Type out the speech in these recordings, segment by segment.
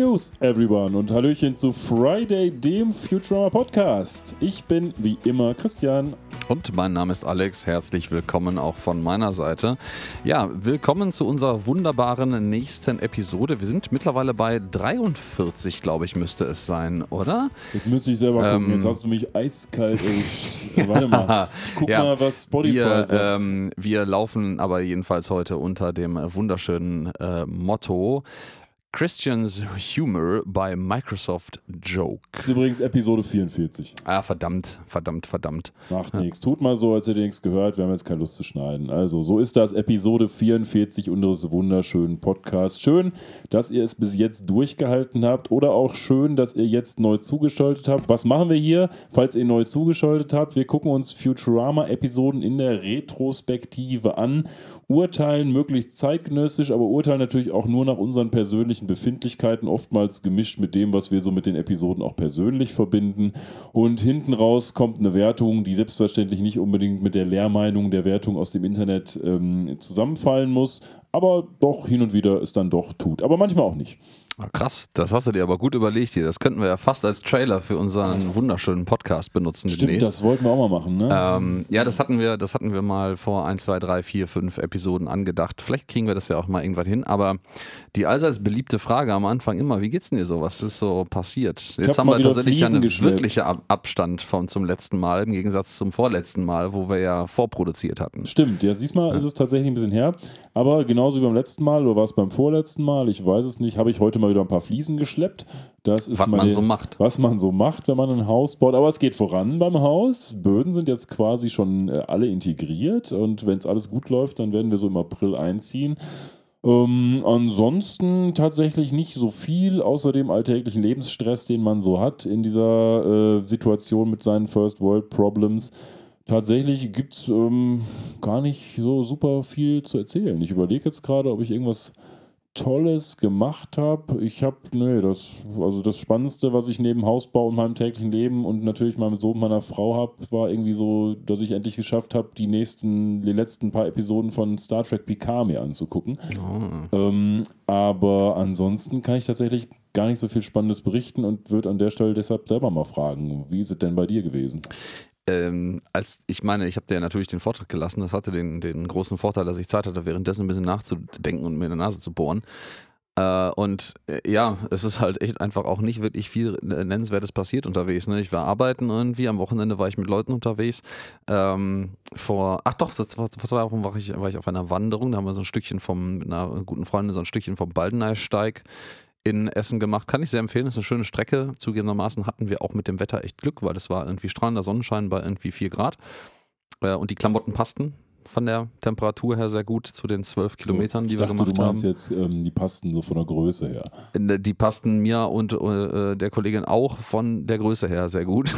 News, everyone, und Hallöchen zu Friday, dem Futurama Podcast. Ich bin wie immer Christian. Und mein Name ist Alex. Herzlich willkommen auch von meiner Seite. Ja, willkommen zu unserer wunderbaren nächsten Episode. Wir sind mittlerweile bei 43, glaube ich, müsste es sein, oder? Jetzt müsste ich selber gucken. Ähm, Jetzt hast du mich eiskalt erwischt. Warte mal. Guck ja, mal, was Spotify wir, sagt. Ähm, wir laufen aber jedenfalls heute unter dem wunderschönen äh, Motto Christians Humor bei Microsoft Joke. Übrigens Episode 44. Ah, verdammt, verdammt, verdammt. Macht ja. nichts. Tut mal so, als hätte ihr nichts gehört. Wir haben jetzt keine Lust zu schneiden. Also, so ist das Episode 44 unseres wunderschönen Podcasts. Schön, dass ihr es bis jetzt durchgehalten habt oder auch schön, dass ihr jetzt neu zugeschaltet habt. Was machen wir hier, falls ihr neu zugeschaltet habt? Wir gucken uns Futurama-Episoden in der Retrospektive an, urteilen möglichst zeitgenössisch, aber urteilen natürlich auch nur nach unseren persönlichen Befindlichkeiten, oftmals gemischt mit dem, was wir so mit den Episoden auch persönlich verbinden. Und hinten raus kommt eine Wertung, die selbstverständlich nicht unbedingt mit der Lehrmeinung der Wertung aus dem Internet ähm, zusammenfallen muss, aber doch hin und wieder es dann doch tut. Aber manchmal auch nicht. Ah, krass, das hast du dir aber gut überlegt hier. Das könnten wir ja fast als Trailer für unseren wunderschönen Podcast benutzen. Stimmt, demnächst. das wollten wir auch mal machen, ne? Ähm, ja, das hatten wir, das hatten wir mal vor ein, zwei, drei, vier, fünf Episoden angedacht. Vielleicht kriegen wir das ja auch mal irgendwann hin. Aber die allseits beliebte Frage am Anfang immer: Wie geht's denn dir so? Was ist so passiert? Jetzt haben wir tatsächlich einen wirklichen Abstand von zum letzten Mal im Gegensatz zum vorletzten Mal, wo wir ja vorproduziert hatten. Stimmt, ja, siehst mal, ja. ist es tatsächlich ein bisschen her. Aber genauso wie beim letzten Mal oder war es beim vorletzten Mal, ich weiß es nicht, habe ich heute mal wieder ein paar Fliesen geschleppt. Das ist was man so macht. Was man so macht, wenn man ein Haus baut. Aber es geht voran beim Haus. Böden sind jetzt quasi schon äh, alle integriert und wenn es alles gut läuft, dann werden wir so im April einziehen. Ähm, ansonsten tatsächlich nicht so viel, außer dem alltäglichen Lebensstress, den man so hat in dieser äh, Situation mit seinen First World Problems. Tatsächlich gibt es ähm, gar nicht so super viel zu erzählen. Ich überlege jetzt gerade, ob ich irgendwas Tolles gemacht habe. Ich habe, nee, das, also das Spannendste, was ich neben Hausbau und meinem täglichen Leben und natürlich meinem Sohn, meiner Frau habe, war irgendwie so, dass ich endlich geschafft habe, die nächsten, die letzten paar Episoden von Star Trek Picard mir anzugucken. Oh. Ähm, aber ansonsten kann ich tatsächlich gar nicht so viel Spannendes berichten und würde an der Stelle deshalb selber mal fragen, wie ist es denn bei dir gewesen? Ähm, als ich meine, ich habe dir natürlich den Vortrag gelassen, das hatte den, den großen Vorteil, dass ich Zeit hatte, währenddessen ein bisschen nachzudenken und mir in der Nase zu bohren. Äh, und äh, ja, es ist halt echt einfach auch nicht wirklich viel Nennenswertes passiert unterwegs. Ne? Ich war arbeiten irgendwie, am Wochenende war ich mit Leuten unterwegs. Ähm, vor, ach doch, vor zwei Wochen war ich, war ich auf einer Wanderung, da haben wir so ein Stückchen vom, mit einer guten Freundin so ein Stückchen vom Baldeneysteig in Essen gemacht. Kann ich sehr empfehlen. Ist eine schöne Strecke. Zugegebenermaßen hatten wir auch mit dem Wetter echt Glück, weil es war irgendwie strahlender Sonnenschein bei irgendwie 4 Grad. Äh, und die Klamotten passten von der Temperatur her sehr gut zu den zwölf Kilometern, so, die wir dachte, gemacht haben. Du meinst haben. jetzt, ähm, die passten so von der Größe her. Die passten mir und äh, der Kollegin auch von der Größe her sehr gut.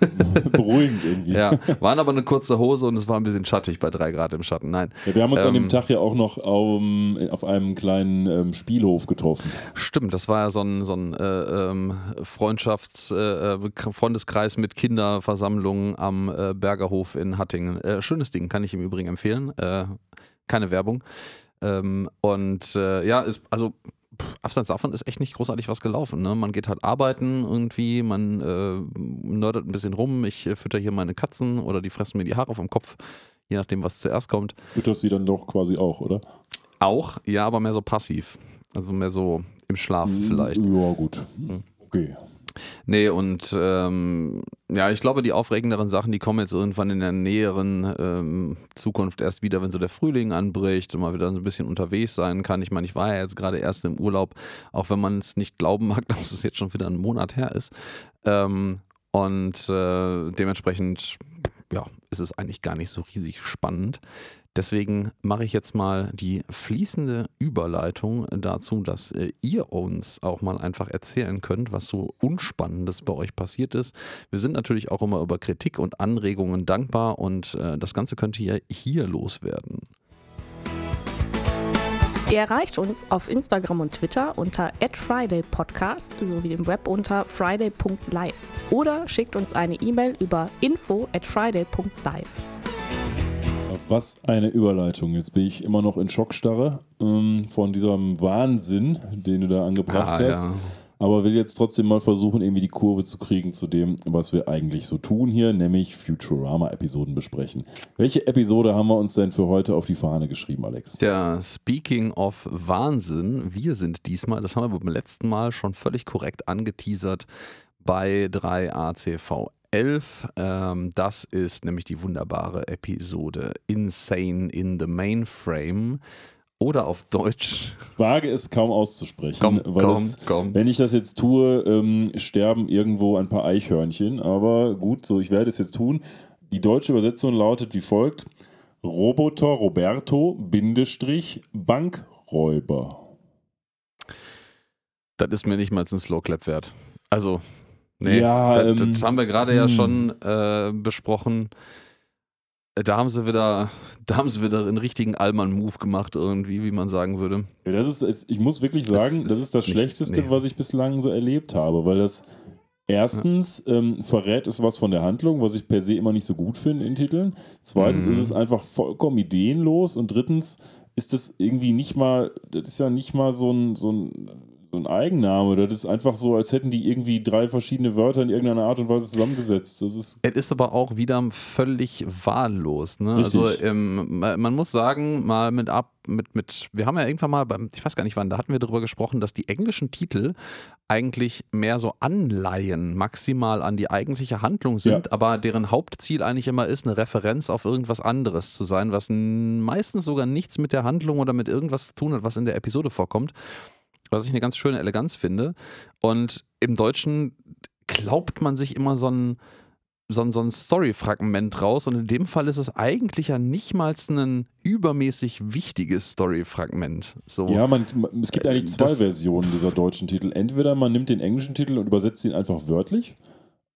Beruhigend irgendwie. Ja, waren aber eine kurze Hose und es war ein bisschen schattig bei drei Grad im Schatten. Nein. Ja, wir haben uns ähm, an dem ähm, Tag ja auch noch um, auf einem kleinen ähm, Spielhof getroffen. Stimmt, das war ja so ein, so ein äh, ähm, Freundschafts-, äh, äh, Freundeskreis mit Kinderversammlungen am äh, Bergerhof in Hattingen. Äh, schönes Ding, kann ich im Übrigen empfehlen. Äh, keine Werbung. Ähm, und ja, ist, also abseits davon ist echt nicht großartig was gelaufen. Ne? Man geht halt arbeiten irgendwie, man äh, nördet ein bisschen rum, ich äh, fütter hier meine Katzen oder die fressen mir die Haare vom Kopf, je nachdem, was zuerst kommt. Fütterst sie dann doch quasi auch, oder? Auch, ja, aber mehr so passiv. Also mehr so im Schlaf vielleicht. Ja, gut. Okay. Nee, und ähm, ja, ich glaube, die aufregenderen Sachen, die kommen jetzt irgendwann in der näheren ähm, Zukunft erst wieder, wenn so der Frühling anbricht und man wieder so ein bisschen unterwegs sein kann. Ich meine, ich war ja jetzt gerade erst im Urlaub, auch wenn man es nicht glauben mag, dass es jetzt schon wieder ein Monat her ist. Ähm, und äh, dementsprechend, ja, ist es eigentlich gar nicht so riesig spannend. Deswegen mache ich jetzt mal die fließende Überleitung dazu, dass äh, ihr uns auch mal einfach erzählen könnt, was so Unspannendes bei euch passiert ist. Wir sind natürlich auch immer über Kritik und Anregungen dankbar und äh, das Ganze könnte ja hier loswerden. Ihr erreicht uns auf Instagram und Twitter unter @fridaypodcast sowie im Web unter friday.live oder schickt uns eine E-Mail über info at friday.live. Was eine Überleitung. Jetzt bin ich immer noch in Schockstarre ähm, von diesem Wahnsinn, den du da angebracht ah, hast. Ja. aber will jetzt trotzdem mal versuchen, irgendwie die Kurve zu kriegen zu dem, was wir eigentlich so tun hier, nämlich Futurama-Episoden besprechen. Welche Episode haben wir uns denn für heute auf die Fahne geschrieben, Alex? Ja, speaking of Wahnsinn, wir sind diesmal, das haben wir beim letzten Mal schon völlig korrekt angeteasert, bei 3ACV 11. Ähm, das ist nämlich die wunderbare Episode Insane in the Mainframe. Oder auf Deutsch. Wage es kaum auszusprechen. Komm, weil komm, es, komm. Wenn ich das jetzt tue, ähm, sterben irgendwo ein paar Eichhörnchen. Aber gut, so ich werde es jetzt tun. Die deutsche Übersetzung lautet wie folgt: Roboter Roberto Bindestrich Bankräuber. Das ist mir nicht mal ein Slow Clap wert. Also, nee, Ja, das, ähm, das haben wir gerade ja hm. schon äh, besprochen. Äh, Da haben sie wieder, da haben sie wieder einen richtigen Allmann-Move gemacht, irgendwie, wie man sagen würde. Ja, das ist, ich muss wirklich sagen, Das das ist das nicht- Schlechteste, nee. was ich bislang so erlebt habe, weil das erstens ähm, verrät es was von der Handlung, was ich per se immer nicht so gut finde in Titeln. Zweitens Mhm. ist es einfach vollkommen ideenlos und drittens ist das irgendwie nicht mal, das ist ja nicht mal so ein, so ein, so ein Eigenname. Das ist einfach so, als hätten die irgendwie drei verschiedene Wörter in irgendeiner Art und Weise zusammengesetzt. Das ist Es ist aber auch wieder völlig wahllos. Ne? Also ähm, ma- man muss sagen, mal mit ab, mit, mit, wir haben ja irgendwann mal, beim, ich weiß gar nicht wann, da hatten wir darüber gesprochen, dass die englischen Titel eigentlich mehr so Anleihen maximal an die eigentliche Handlung sind, aber deren Hauptziel eigentlich immer ist, eine Referenz auf irgendwas anderes zu sein, was meistens sogar nichts mit der Handlung oder mit irgendwas zu tun hat, was in der Episode vorkommt. Was ich eine ganz schöne Eleganz finde. Und im Deutschen glaubt man sich immer so ein, so ein, so ein Story-Fragment raus und in dem Fall ist es eigentlich ja nicht mal ein übermäßig wichtiges Story-Fragment. So. Ja, man, man, es gibt Äh, eigentlich zwei das- Versionen dieser deutschen Titel. Entweder man nimmt den englischen Titel und übersetzt ihn einfach wörtlich,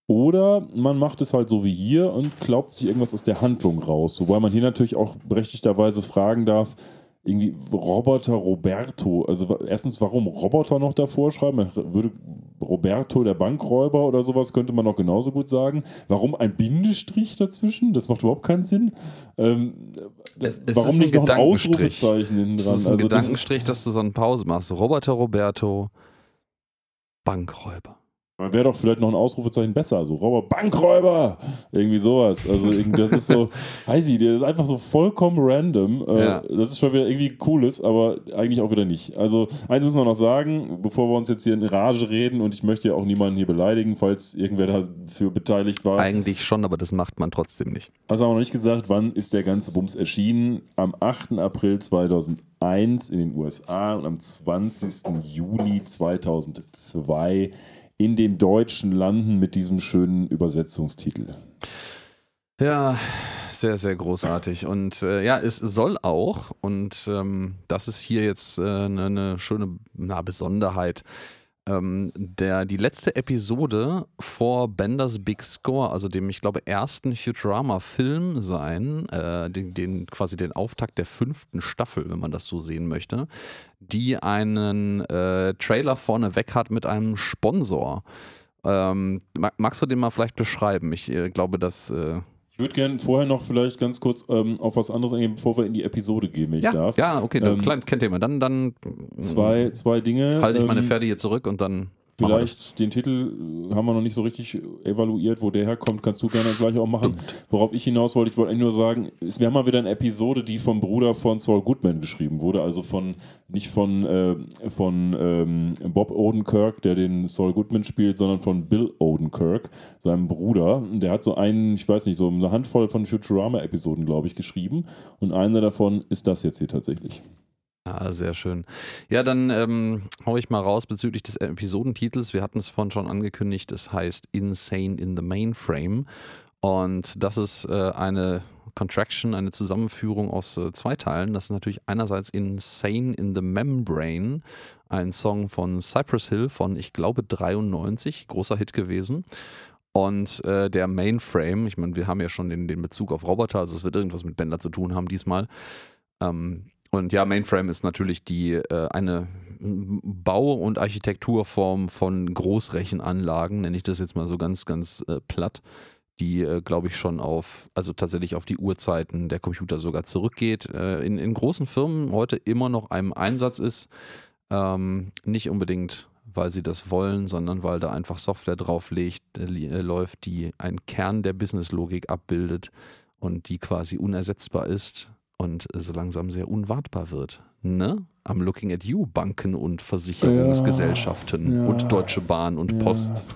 oder man macht es halt so wie hier und glaubt sich irgendwas aus der Handlung raus. Wobei man hier natürlich auch berechtigterweise fragen darf, irgendwie Roboter Roberto. Also erstens, warum Roboter noch davor schreiben? Würde Roberto der Bankräuber oder sowas könnte man auch genauso gut sagen. Warum ein Bindestrich dazwischen? Das macht überhaupt keinen Sinn. Ähm, Es- es warum ist ein nicht noch ein Gedankenstrich. Ausrufezeichen hinten dran? ist ein Also das ist- Gedankenstrich, dass du so eine Pause machst. Roboter Roberto, Bankräuber. Wäre doch vielleicht noch ein Ausrufezeichen besser. So Räuber, Bankräuber! Irgendwie sowas. Also irgendwie, das ist so, weiß ich, das ist einfach so vollkommen random. Äh, Ja. Das ist schon wieder irgendwie cooles, aber eigentlich auch wieder nicht. Also eins müssen wir noch sagen, bevor wir uns jetzt hier in Rage reden und ich möchte ja auch niemanden hier beleidigen, falls irgendwer dafür beteiligt war. Eigentlich schon, aber das macht man trotzdem nicht. Also haben wir noch nicht gesagt, wann ist der ganze Bums erschienen? Am 8. April 2001 in den USA und am 20. Juni 2002 in den deutschen Landen mit diesem schönen Übersetzungstitel. Ja, sehr, sehr großartig. Und äh, ja, es soll auch, und ähm, das ist hier jetzt äh, eine, eine schöne na, Besonderheit, ähm, der, die letzte Episode vor Benders Big Score, also dem, ich glaube, ersten Futurama-Film sein, äh, den, den, quasi den Auftakt der fünften Staffel, wenn man das so sehen möchte, die einen äh, Trailer vorne weg hat mit einem Sponsor. Ähm, mag, magst du den mal vielleicht beschreiben? Ich äh, glaube, dass. Ich würde gerne vorher noch vielleicht ganz kurz ähm, auf was anderes eingehen, bevor wir in die Episode gehen, wenn ich ja, darf. ja, okay, dann Ähm, klein, kein Thema. Dann, dann Zwei, zwei Dinge. halte ich meine ähm, Pferde hier zurück und dann. Vielleicht den Titel äh, haben wir noch nicht so richtig evaluiert, wo der herkommt, kannst du gerne gleich auch machen. Worauf ich hinaus wollte, ich wollte eigentlich nur sagen, ist, wir haben mal wieder eine Episode, die vom Bruder von Saul Goodman geschrieben wurde, also von nicht von, äh, von ähm, Bob Odenkirk, der den Saul Goodman spielt, sondern von Bill Odenkirk, seinem Bruder. Und Der hat so einen, ich weiß nicht, so eine Handvoll von Futurama-Episoden, glaube ich, geschrieben. Und eine davon ist das jetzt hier tatsächlich. Ah, sehr schön. Ja, dann ähm, hau ich mal raus bezüglich des Episodentitels. Wir hatten es vorhin schon angekündigt, es heißt Insane in the Mainframe. Und das ist äh, eine Contraction, eine Zusammenführung aus äh, zwei Teilen. Das ist natürlich einerseits Insane in the Membrane, ein Song von Cypress Hill von, ich glaube, 93, großer Hit gewesen. Und äh, der Mainframe, ich meine, wir haben ja schon den, den Bezug auf Roboter, also es wird irgendwas mit Bänder zu tun haben diesmal. Ähm, und ja, Mainframe ist natürlich die äh, eine Bau- und Architekturform von Großrechenanlagen, nenne ich das jetzt mal so ganz, ganz äh, platt, die, äh, glaube ich, schon auf, also tatsächlich auf die Urzeiten der Computer sogar zurückgeht. Äh, in, in großen Firmen heute immer noch einem Einsatz ist, ähm, nicht unbedingt weil sie das wollen, sondern weil da einfach Software drauf liegt, äh, äh, läuft, die einen Kern der Businesslogik abbildet und die quasi unersetzbar ist und so langsam sehr unwartbar wird. Ne? am Looking at You Banken und Versicherungsgesellschaften ja, ja, und Deutsche Bahn und ja. Post.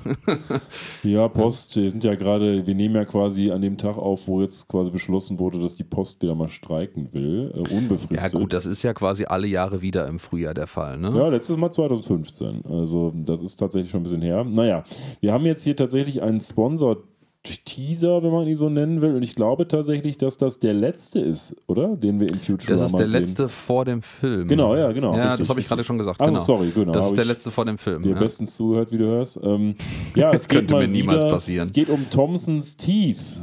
ja, Post, wir sind ja gerade, wir nehmen ja quasi an dem Tag auf, wo jetzt quasi beschlossen wurde, dass die Post wieder mal streiken will, äh, unbefristet. Ja gut, das ist ja quasi alle Jahre wieder im Frühjahr der Fall, ne? Ja, letztes Mal 2015. Also das ist tatsächlich schon ein bisschen her. Naja, wir haben jetzt hier tatsächlich einen Sponsor Teaser, wenn man ihn so nennen will. Und ich glaube tatsächlich, dass das der letzte ist, oder? Den wir in Futurama Das ist der sehen. letzte vor dem Film. Genau, ja, genau. Ja, richtig, das habe ich gerade schon gesagt. Also genau. sorry, genau. Das ist der letzte vor dem Film. Dir ja. bestens zugehört, wie du hörst. Ähm, ja, es Könnte mir niemals wieder, passieren. Es geht um Thompsons Teeth.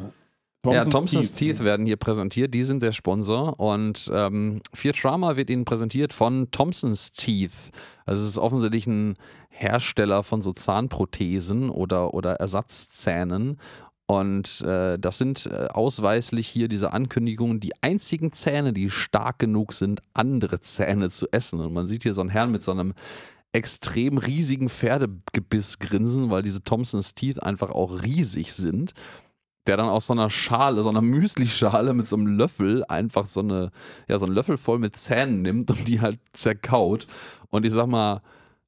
ja, Thompson's Teeth. werden hier präsentiert, die sind der Sponsor und ähm, Futurama wird ihnen präsentiert von Thompson's Teeth. Also es ist offensichtlich ein Hersteller von so Zahnprothesen oder, oder Ersatzzähnen und äh, das sind äh, ausweislich hier diese Ankündigungen, die einzigen Zähne, die stark genug sind, andere Zähne zu essen. Und man sieht hier so einen Herrn mit so einem extrem riesigen Pferdegebiss grinsen, weil diese Thompsons Teeth einfach auch riesig sind. Der dann aus so einer Schale, so einer Müsli-Schale mit so einem Löffel einfach so eine, ja, so einen Löffel voll mit Zähnen nimmt und die halt zerkaut. Und ich sag mal,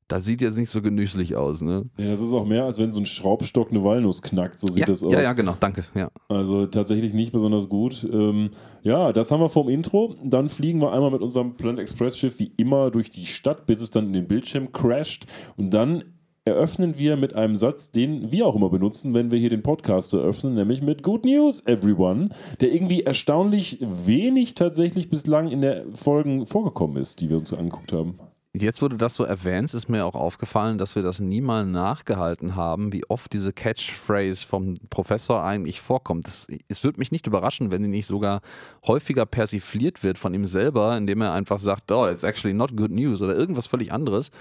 das sieht jetzt nicht so genüsslich aus, ne? Ja, das ist auch mehr, als wenn so ein Schraubstock eine Walnuss knackt, so sieht ja, das aus. Ja, ja, genau, danke. Ja. Also tatsächlich nicht besonders gut. Ähm, ja, das haben wir vom Intro. Dann fliegen wir einmal mit unserem Planet Express Schiff wie immer durch die Stadt, bis es dann in den Bildschirm crasht. Und dann eröffnen wir mit einem Satz, den wir auch immer benutzen, wenn wir hier den Podcast eröffnen, nämlich mit Good News, everyone, der irgendwie erstaunlich wenig tatsächlich bislang in der Folgen vorgekommen ist, die wir uns angeguckt haben. Jetzt, du das so erwähnst, ist mir auch aufgefallen, dass wir das nie mal nachgehalten haben, wie oft diese Catchphrase vom Professor eigentlich vorkommt. Das, es würde mich nicht überraschen, wenn die nicht sogar häufiger persifliert wird von ihm selber, indem er einfach sagt, oh, it's actually not good news oder irgendwas völlig anderes.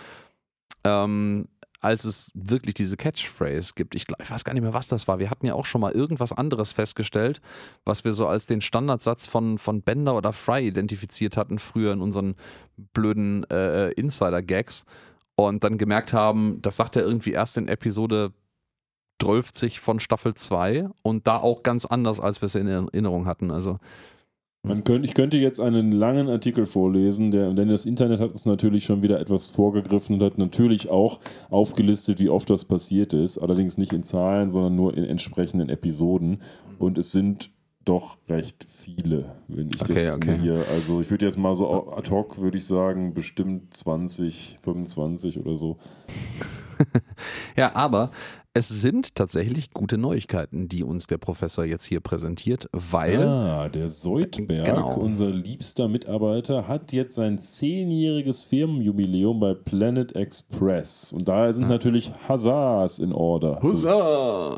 Ähm, als es wirklich diese Catchphrase gibt. Ich, ich, weiß gar nicht mehr, was das war. Wir hatten ja auch schon mal irgendwas anderes festgestellt, was wir so als den Standardsatz von, von Bender oder Fry identifiziert hatten, früher in unseren blöden äh, Insider-Gags. Und dann gemerkt haben, das sagt er irgendwie erst in Episode 12 von Staffel 2 und da auch ganz anders, als wir es in Erinnerung hatten. Also man könnte, ich könnte jetzt einen langen Artikel vorlesen, der, denn das Internet hat es natürlich schon wieder etwas vorgegriffen und hat natürlich auch aufgelistet, wie oft das passiert ist. Allerdings nicht in Zahlen, sondern nur in entsprechenden Episoden. Und es sind doch recht viele, wenn ich okay, das okay. hier. Also ich würde jetzt mal so ad hoc, würde ich sagen, bestimmt 20, 25 oder so. ja, aber es sind tatsächlich gute Neuigkeiten, die uns der Professor jetzt hier präsentiert, weil. Ah, der Seudberg, genau. unser liebster Mitarbeiter, hat jetzt sein zehnjähriges Firmenjubiläum bei Planet Express. Und daher sind ja. natürlich Huzzas in Order. Huzzah!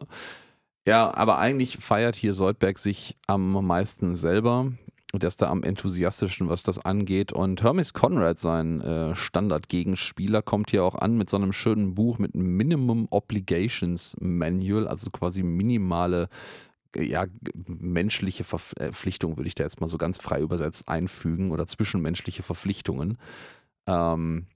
Ja, aber eigentlich feiert hier Soldberg sich am meisten selber. Der ist da am enthusiastischen, was das angeht. Und Hermes Conrad, sein äh, Standardgegenspieler, kommt hier auch an mit so einem schönen Buch mit Minimum Obligations Manual, also quasi minimale ja, menschliche Verpflichtungen, würde ich da jetzt mal so ganz frei übersetzt einfügen oder zwischenmenschliche Verpflichtungen. Ähm,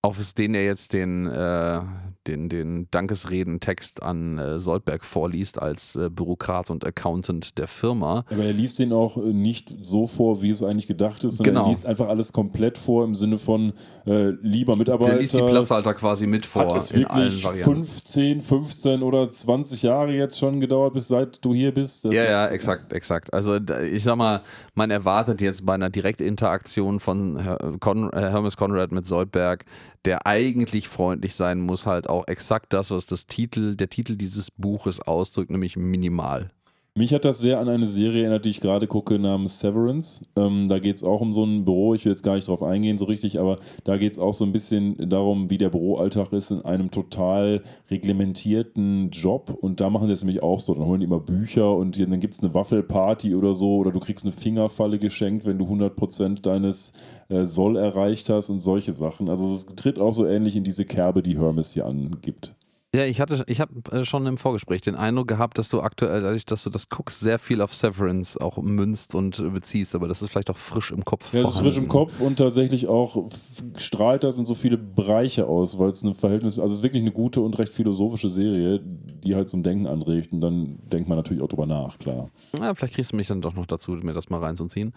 auf den er jetzt den, äh, den, den Dankesreden-Text an äh, Soldberg vorliest als äh, Bürokrat und Accountant der Firma. Aber er liest den auch äh, nicht so vor, wie es eigentlich gedacht ist, sondern Genau. er liest einfach alles komplett vor im Sinne von äh, lieber Mitarbeiter. Der liest die Platzhalter quasi mit vor Hat es wirklich Varianten. 15, 15 oder 20 Jahre jetzt schon gedauert, bis seit du hier bist? Das ja, ja, exakt, exakt. Also ich sag mal, man erwartet jetzt bei einer Direktinteraktion von äh, Hermes Conrad mit Soldberg, der eigentlich freundlich sein muss, halt auch exakt das, was das Titel, der Titel dieses Buches ausdrückt, nämlich minimal. Mich hat das sehr an eine Serie erinnert, die ich gerade gucke, namens Severance. Ähm, da geht es auch um so ein Büro. Ich will jetzt gar nicht drauf eingehen so richtig, aber da geht es auch so ein bisschen darum, wie der Büroalltag ist in einem total reglementierten Job. Und da machen die das nämlich auch so. Dann holen die immer Bücher und dann gibt es eine Waffelparty oder so oder du kriegst eine Fingerfalle geschenkt, wenn du 100% deines äh, Soll erreicht hast und solche Sachen. Also es tritt auch so ähnlich in diese Kerbe, die Hermes hier angibt. Ja, ich hatte, ich habe äh, schon im Vorgespräch den Eindruck gehabt, dass du aktuell, dadurch, dass du das guckst, sehr viel auf Severance auch münzt und beziehst, aber das ist vielleicht auch frisch im Kopf. Ja, es ist frisch im Kopf und tatsächlich auch strahlt das in so viele Bereiche aus, weil es ein Verhältnis, also es ist wirklich eine gute und recht philosophische Serie, die halt zum Denken anregt und dann denkt man natürlich auch drüber nach, klar. Ja, vielleicht kriegst du mich dann doch noch dazu, mir das mal reinzuziehen.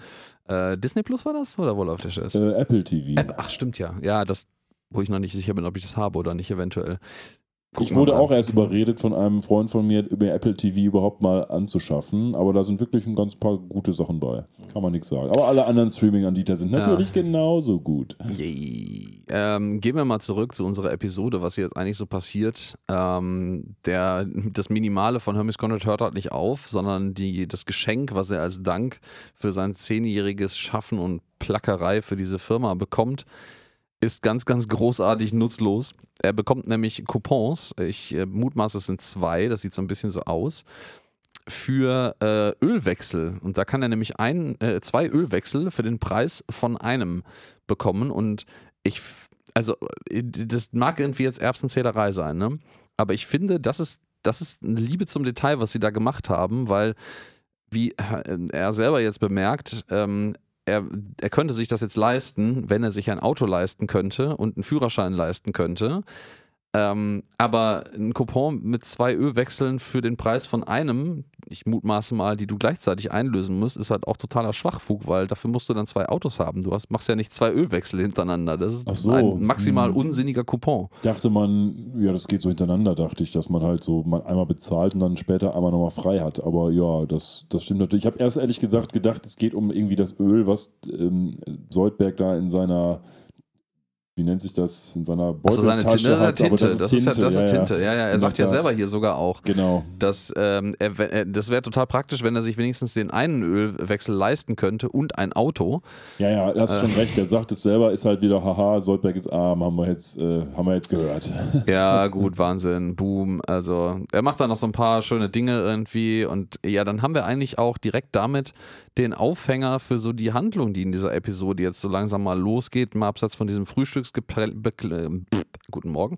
Äh, Disney Plus war das oder wo läuft der Scheiß? Äh, Apple TV. Ach, stimmt ja. Ja, das, wo ich noch nicht sicher bin, ob ich das habe oder nicht, eventuell. Ich wurde auch erst überredet von einem Freund von mir, über Apple TV überhaupt mal anzuschaffen, aber da sind wirklich ein ganz paar gute Sachen bei. Kann man nichts sagen. Aber alle anderen Streaming-Anbieter sind Ja. natürlich genauso gut. Ähm, gehen wir mal zurück zu unserer Episode, was jetzt eigentlich so passiert. Ähm, der, das Minimale von Hermes Conrad hört halt nicht auf, sondern die, das Geschenk, was er als Dank für sein zehnjähriges Schaffen und Plackerei für diese Firma bekommt, ist ganz, ganz großartig nutzlos. Er bekommt nämlich Coupons, ich äh, mutmaße, es sind zwei, das sieht so ein bisschen so aus, für äh, Ölwechsel. Und da kann er nämlich ein, äh, zwei Ölwechsel für den Preis von einem bekommen. Und ich, also, äh, das mag irgendwie jetzt Erbsenzählerei sein, ne? Aber ich finde, das ist, das ist eine Liebe zum Detail, was sie da gemacht haben, weil, wie äh, er selber jetzt bemerkt, ähm, er, er könnte sich das jetzt leisten, wenn er sich ein Auto leisten könnte und einen Führerschein leisten könnte. Ähm, aber ein Coupon mit zwei Ölwechseln für den Preis von einem, ich mutmaße mal, die du gleichzeitig einlösen musst, ist halt auch totaler Schwachfug, weil dafür musst du dann zwei Autos haben. Du hast, machst ja nicht zwei Ölwechsel hintereinander. Das ist so. ein maximal Hm. unsinniger Coupon. Dachte man, ja, das geht so hintereinander, dachte ich, dass man halt so man einmal bezahlt und dann später einmal nochmal frei hat. Aber ja, das, das stimmt natürlich. Ich habe erst ehrlich gesagt gedacht, es geht um irgendwie das Öl, was ähm, Soldberg da in seiner, wie nennt sich das, in seiner Also seine Beuteltasche Tinte, hat. Tinte, aber das ist Tinte. ja, das ist. Tinte. Ja, ja, er sagt ja selber hier sogar auch, Genau. dass ähm, er, er, das wäre total praktisch, wenn er sich wenigstens den einen Ölwechsel leisten könnte und ein Auto. Ja, ja, hast Äh. schon recht. Er sagt es selber, ist halt wieder, haha, Soldberg ist arm, haben wir jetzt, äh, haben wir jetzt gehört. Ja, gut, Wahnsinn, Boom. Also, er macht da noch so ein paar schöne Dinge irgendwie und ja, dann haben wir eigentlich auch direkt damit den Aufhänger für so die Handlung, die in dieser Episode jetzt so langsam mal losgeht, mal abseits von diesem Frühstücksgeplänkel, guten Morgen,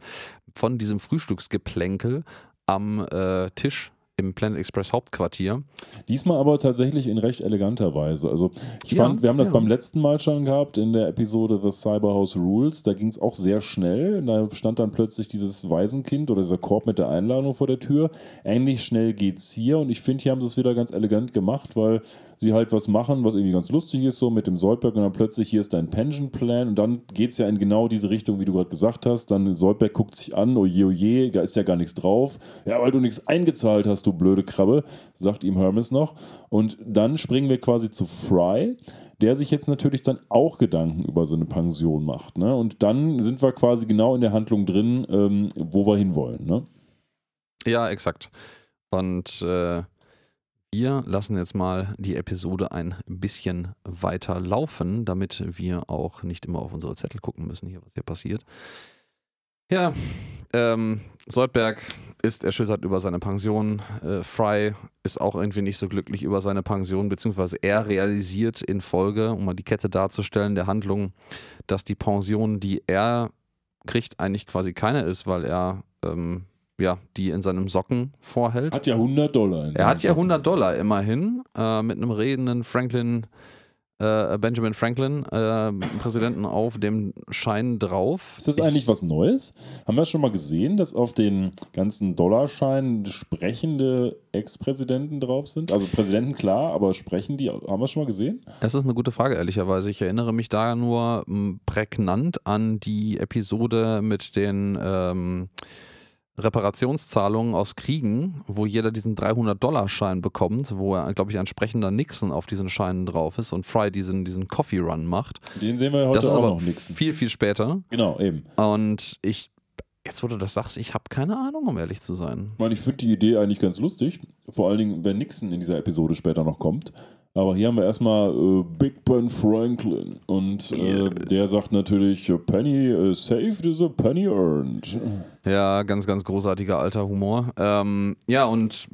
von diesem Frühstücksgeplänkel am äh, Tisch im Planet Express Hauptquartier. Diesmal aber tatsächlich in recht eleganter Weise. Also ich Ja, fand, wir haben das ja. beim letzten Mal schon gehabt in der Episode The Cyberhouse Rules. Da ging es auch sehr schnell. Da stand dann plötzlich dieses Waisenkind oder dieser Korb mit der Einladung vor der Tür. Ähnlich schnell geht's hier und ich finde, hier haben sie es wieder ganz elegant gemacht, weil sie halt was machen, was irgendwie ganz lustig ist, so mit dem Soldberg und dann plötzlich hier ist dein Pension Plan und dann geht es ja in genau diese Richtung, wie du gerade gesagt hast. Dann Soldberg guckt sich an, oje, oje, da ist ja gar nichts drauf. Ja, weil du nichts eingezahlt hast, du blöde Krabbe, sagt ihm Hermes noch. Und dann springen wir quasi zu Fry, der sich jetzt natürlich dann auch Gedanken über seine Pension macht. Ne? Und dann sind wir quasi genau in der Handlung drin, ähm, wo wir hinwollen. Ne? Ja, exakt. Und äh, wir lassen jetzt mal die Episode ein bisschen weiter laufen, damit wir auch nicht immer auf unsere Zettel gucken müssen, hier, was hier passiert. Ja, ähm, Soldberg ist erschüttert über seine Pension. Äh, Fry ist auch irgendwie nicht so glücklich über seine Pension, beziehungsweise er realisiert in Folge, um mal die Kette darzustellen, der Handlung, dass die Pension, die er kriegt, eigentlich quasi keine ist, weil er ähm, ja, die in seinem Socken vorhält. Hat ja 100 Dollar. In Er hat ja seinem 100 Dollar immerhin äh, mit einem redenden Franklin, äh, Benjamin Franklin, äh, Präsidenten auf dem Schein drauf. Ist das Ich- eigentlich was Neues? Haben wir schon mal gesehen, dass auf den ganzen Dollarscheinen sprechende Ex-Präsidenten drauf sind? Also Präsidenten klar, aber sprechen die, haben wir schon mal gesehen? Das ist eine gute Frage, ehrlicherweise. Ich erinnere mich da nur prägnant an die Episode mit den ähm, Reparationszahlungen aus Kriegen, wo jeder diesen 300-Dollar-Schein bekommt, wo er, glaube ich, ein sprechender Nixon auf diesen Scheinen drauf ist und Fry diesen, diesen Coffee-Run macht. Den sehen wir heute das ist auch aber noch nix. viel, viel später. Genau, eben. Und ich, jetzt wo du das sagst, ich habe keine Ahnung, um ehrlich zu sein. Ich meine, ich finde die Idee eigentlich ganz lustig. Vor allen Dingen, wenn Nixon in dieser Episode später noch kommt. Aber hier haben wir erstmal äh, Big Ben Franklin. Und äh, Yes. der sagt natürlich, a penny uh, saved is a penny earned. Ja, ganz, ganz großartiger alter Humor. Ähm, ja, und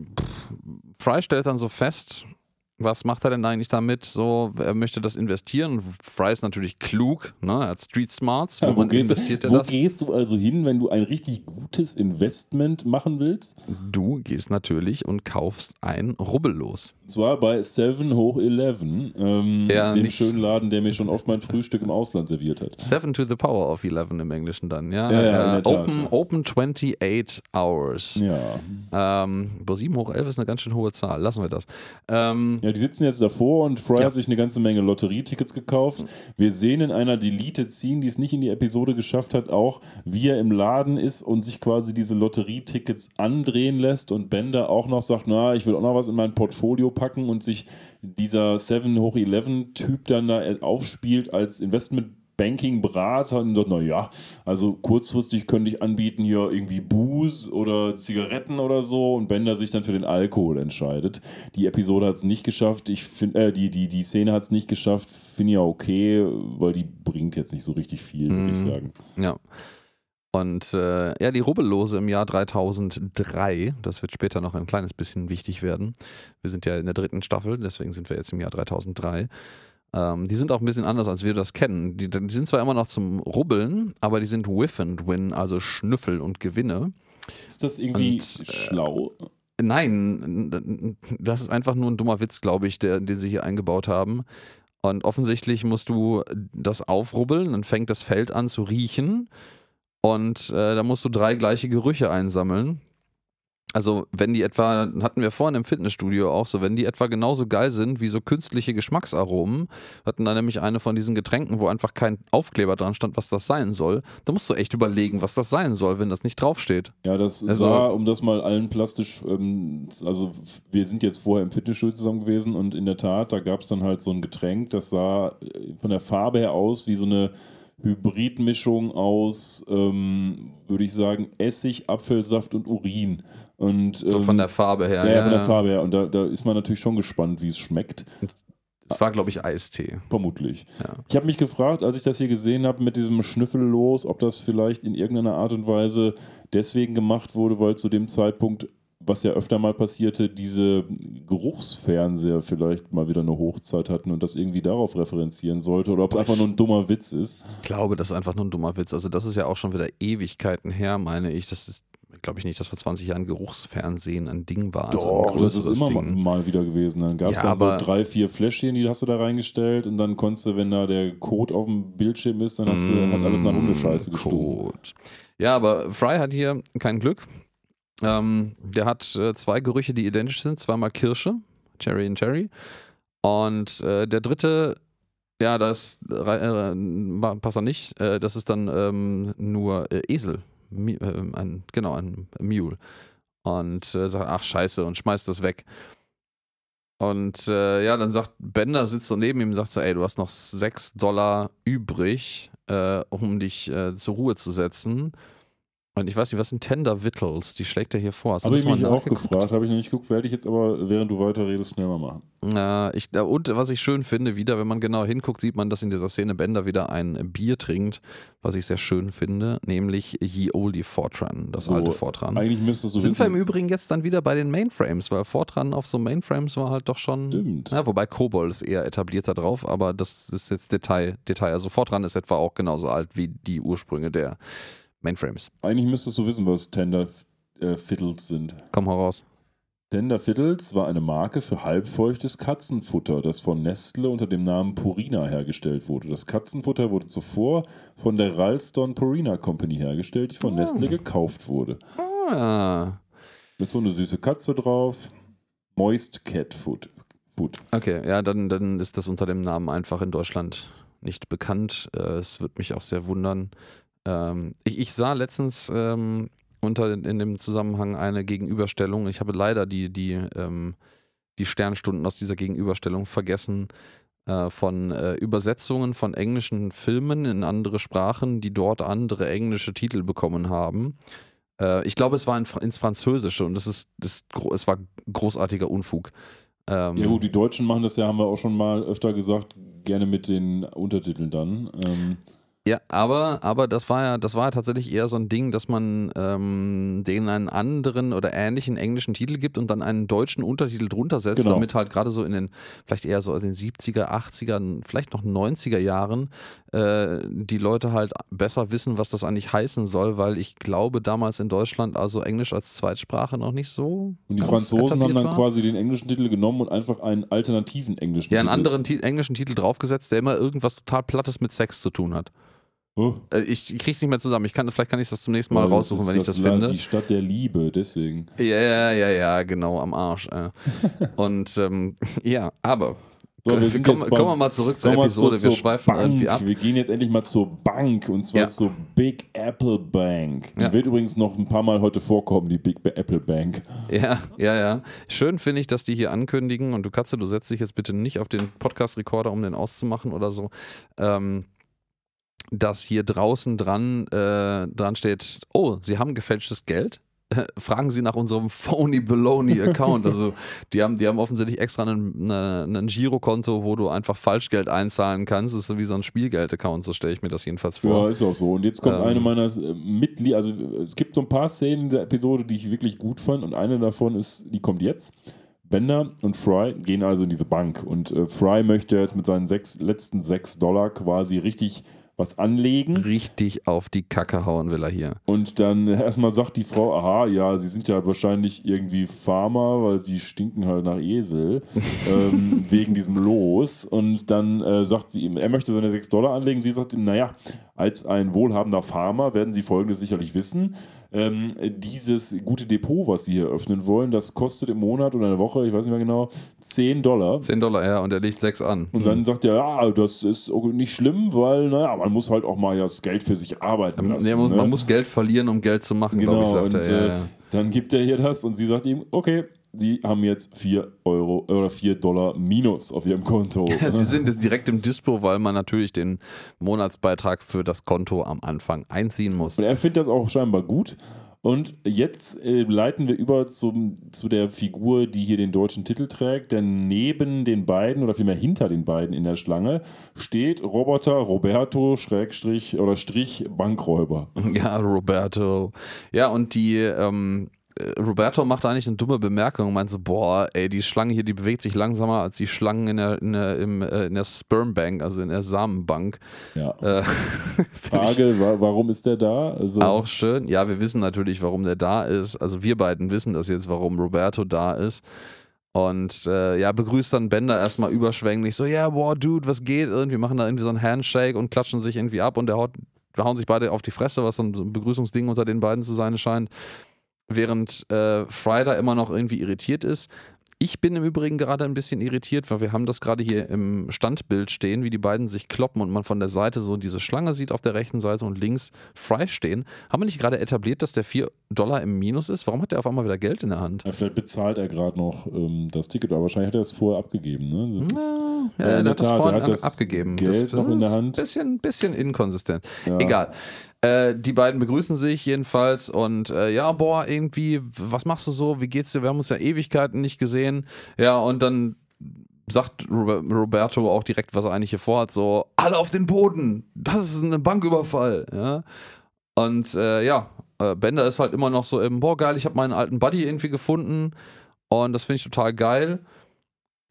Fry stellt dann so fest, was macht er denn eigentlich damit? So, er möchte das investieren. Fry ist natürlich klug, ne? er hat Street Smarts. Ja, wo gehst, investiert er wo das? gehst du also hin, wenn du ein richtig gutes Investment machen willst? Du gehst natürlich und kaufst ein Rubbellos. Und zwar bei Seven hoch 11, ähm, Ja, dem schönen Laden, der mir schon oft mein Frühstück im Ausland serviert hat. Seven to the power of 11 im Englischen dann, ja. Ja, ja, äh, open, open 28 hours. Ja. Ähm, boah, 7 hoch 11 ist eine ganz schön hohe Zahl. Lassen wir das. Ähm, Ja, die sitzen jetzt davor und Fry Ja. hat sich eine ganze Menge Lotterietickets gekauft. Wir sehen in einer Deleted Scene, die es nicht in die Episode geschafft hat, auch, wie er im Laden ist und sich quasi diese Lotterietickets andrehen lässt und Bender auch noch sagt, na, ich will auch noch was in mein Portfolio packen und sich dieser 7 hoch 11 Typ dann da aufspielt als Investment Banking Berater und sagt, naja, also kurzfristig könnte ich anbieten hier irgendwie Booze oder Zigaretten oder so und Bender sich dann für den Alkohol entscheidet. Die Episode hat es nicht geschafft. Ich finde, äh, die, die, die Szene hat es nicht geschafft. Finde ich ja okay, weil die bringt jetzt nicht so richtig viel, würde ich Mhm. sagen. ja. Und äh, ja, die Rubbellose im Jahr 3003, das wird später noch ein kleines bisschen wichtig werden. Wir sind ja in der dritten Staffel, deswegen sind wir jetzt im Jahr 3003. Ähm, die sind auch ein bisschen anders, als wir das kennen. Die, die sind zwar immer noch zum Rubbeln, aber die sind Whiff and Win, also Schnüffel und Gewinne. Ist das irgendwie Und, äh, schlau? Nein, das ist einfach nur ein dummer Witz, glaube ich, der, den sie hier eingebaut haben. Und offensichtlich musst du das aufrubbeln, dann fängt das Feld an zu riechen und äh, da musst du drei gleiche Gerüche einsammeln. Also, wenn die etwa, hatten wir vorhin im Fitnessstudio auch so, wenn die etwa genauso geil sind wie so künstliche Geschmacksaromen, hatten da nämlich eine von diesen Getränken, wo einfach kein Aufkleber dran stand, was das sein soll, da musst du echt überlegen, was das sein soll, wenn das nicht draufsteht. Ja, das Also- sah, um das mal allen plastisch, ähm, also wir sind jetzt vorher im Fitnessstudio zusammen gewesen und in der Tat, da gab es dann halt so ein Getränk, das sah äh, von der Farbe her aus wie so eine Hybridmischung aus, ähm, würde ich sagen, Essig, Apfelsaft und Urin. Und, So ähm, von der Farbe her. ja, ja, von der Farbe her. Und da, da ist man natürlich schon gespannt, wie es schmeckt. Es war, glaube ich, Eistee. Vermutlich. Ja. Ich habe mich gefragt, als ich das hier gesehen habe mit diesem Schnüffellos, ob das vielleicht in irgendeiner Art und Weise deswegen gemacht wurde, weil zu dem Zeitpunkt, was ja öfter mal passierte, diese Geruchsfernseher vielleicht mal wieder eine Hochzeit hatten und das irgendwie darauf referenzieren sollte oder ob es einfach nur ein dummer Witz ist. Ich glaube, das ist einfach nur ein dummer Witz. Also, das ist ja auch schon wieder Ewigkeiten her, meine ich. Das ist, glaube ich nicht, dass vor 20 Jahren Geruchsfernsehen ein Ding war. Also Doch, das ist immer Ding. mal wieder gewesen. Dann gab es Ja, dann so drei, vier Fläschchen, die hast du da reingestellt und dann konntest du, wenn da der Code auf dem Bildschirm ist, dann hast du, hat alles nach Hundescheiße Mm, gestunken. Code. Ja, aber Fry hat hier kein Glück. Ähm, der hat äh, zwei Gerüche, die identisch sind. Zweimal Kirsche, Cherry and Cherry. Und äh, der dritte, ja, das äh, äh, passt er nicht. Äh, das ist dann ähm, nur äh, Esel. Mi äh, ein, genau, ein Mule. Und sagt, ach scheiße, und schmeißt das weg. Und ja, dann sagt Bender, sitzt so neben ihm und sagt so, ey, du hast noch 6 Dollar übrig, um dich zur Ruhe zu setzen. Und ich weiß nicht, was sind Tender Vittles? Die schlägt er hier vor. Hast du Habe ich mich auch gefragt, habe ich noch nicht geguckt, werde ich jetzt aber, während du weiter redest, schnell mal machen. Äh, ich, und was ich schön finde, wieder, wenn man genau hinguckt, sieht man, dass in dieser Szene Bender wieder ein Bier trinkt, was ich sehr schön finde, nämlich Ye Oldie Fortran, das So, alte Fortran. Eigentlich müsstest du Sind wir wissen. im Übrigen jetzt dann wieder bei den Mainframes, weil Fortran auf so Mainframes war halt doch schon. Stimmt. Ja, wobei Kobol ist eher etablierter drauf, aber das ist jetzt Detail. Detail. Also Fortran ist etwa auch genauso alt wie die Ursprünge der Mainframes. Eigentlich müsstest du wissen, was Tender äh, Fiddles sind. Komm heraus. Tender Fiddles war eine Marke für halbfeuchtes Katzenfutter, das von Nestle unter dem Namen Purina hergestellt wurde. Das Katzenfutter wurde zuvor von der Ralston Purina Company hergestellt, die von Ah. Nestle gekauft wurde. Ah, Da ist so eine süße Katze drauf. Moist Cat Food. Food. okay, ja, dann, dann ist das unter dem Namen einfach in Deutschland nicht bekannt. Äh, es wird mich auch sehr wundern. Ähm, ich, ich sah letztens ähm, unter in dem Zusammenhang eine Gegenüberstellung. Ich habe leider die, die, ähm, die Sternstunden aus dieser Gegenüberstellung vergessen. äh, Von äh, Übersetzungen von englischen Filmen in andere Sprachen, die dort andere englische Titel bekommen haben. Äh, ich glaube, es war in, ins Französische und das ist, das es war großartiger Unfug. Ähm, Ja gut, die Deutschen machen das ja, haben wir auch schon mal öfter gesagt, gerne mit den Untertiteln dann. Ähm, Ja, aber, aber das war ja, das war ja tatsächlich eher so ein Ding, dass man ähm, denen einen anderen oder ähnlichen englischen Titel gibt und dann einen deutschen Untertitel drunter setzt, Genau. damit halt gerade so in den, vielleicht eher so in den 70er, 80er, vielleicht noch 90er Jahren äh, die Leute halt besser wissen, was das eigentlich heißen soll, weil ich glaube, damals in Deutschland also Englisch als Zweitsprache noch nicht so. Und die Franzosen haben dann war. quasi den englischen Titel genommen und einfach einen alternativen englischen Ja, einen Titel. anderen Ti englischen Titel draufgesetzt, der immer irgendwas total Plattes mit Sex zu tun hat. Oh. Äh, Ich, krieg's nicht mehr zusammen. Ich kann, vielleicht kann ich das zum nächsten Mal Weil raussuchen, wenn ich das Land- finde. Die Stadt der Liebe, deswegen. Ja, ja, ja, ja, genau, am Arsch. Äh. Und ähm, ja, aber So, wir sind kommen, jetzt beim- kommen wir mal zurück zur Episode. zur, wir schweifen Bank. irgendwie ab. Wir gehen jetzt endlich mal zur Bank und zwar Ja. zur Big Apple Bank. Die Ja. wird übrigens noch ein paar Mal heute vorkommen, die Big Apple Bank. Ja, ja, ja. Schön finde ich, dass die hier ankündigen und du Katze, du setzt dich jetzt bitte nicht auf den Podcast-Recorder, um den auszumachen oder so. Ähm, dass hier draußen dran, äh, dran steht, oh, Sie haben gefälschtes Geld? Fragen Sie nach unserem Phony Baloney Account. Also die haben, die haben offensichtlich extra einen, eine, ein Girokonto, wo du einfach Falschgeld einzahlen kannst. Das ist so wie so ein Spielgeld-Account, so stelle ich mir das jedenfalls vor. Ja, ist auch so. Und jetzt kommt Ähm. eine meiner äh, Mitglieder, also es gibt so ein paar Szenen in der Episode, die ich wirklich gut fand und eine davon ist, die kommt jetzt. Bender und Fry gehen also in diese Bank und äh, Fry möchte jetzt mit seinen sechs, letzten sechs Dollar quasi richtig was anlegen. Richtig auf die Kacke hauen will er hier. Und dann erstmal sagt die Frau, aha, ja, sie sind ja wahrscheinlich irgendwie Farmer, weil sie stinken halt nach Esel, ähm, wegen diesem Los. Und dann äh, sagt sie ihm, er möchte seine 6 Dollar anlegen. Sie sagt ihm, naja, als ein wohlhabender Farmer werden Sie Folgendes sicherlich wissen. Ähm, dieses gute Depot, was Sie hier öffnen wollen, das kostet im Monat oder in der Woche, ich weiß nicht mehr genau, 10 Dollar. 10 Dollar, ja, und er legt 6 an. Und dann sagt er, ja, das ist nicht schlimm, weil, naja, man muss halt auch mal ja das Geld für sich arbeiten lassen. Nee, man, ne? man muss Geld verlieren, um Geld zu machen, glaube ich, Genau, sagt und er. Ja, äh, ja. dann gibt er hier das und sie sagt ihm, okay, sie haben jetzt 4 Euro oder 4 Dollar minus auf ihrem Konto. Sie sind jetzt direkt im Dispo, weil man natürlich den Monatsbeitrag für das Konto am Anfang einziehen muss. Und er findet das auch scheinbar gut. Und jetzt äh, leiten wir über zum, zu der Figur, die hier den deutschen Titel trägt. Denn neben den beiden oder vielmehr hinter den beiden in der Schlange steht Roboter Roberto Schrägstrich oder Strich Bankräuber. Ja, Roberto. Ja, und die, ähm, äh, Roberto macht eigentlich eine dumme Bemerkung und meint so, boah, ey, die Schlange hier, die bewegt sich langsamer als die Schlangen in der, in der, im, äh, in der Spermbank, also in der Samenbank. Ja. Äh, ich Frage, wa warum ist der da? Also, Auch schön. Ja, wir wissen natürlich, warum der da ist. Also wir beiden wissen das jetzt, warum Roberto da ist. Und äh, ja, begrüßt dann Bender erstmal überschwänglich so, ja, boah, Dude, was geht? Irgendwie machen da irgendwie so einen Handshake und klatschen sich irgendwie ab und der haut, hauen sich beide auf die Fresse, was so ein Begrüßungsding unter den beiden zu sein scheint. Während äh, Fry da immer noch irgendwie irritiert ist. Ich bin im Übrigen gerade ein bisschen irritiert, weil wir haben das gerade hier im Standbild stehen, wie die beiden sich kloppen und man von der Seite so diese Schlange sieht auf der rechten Seite und links Fry stehen. Haben wir nicht gerade etabliert, dass der 4 Dollar im Minus ist? Warum hat der auf einmal wieder Geld in der Hand? Ja, vielleicht bezahlt er gerade noch ähm, das Ticket, aber wahrscheinlich hat er es vorher abgegeben. Ne? Das ist, Ja, Ja, hat das er hat das abgegeben. Geld das, noch in der ist Hand. Bisschen, bisschen inkonsistent. Ja. Egal. Äh, die beiden begrüßen sich jedenfalls und äh, ja, boah, irgendwie, was machst du so? Wie geht's dir? Wir haben uns ja Ewigkeiten nicht gesehen. Ja, und dann sagt Robe- Roberto auch direkt, was er eigentlich hier vorhat, so, alle auf den Boden, das ist ein Banküberfall. Ja? Und äh, ja, äh, Bender ist halt immer noch so im, boah, geil, ich habe meinen alten Buddy irgendwie gefunden und das finde ich total geil.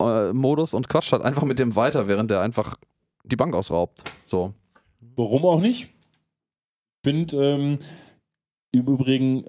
Äh, Modus und quatscht halt einfach mit dem weiter, während der einfach die Bank ausraubt. So. Warum auch nicht? Finde ähm, im Übrigen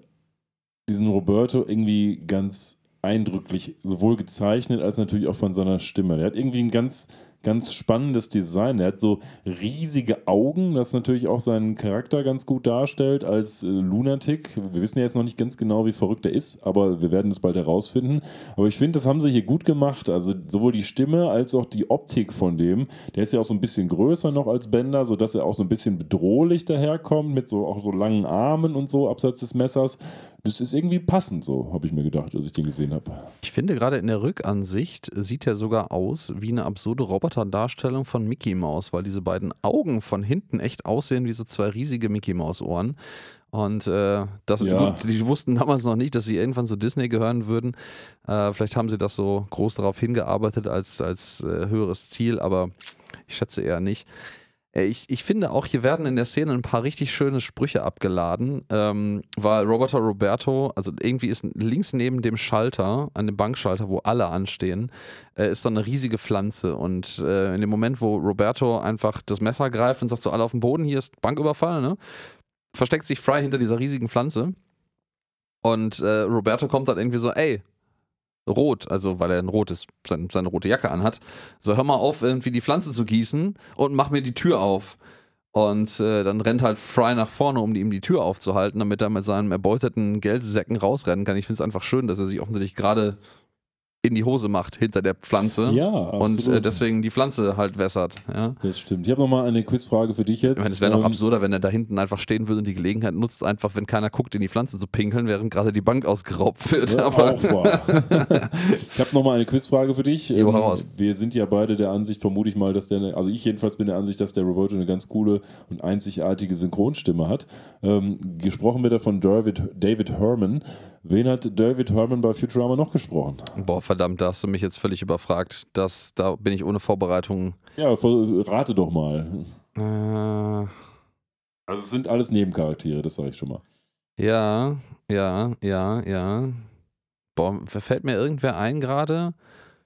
diesen Roberto irgendwie ganz eindrücklich, sowohl gezeichnet als natürlich auch von seiner Stimme. Der hat irgendwie ein ganz, ganz spannendes Design. Er hat so riesige Augen, das natürlich auch seinen Charakter ganz gut darstellt als äh, Lunatic. Wir wissen ja jetzt noch nicht ganz genau, wie verrückt er ist, aber wir werden es bald herausfinden. Aber ich finde, das haben sie hier gut gemacht. Also sowohl die Stimme als auch die Optik von dem. Der ist ja auch so ein bisschen größer noch als Bender, sodass er auch so ein bisschen bedrohlich daherkommt, mit so auch so langen Armen und so abseits des Messers. Das ist irgendwie passend so, habe ich mir gedacht, als ich den gesehen habe. Ich finde gerade in der Rückansicht sieht er sogar aus wie eine absurde Roboterdarstellung von Mickey Mouse, weil diese beiden Augen von hinten echt aussehen wie so zwei riesige Mickey Mouse Ohren. Und äh, das, Ja. gut, die wussten damals noch nicht, dass sie irgendwann zu Disney gehören würden. Äh, vielleicht haben sie das so groß darauf hingearbeitet als, als äh, höheres Ziel, aber ich schätze eher nicht. Ja, ich, ich finde auch, hier werden in der Szene ein paar richtig schöne Sprüche abgeladen, ähm, weil Roberto Roberto, also irgendwie ist links neben dem Schalter, an dem Bankschalter, wo alle anstehen, äh, ist so eine riesige Pflanze. Und äh, in dem Moment, wo Roberto einfach das Messer greift und sagt so, alle auf dem Boden, hier ist Banküberfall, ne? versteckt sich Fry hinter dieser riesigen Pflanze. Und äh, Roberto kommt dann irgendwie so, ey, rot, also weil er ein rotes, sein, seine rote Jacke anhat. So, hör mal auf, irgendwie die Pflanze zu gießen und mach mir die Tür auf. Und äh, dann rennt halt Fry nach vorne, um ihm die Tür aufzuhalten, damit er mit seinen erbeuteten Geldsäcken rausrennen kann. Ich finde es einfach schön, dass er sich offensichtlich gerade in die Hose macht hinter der Pflanze Ja, und absolut. äh, deswegen die Pflanze halt wässert. Ja. Das stimmt. Ich habe nochmal eine Quizfrage für dich jetzt. Ich meine, es wäre noch Ähm, absurder, wenn er da hinten einfach stehen würde und die Gelegenheit nutzt, einfach, wenn keiner guckt, in die Pflanze zu pinkeln, während gerade die Bank ausgeraubt wird. Ja, Aber auch wahr. ich habe nochmal eine Quizfrage für dich. Jo, Ähm, hau raus. Wir sind ja beide der Ansicht, vermute ich mal, dass der, also ich jedenfalls bin der Ansicht, dass der Roberto eine ganz coole und einzigartige Synchronstimme hat. Ähm, gesprochen wird er von David, David Herman. Wen hat David Herman bei Futurama noch gesprochen? boah, verdammt, da hast du mich jetzt völlig überfragt. Das, da bin ich ohne Vorbereitung. Ja, rate doch mal. Äh, Also es sind alles Nebencharaktere, das sage ich schon mal. ja, ja, ja, ja. Boah, fällt mir irgendwer ein gerade?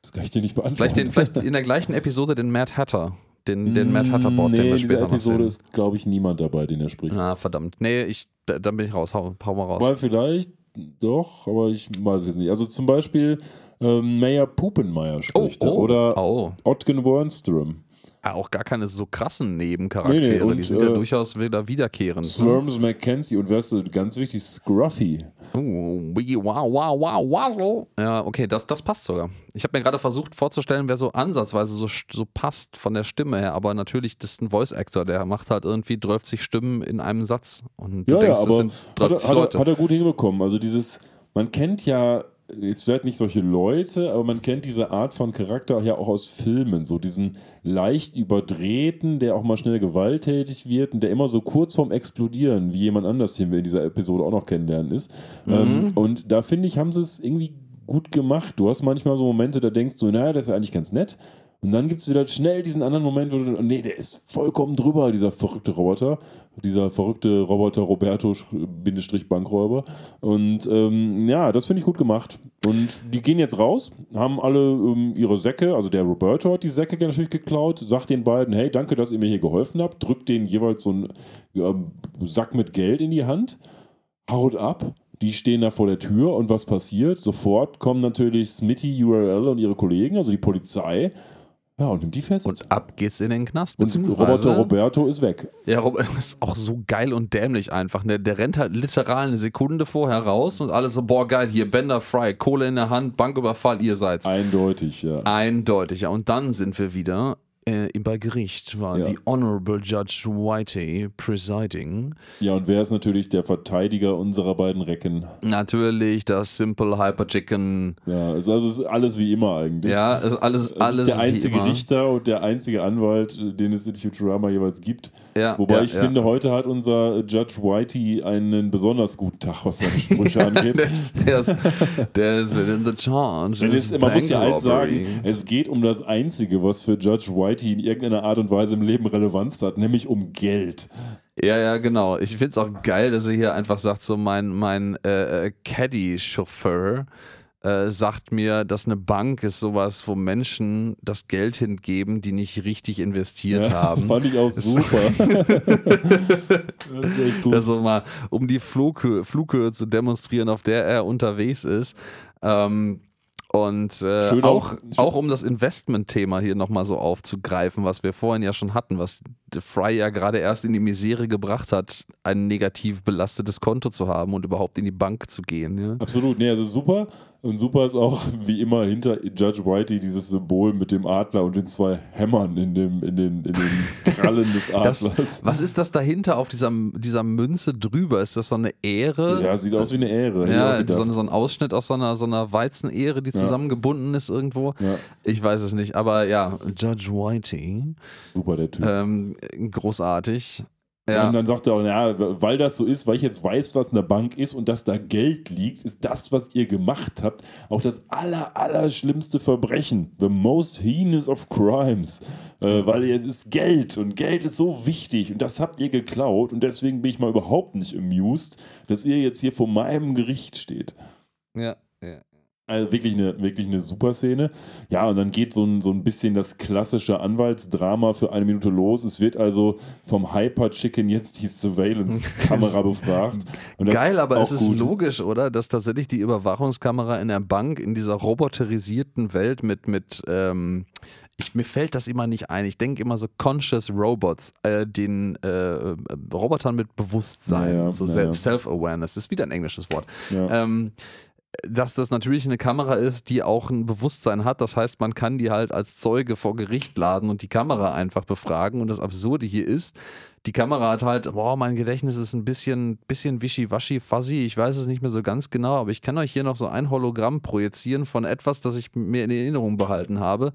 Das kann ich dir nicht beantworten. Vielleicht, den, vielleicht in der gleichen Episode den Mad Hatter. Den, den Mad Hatter Bot, nee, den wir in später noch Episode sehen. ist, glaube ich, niemand dabei, den er spricht. Ah, verdammt. Nee, ich, da, dann bin ich raus. Hau, hau mal raus. Mal vielleicht doch, aber ich weiß es jetzt nicht. Also zum Beispiel ähm, Mayor Pupenmeier spricht er oder oh. Otgen Wernström. Ja, auch gar keine so krassen Nebencharaktere. Nee, nee, und, die sind ja äh, durchaus wieder wiederkehrend. Ne? Slurms McKenzie und wer ist so ganz wichtig, Scruffy. Oh, wow, wow, wow, wazzle. Ja, okay, das, das passt sogar. Ich habe mir gerade versucht vorzustellen, wer so ansatzweise so, so passt von der Stimme her, aber natürlich, das ist ein Voice-Actor, der macht halt irgendwie 30 Stimmen in einem Satz. Und du Ja, denkst, ja, das aber sind hat 30 er, hat, Leute. er, hat er gut hinbekommen. Also dieses, man kennt ja, jetzt vielleicht nicht solche Leute, aber man kennt diese Art von Charakter ja auch aus Filmen. So diesen leicht überdrehten, der auch mal schnell gewalttätig wird und der immer so kurz vorm Explodieren, wie jemand anders, den wir in dieser Episode auch noch kennenlernen, ist. Mhm. Ähm, und da finde ich, haben sie es irgendwie gut gemacht. Du hast manchmal so Momente, da denkst du, naja, das ist ja eigentlich ganz nett. Und dann gibt es wieder schnell diesen anderen Moment, wo du, nee, der ist vollkommen drüber, dieser verrückte Roboter. Dieser verrückte Roboter Roberto, Bindestrich Bankräuber. Und ähm, ja, das finde ich gut gemacht. Und die gehen jetzt raus, haben alle ähm, ihre Säcke, also der Roberto hat die Säcke natürlich geklaut, sagt den beiden, hey, danke, dass ihr mir hier geholfen habt, drückt denen jeweils so einen ähm, Sack mit Geld in die Hand, haut ab. Die stehen da vor der Tür und was passiert? Sofort kommen natürlich Smitty, URL und ihre Kollegen, also die Polizei. Ja, und nimmt die fest. Und ab geht's in den Knast. Und Roboter Roberto ist weg. Ja, Robert, das ist auch so geil und dämlich einfach. Ne? Der rennt halt literal eine Sekunde vorher raus und alle so, boah, geil, hier Bender Fry, Kohle in der Hand, Banküberfall, ihr seid's. Eindeutig, ja. Eindeutig, ja. Und dann sind wir wieder äh, bei Gericht, war Ja. die Honorable Judge Whitey presiding. Ja, und wer ist natürlich der Verteidiger unserer beiden Recken? Natürlich das Simple Hyper Chicken. Ja, es- also es ist alles wie immer eigentlich. Ja, also alles, Es alles ist der einzige immer. Richter und der einzige Anwalt, den es in Futurama jeweils gibt. Ja, Wobei ja, ich ja. finde, heute hat unser Judge Whitey einen besonders guten Tag, was seine Sprüche angeht. Der ist, der, ist, der ist within the charge. Es, man muss ja halt sagen, es geht um das Einzige, was für Judge Whitey in irgendeiner Art und Weise im Leben Relevanz hat, nämlich um Geld. Ja, ja, genau. Ich finde es auch geil, dass er hier einfach sagt, so mein, mein äh, äh, Caddy-Chauffeur äh, sagt mir, dass eine Bank ist sowas, wo Menschen das Geld hingeben, die nicht richtig investiert haben. Fand ich auch super. das ist echt gut. Also mal, um die Flughöhe, Flughöhe zu demonstrieren, auf der er unterwegs ist. Ähm, und äh, auch- auch um das Investment-Thema hier nochmal so aufzugreifen, was wir vorhin ja schon hatten, was Fry ja gerade erst in die Misere gebracht hat, ein negativ belastetes Konto zu haben und überhaupt in die Bank zu gehen. Ja? Absolut, nee, also super. Und super ist auch, wie immer, hinter Judge Whitey dieses Symbol mit dem Adler und den zwei Hämmern in, dem, in, den, in den Krallen des Das, Adlers. was ist das dahinter auf dieser, dieser Münze drüber? Ist das so eine Ähre? ja, sieht aus wie eine Ähre. auch Ja, so, so ein Ausschnitt aus so einer, so einer Weizenähre, die zusammengebunden ist irgendwo. Ja. Ich weiß es nicht, aber ja, Judge Whitey, super, der Typ. ähm, großartig. Ja. Und dann sagt er, ja, weil das so ist, weil ich jetzt weiß, was eine Bank ist und dass da Geld liegt, ist das, was ihr gemacht habt, auch das aller, aller schlimmste Verbrechen. The most heinous of crimes. Äh, weil es ist Geld und Geld ist so wichtig und das habt ihr geklaut und deswegen bin ich mal überhaupt nicht amused, dass ihr jetzt hier vor meinem Gericht steht. Ja. Also wirklich eine, wirklich eine super Szene. Ja, und dann geht so ein, so ein bisschen das klassische Anwaltsdrama für eine Minute los. Es wird also vom Hyper Chicken jetzt die Surveillance-Kamera befragt. Geil, aber es ist gut. logisch, oder? Dass tatsächlich die Überwachungskamera in der Bank in dieser roboterisierten Welt mit, mit ähm, ich, mir fällt das immer nicht ein. Ich denke immer so Conscious Robots, äh, den äh, Robotern mit Bewusstsein, ja, ja, so ja, Self-Awareness, ist wieder ein englisches Wort. Ähm, dass das natürlich eine Kamera ist, die auch ein Bewusstsein hat. Das heißt, man kann die halt als Zeuge vor Gericht laden und die Kamera einfach befragen. Und das Absurde hier ist, die Kamera hat halt, boah, mein Gedächtnis ist ein bisschen, bisschen wischiwaschi, fuzzy. Ich weiß es nicht mehr so ganz genau, aber ich kann euch hier noch so ein Hologramm projizieren von etwas, das ich mir in Erinnerung behalten habe.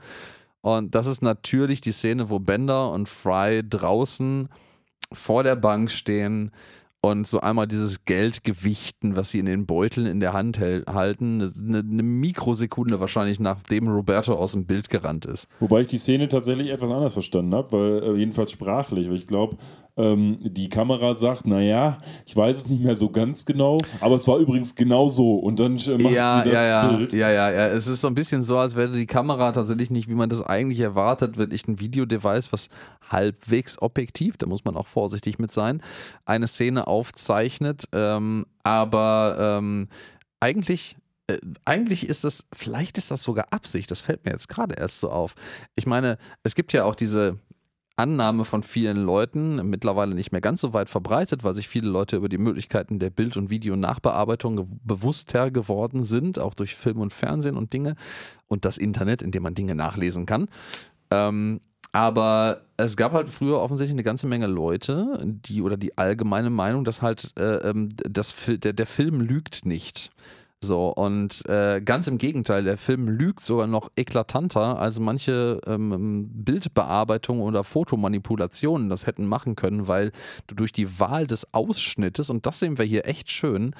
Und das ist natürlich die Szene, wo Bender und Fry draußen vor der Bank stehen und so einmal dieses Geld gewichten, was sie in den Beuteln in der Hand halten. Eine, eine, Mikrosekunde wahrscheinlich, nachdem Roberto aus dem Bild gerannt ist. Wobei ich die Szene tatsächlich etwas anders verstanden habe, weil äh, jedenfalls sprachlich, weil ich glaube, ähm, die Kamera sagt, naja, ich weiß es nicht mehr so ganz genau, aber es war übrigens genau so und dann äh, macht ja, sie das ja, ja. Bild. Ja, ja, ja. Es ist so ein bisschen so, als wäre die Kamera tatsächlich nicht, wie man das eigentlich erwartet, wirklich ein Videodevice, was halbwegs objektiv, da muss man auch vorsichtig mit sein, eine Szene aufzeichnet, ähm, aber ähm, eigentlich äh, eigentlich ist das, vielleicht ist das sogar Absicht, das fällt mir jetzt gerade erst so auf. Ich meine, es gibt ja auch diese, Annahme von vielen Leuten, mittlerweile nicht mehr ganz so weit verbreitet, weil sich viele Leute über die Möglichkeiten der Bild- und Videonachbearbeitung bewusster geworden sind, auch durch Film und Fernsehen und Dinge und das Internet, in dem man Dinge nachlesen kann. Ähm, aber es gab halt früher offensichtlich eine ganze Menge Leute, die oder die allgemeine Meinung, dass halt äh, ähm, das, der, der Film lügt nicht. So, und äh, ganz im Gegenteil, der Film lügt sogar noch eklatanter, als manche ähm, Bildbearbeitungen oder Fotomanipulationen das hätten machen können, weil du durch die Wahl des Ausschnittes, und das sehen wir hier echt schön,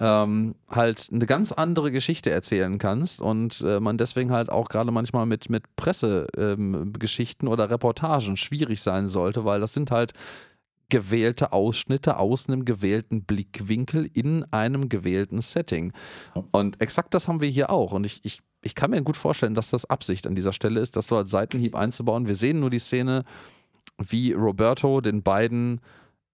ähm, halt eine ganz andere Geschichte erzählen kannst und äh, man deswegen halt auch gerade manchmal mit, mit Pressegeschichten ähm, oder Reportagen schwierig sein sollte, weil das sind halt gewählte Ausschnitte aus einem gewählten Blickwinkel in einem gewählten Setting. Und exakt das haben wir hier auch. Und ich, ich, ich kann mir gut vorstellen, dass das Absicht an dieser Stelle ist, das so als Seitenhieb einzubauen. Wir sehen nur die Szene, wie Roberto den beiden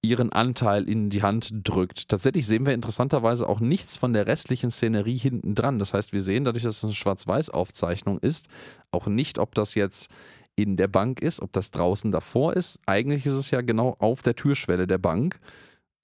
ihren Anteil in die Hand drückt. Tatsächlich sehen wir interessanterweise auch nichts von der restlichen Szenerie hinten dran. Das heißt, wir sehen dadurch, dass es eine Schwarz-Weiß-Aufzeichnung ist, auch nicht, ob das jetzt in der Bank ist, ob das draußen davor ist. Eigentlich ist es ja genau auf der Türschwelle der Bank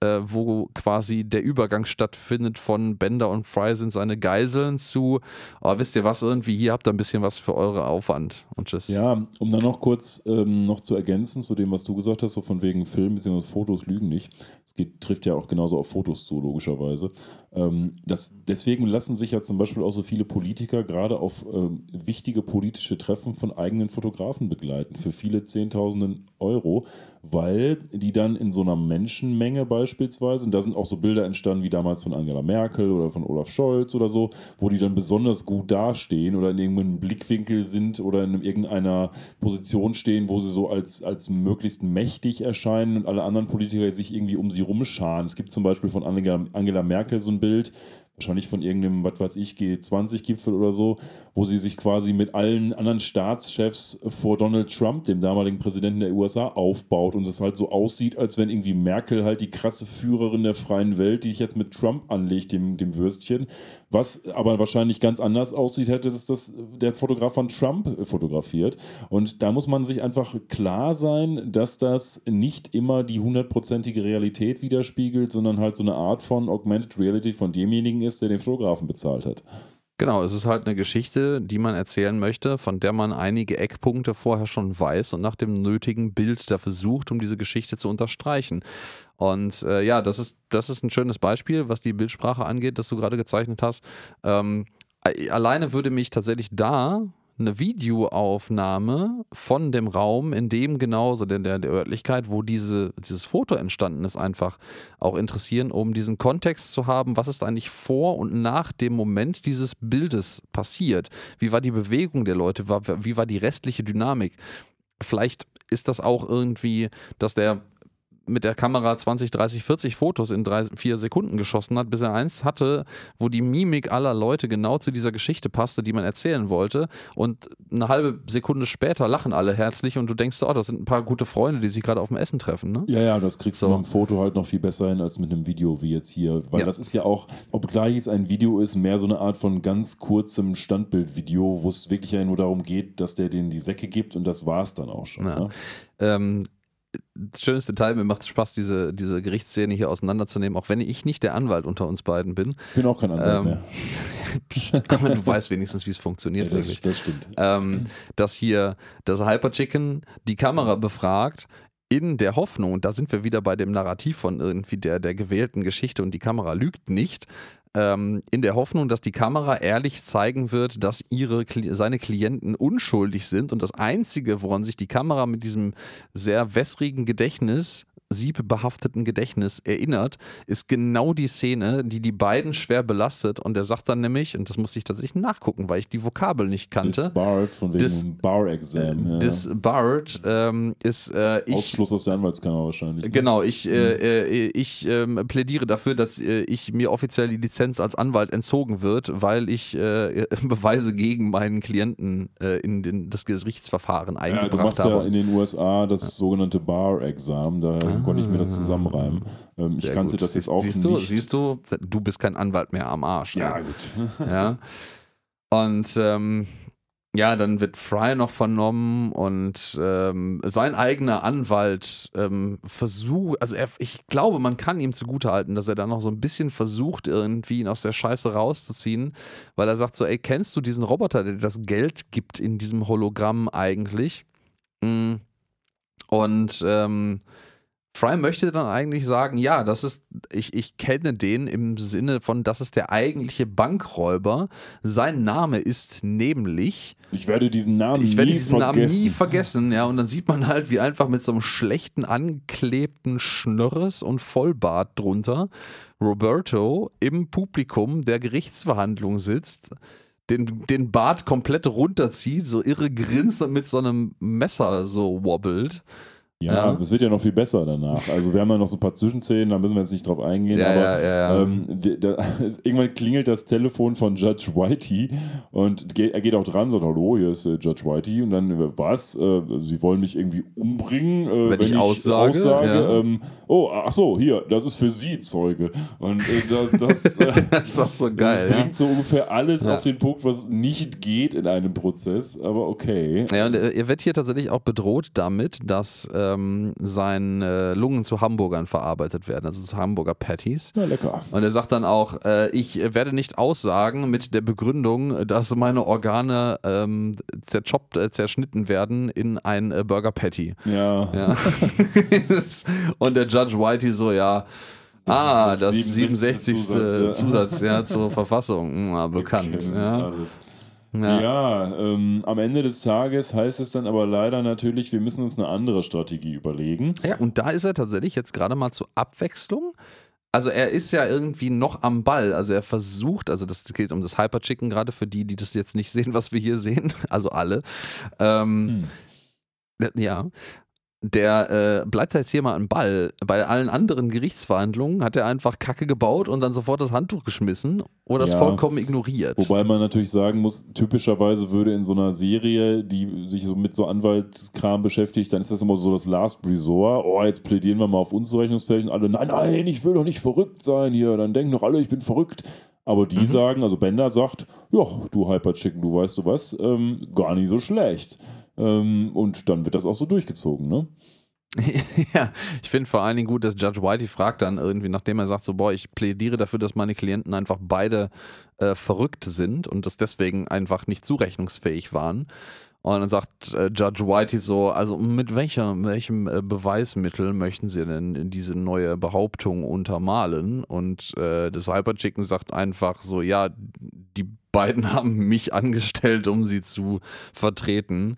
äh, wo quasi der Übergang stattfindet von Bender und Fry sind seine Geiseln zu, oh, wisst ihr was, irgendwie hier habt ihr ein bisschen was für eure Aufwand und tschüss. Ja, um dann noch kurz ähm, noch zu ergänzen zu dem, was du gesagt hast, so von wegen Film bzw. Fotos lügen nicht. Es trifft ja auch genauso auf Fotos zu, logischerweise. Ähm, das, deswegen lassen sich ja zum Beispiel auch so viele Politiker gerade auf ähm, wichtige politische Treffen von eigenen Fotografen begleiten, für viele Zehntausenden Euro, weil die dann in so einer Menschenmenge beispielsweise, und da sind auch so Bilder entstanden wie damals von Angela Merkel oder von Olaf Scholz oder so, wo die dann besonders gut dastehen oder in irgendeinem Blickwinkel sind oder in irgendeiner Position stehen, wo sie so als, als möglichst mächtig erscheinen und alle anderen Politiker sich irgendwie um sie rumscharen. Es gibt zum Beispiel von Angela, Angela Merkel so ein Bild, wahrscheinlich von irgendeinem, was weiß ich, G20-Gipfel oder so, wo sie sich quasi mit allen anderen Staatschefs vor Donald Trump, dem damaligen Präsidenten der USA, aufbaut und es halt so aussieht, als wenn irgendwie Merkel halt die krasse Führerin der freien Welt, die sich jetzt mit Trump anlegt, dem, dem Würstchen. Was aber wahrscheinlich ganz anders aussieht, hätte das, das der Fotograf von Trump fotografiert. Und da muss man sich einfach klar sein, dass das nicht immer die hundertprozentige Realität widerspiegelt, sondern halt so eine Art von Augmented Reality von demjenigen ist, der den Fotografen bezahlt hat. Genau, es ist halt eine Geschichte, die man erzählen möchte, von der man einige Eckpunkte vorher schon weiß und nach dem nötigen Bild dafür sucht, um diese Geschichte zu unterstreichen. Und äh, ja, das ist, das ist ein schönes Beispiel, was die Bildsprache angeht, das du gerade gezeichnet hast. Ähm, alleine würde mich tatsächlich da eine Videoaufnahme von dem Raum, in dem genauso der, der, der Örtlichkeit, wo diese, dieses Foto entstanden ist, einfach auch interessieren, um diesen Kontext zu haben, was ist eigentlich vor und nach dem Moment dieses Bildes passiert? Wie war die Bewegung der Leute? Wie war die restliche Dynamik? Vielleicht ist das auch irgendwie, dass der mit der Kamera 20, 30, 40 Fotos in drei, vier Sekunden geschossen hat, bis er eins hatte, wo die Mimik aller Leute genau zu dieser Geschichte passte, die man erzählen wollte. Und eine halbe Sekunde später lachen alle herzlich und du denkst, oh, das sind ein paar gute Freunde, die sich gerade auf dem Essen treffen. Ne? Ja, ja, das kriegst so. du mit dem Foto halt noch viel besser hin als mit einem Video wie jetzt hier. Weil ja. das ist ja auch, obgleich es ein Video ist, mehr so eine Art von ganz kurzem Standbildvideo, wo es wirklich ja nur darum geht, dass der denen die Säcke gibt und das war es dann auch schon. Ja. Ne? Ähm, schönes Detail, mir macht es Spaß, diese, diese Gerichtsszene hier auseinanderzunehmen, auch wenn ich nicht der Anwalt unter uns beiden bin. Ich bin auch kein Anwalt ähm, mehr. aber du weißt wenigstens, wie es funktioniert. Ja, das, das, stimmt. Ähm, dass hier das Hyper Chicken die Kamera befragt, in der Hoffnung, und da sind wir wieder bei dem Narrativ von irgendwie der, der gewählten Geschichte und die Kamera lügt nicht, ähm, in der Hoffnung, dass die Kamera ehrlich zeigen wird, dass ihre, seine Klienten unschuldig sind und das Einzige, woran sich die Kamera mit diesem sehr wässrigen Gedächtnis siebbehafteten Gedächtnis erinnert, ist genau die Szene, die die beiden schwer belastet. Und er sagt dann nämlich, und das musste ich tatsächlich nachgucken, weil ich die Vokabel nicht kannte. Disbarred, von wegen Dis, Bar-Exam. Ja. Disbarred ähm, ist. Äh, ich, Ausschluss aus der Anwaltskammer wahrscheinlich. Ne? Genau, ich, äh, hm. äh, ich ähm, plädiere dafür, dass äh, ich mir offiziell die Lizenz als Anwalt entzogen wird, weil ich äh, Beweise gegen meinen Klienten äh, in den, das Gerichtsverfahren eingebracht habe. Ja, du machst habe. ja in den USA das sogenannte Bar-Exam. Da ah. konnte ich mir das zusammenreimen. Ähm, ich kannte gut. das jetzt auch siehst nicht. Du, siehst du, du bist kein Anwalt mehr am Arsch. Ja, gut. ja. Und ähm, ja, dann wird Fry noch vernommen und ähm, sein eigener Anwalt ähm, versucht, also er, ich glaube, man kann ihm zugutehalten, dass er da noch so ein bisschen versucht, irgendwie ihn aus der Scheiße rauszuziehen, weil er sagt so, ey, kennst du diesen Roboter, der dir das Geld gibt in diesem Hologramm eigentlich? Mm. Und ähm, Fry möchte dann eigentlich sagen, ja, das ist, ich, ich kenne den im Sinne von, das ist der eigentliche Bankräuber. Sein Name ist nämlich. Ich werde diesen Namen ich werde diesen vergessen. Namen nie vergessen, ja. Und dann sieht man halt, wie einfach mit so einem schlechten angeklebten Schnörres und Vollbart drunter Roberto im Publikum der Gerichtsverhandlung sitzt den, den Bart komplett runterzieht, so irre grinst und mit so einem Messer so wobbelt. Ja, ja, das wird ja noch viel besser danach. Also wir haben ja noch so ein paar Zwischenszenen, da müssen wir jetzt nicht drauf eingehen, ja, aber ja, ähm, da, irgendwann klingelt das Telefon von Judge Whitey und geht, er geht auch dran, sagt, hallo, hier ist äh, Judge Whitey und dann, äh, was, äh, sie wollen mich irgendwie umbringen, äh, wenn, wenn, ich, ich aussage. aussage ähm, oh, ach so, hier, das ist für Sie, Zeuge. Und äh, das, das, äh, das ist auch so geil. Das bringt so ungefähr alles auf den Punkt, was nicht geht in einem Prozess, aber okay. Ja, und er wird hier tatsächlich auch bedroht damit, dass ähm, seine Lungen zu Hamburgern verarbeitet werden, also zu Hamburger Patties. Ja, lecker. Und er sagt dann auch, äh, ich werde nicht aussagen mit der Begründung, dass meine Organe ähm, zerchoppt, äh, zerschnitten werden in ein äh, Burger Patty. Ja. ja. Und der Judge Whitey so, ja, Ah, das 67. Zusatz, ja. Zusatz ja, zur Verfassung. Ja, hm, bekannt. Ja. Ja, ja ähm, am Ende des Tages heißt es dann aber leider natürlich, wir müssen uns eine andere Strategie überlegen. Ja, und da ist er tatsächlich jetzt gerade mal zur Abwechslung. Also er ist ja irgendwie noch am Ball. Also er versucht, also das geht um das Hyper Chicken gerade für die, die das jetzt nicht sehen, was wir hier sehen. Also alle. Ähm, hm. Ja, der äh, bleibt jetzt hier mal am Ball. Bei allen anderen Gerichtsverhandlungen hat er einfach Kacke gebaut und dann sofort das Handtuch geschmissen oder es ja, vollkommen ignoriert. Wobei man natürlich sagen muss, typischerweise würde in so einer Serie, die sich so mit so Anwaltskram beschäftigt, dann ist das immer so das Last Resort. Oh, jetzt plädieren wir mal auf Unzurechnungsfähig und alle, nein, nein, ich will doch nicht verrückt sein hier. Dann denken doch alle, ich bin verrückt. Aber die mhm. sagen, also Bender sagt, ja, du Hyper Chicken, du weißt du was, ähm, gar nicht so schlecht. Ähm, und dann wird das auch so durchgezogen, ne? ja, ich finde vor allen Dingen gut, dass Judge Whitey fragt dann irgendwie, nachdem er sagt, so, boah, ich plädiere dafür, dass meine Klienten einfach beide äh, verrückt sind und dass deswegen einfach nicht zurechnungsfähig waren. Und dann sagt äh, Judge Whitey so, also mit welcher, welchem äh, Beweismittel möchten Sie denn diese neue Behauptung untermalen? Und äh, das Hyper Chicken sagt einfach so, ja, die beiden haben mich angestellt, um sie zu vertreten.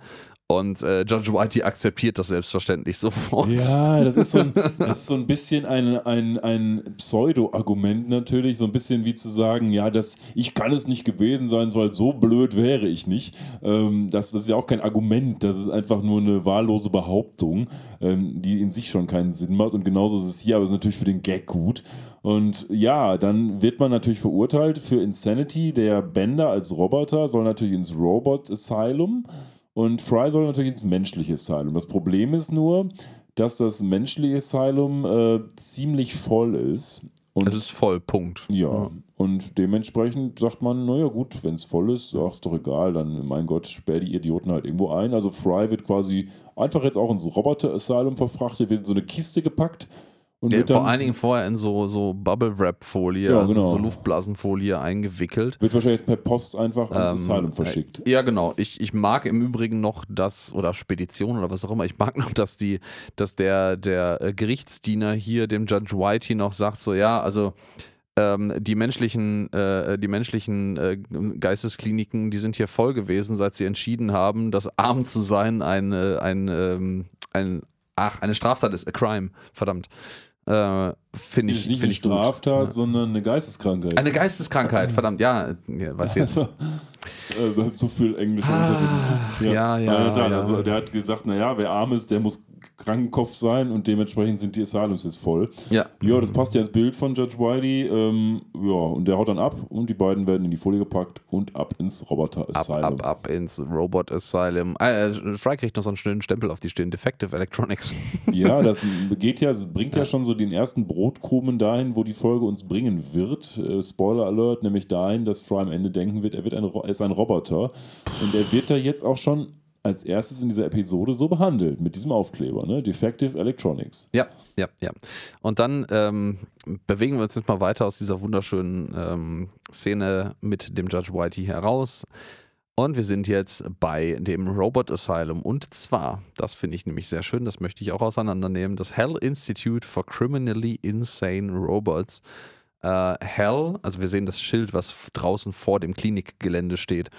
Und äh, Judge Whitey akzeptiert das selbstverständlich sofort. Ja, das ist so ein, ist so ein bisschen ein, ein, ein Pseudo-Argument natürlich, so ein bisschen wie zu sagen, ja, das, ich kann es nicht gewesen sein, weil so blöd wäre ich nicht. Ähm, das, das ist ja auch kein Argument, das ist einfach nur eine wahllose Behauptung, ähm, die in sich schon keinen Sinn macht. Und genauso ist es hier, aber es ist natürlich für den Gag gut. Und ja, dann wird man natürlich verurteilt für Insanity. Der Bender als Roboter soll natürlich ins Robot Asylum. Und Fry soll natürlich ins menschliche Asylum. Das Problem ist nur, dass das menschliche Asylum äh, ziemlich voll ist. Und es ist voll, Punkt. Ja, und dementsprechend sagt man, naja gut, wenn es voll ist, ach, ist doch egal, dann, mein Gott, sperr die Idioten halt irgendwo ein. Also Fry wird quasi einfach jetzt auch ins Roboter-Asylum verfrachtet, wird in so eine Kiste gepackt. Und Ja, vor allen Dingen vorher in so, so Bubble-Wrap-Folie, Ja, also genau. so Luftblasenfolie eingewickelt. wird wahrscheinlich per Post einfach ans Ähm, Asylum verschickt. Ja, genau. Ich, ich mag im Übrigen noch das, oder Spedition oder was auch immer, ich mag noch, dass die, dass der, der äh, Gerichtsdiener hier dem Judge Whitey noch sagt, so ja, also ähm, die menschlichen, äh, die menschlichen äh, Geisteskliniken, die sind hier voll gewesen, seit sie entschieden haben, dass arm zu sein ein, äh, ein, ähm, ein ach, eine Straftat ist, a crime, verdammt. Äh, Finde ich, nicht find eine ich gut. Straftat, sondern eine Geisteskrankheit. Eine Geisteskrankheit, verdammt, ja, ja weiß jetzt. Also, äh, zu viel englische Ah, Untertitel. ja, ja, Tat. ja. Also der hat gesagt, naja, wer arm ist, der muss Krankenkopf sein und dementsprechend sind die Asylums jetzt voll. Ja. Ja, das passt ja ins Bild von Judge Whitey. Ähm, ja, und der haut dann ab und die beiden werden in die Folie gepackt und ab ins Roboter Ab, Asylum. ab, ab ins Robot Asylum. Äh, äh, Fry kriegt noch so einen schönen Stempel auf die Stirn. Defective Electronics. Ja, das geht ja, bringt ja schon so den ersten Brotkrumen dahin, wo die Folge uns bringen wird. Äh, Spoiler Alert, nämlich dahin, dass Fry am Ende denken wird, er, wird ein, Ro- ist ein Roboter. Und er wird da jetzt auch schon als erstes in dieser Episode so behandelt, mit diesem Aufkleber, ne? Defective Electronics. Ja, ja, ja. Und dann ähm, bewegen wir uns jetzt mal weiter aus dieser wunderschönen ähm, Szene mit dem Judge Whitey heraus. Und wir sind jetzt bei dem Robot Asylum. Und zwar, das finde ich nämlich sehr schön, das möchte ich auch auseinandernehmen, das Hell Institute for Criminally Insane Robots. Äh, Hell, also wir sehen das Schild, was draußen vor dem Klinikgelände steht.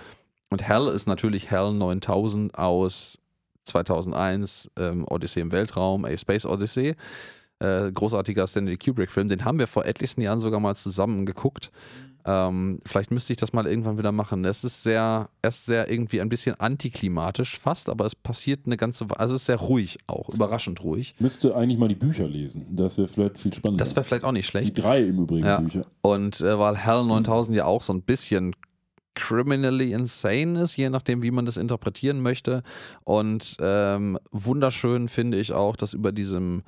Und Hell ist natürlich Hell 9000 aus 2001, ähm, Odyssey im Weltraum, A Space Odyssey. Äh, großartiger Stanley Kubrick-Film. Den haben wir vor etlichen Jahren sogar mal zusammen geguckt. Ähm, vielleicht müsste ich das mal irgendwann wieder machen. Es ist sehr, erst sehr irgendwie ein bisschen antiklimatisch fast, aber es passiert eine ganze Weile. Also es ist sehr ruhig auch, überraschend ruhig. Müsste eigentlich mal die Bücher lesen. Das wäre vielleicht viel spannender. Das wäre vielleicht auch nicht die schlecht. drei im Übrigen Ja. Bücher. Und äh, weil Hell 9000 ja auch so ein bisschen criminally insane ist, je nachdem, wie man das interpretieren möchte. Und ähm, wunderschön finde ich auch, dass über diesem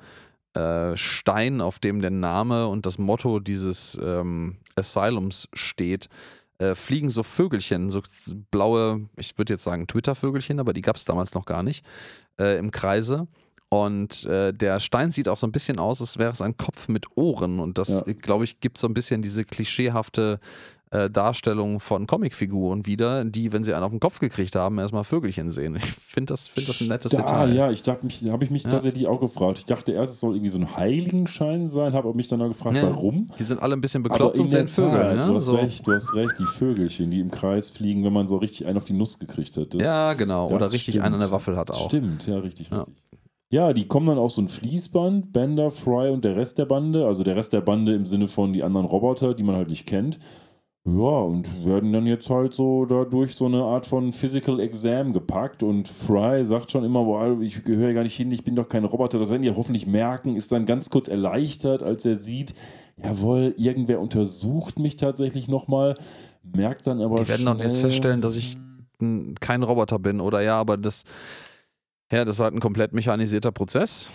äh, Stein, auf dem der Name und das Motto dieses ähm, Asylums steht, äh, fliegen so Vögelchen, so blaue, ich würde jetzt sagen Twitter-Vögelchen, aber die gab es damals noch gar nicht, äh, im Kreise. Und äh, der Stein sieht auch so ein bisschen aus, als wäre es ein Kopf mit Ohren. Und das, Ja. glaube ich, gibt so ein bisschen diese klischeehafte äh, Darstellung von Comicfiguren wieder, die, wenn sie einen auf den Kopf gekriegt haben, erstmal Vögelchen sehen. Ich finde das, find das ein nettes da, Detail. ja, ich dachte mich, habe ich mich Ja. tatsächlich auch gefragt. Ich dachte erst, es soll irgendwie so ein Heiligenschein sein, habe mich dann auch gefragt, Ja. warum. Die sind alle ein bisschen bekloppt und sehen Vögel. Tat, ne? du hast so. recht, du hast recht, die Vögelchen, die im Kreis fliegen, wenn man so richtig einen auf die Nuss gekriegt hat. Das, Ja, genau. Oder richtig stimmt. einen an der Waffel hat auch. Stimmt, ja, richtig, Ja. richtig. Ja, die kommen dann auf so ein Fließband, Bender, Fry und der Rest der Bande, also der Rest der Bande im Sinne von die anderen Roboter, die man halt nicht kennt. Ja, und werden dann jetzt halt so dadurch so eine Art von Physical Exam gepackt. Und Fry sagt schon immer, boah, ich gehöre ja gar nicht hin, ich bin doch kein Roboter, das werden die ja hoffentlich merken, ist dann ganz kurz erleichtert, als er sieht, jawohl, irgendwer untersucht mich tatsächlich nochmal, merkt dann aber Die werden doch jetzt schnell- feststellen, dass ich n- kein Roboter bin, oder? Ja, aber das, ja, das ist halt ein komplett mechanisierter Prozess.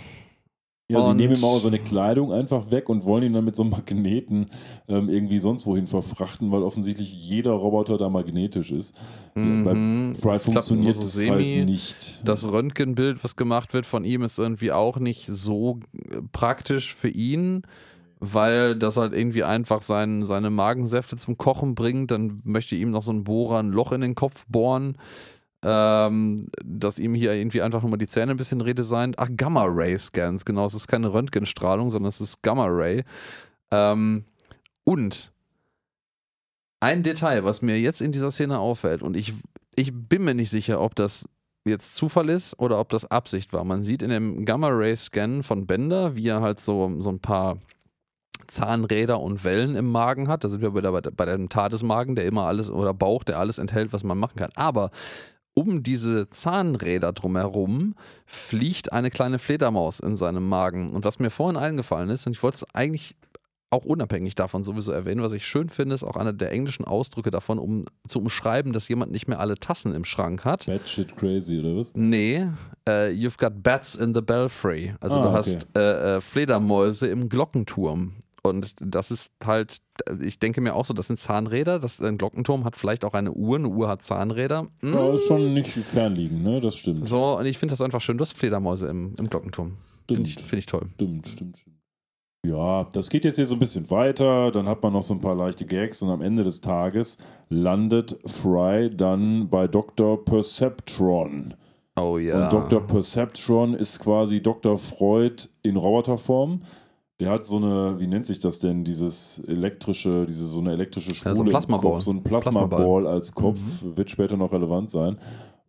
Ja, sie Und- nehmen ihm auch seine Kleidung einfach weg und wollen ihn dann mit so einem Magneten ähm, irgendwie sonst wohin verfrachten, weil offensichtlich jeder Roboter da magnetisch ist. Mhm. Bei Fry Das funktioniert es so halt nicht. Das Röntgenbild, was gemacht wird von ihm, ist irgendwie auch nicht so äh, praktisch für ihn, weil das halt irgendwie einfach sein, seine Magensäfte zum Kochen bringt. Dann möchte ihm noch so ein Bohrer ein Loch in den Kopf bohren. Ähm, dass ihm hier irgendwie einfach nochmal die Zähne ein bisschen redesignt. Ach, Gamma-Ray-Scans, genau. Es ist keine Röntgenstrahlung, sondern es ist Gamma-Ray. Ähm, und ein Detail, was mir jetzt in dieser Szene auffällt, und ich, ich bin mir nicht sicher, ob das jetzt Zufall ist oder ob das Absicht war. Man sieht in dem Gamma-Ray-Scan von Bender, wie er halt so, so ein paar Zahnräder und Wellen im Magen hat. Da sind wir bei, der, bei dem Tadesmagen, der immer alles, oder Bauch, der alles enthält, was man machen kann. Aber um diese Zahnräder drumherum fliegt eine kleine Fledermaus in seinem Magen. Und was mir vorhin eingefallen ist, und ich wollte es eigentlich auch unabhängig davon sowieso erwähnen, was ich schön finde, ist auch einer der englischen Ausdrücke davon, um zu umschreiben, dass jemand nicht mehr alle Tassen im Schrank hat. Bad shit crazy, oder was? Nee, uh, you've got bats in the belfry. Also Ah, du okay. hast äh, äh, Fledermäuse im Glockenturm. Und das ist halt, ich denke mir auch so, das sind Zahnräder. Das, ein Glockenturm hat vielleicht auch eine Uhr, eine Uhr hat Zahnräder. Hm. Ja, ist schon nicht fernliegend, ne? Das stimmt. So, und ich finde das einfach schön. Du hast Fledermäuse im, im Glockenturm. Finde ich, find ich toll. Stimmt, stimmt, stimmt. Ja, das geht jetzt hier so ein bisschen weiter. Dann hat man noch so ein paar leichte Gags und am Ende des Tages landet Fry dann bei Dr. Perceptron. Oh ja. Und Dr. Perceptron ist quasi Dr. Freud in Roboterform. Der hat so eine, wie nennt sich das denn, dieses elektrische, diese so eine elektrische Spule so ein Plasmaball. Kopf, so ein Plasmaball. Plasmaball als Kopf, wird später noch relevant sein.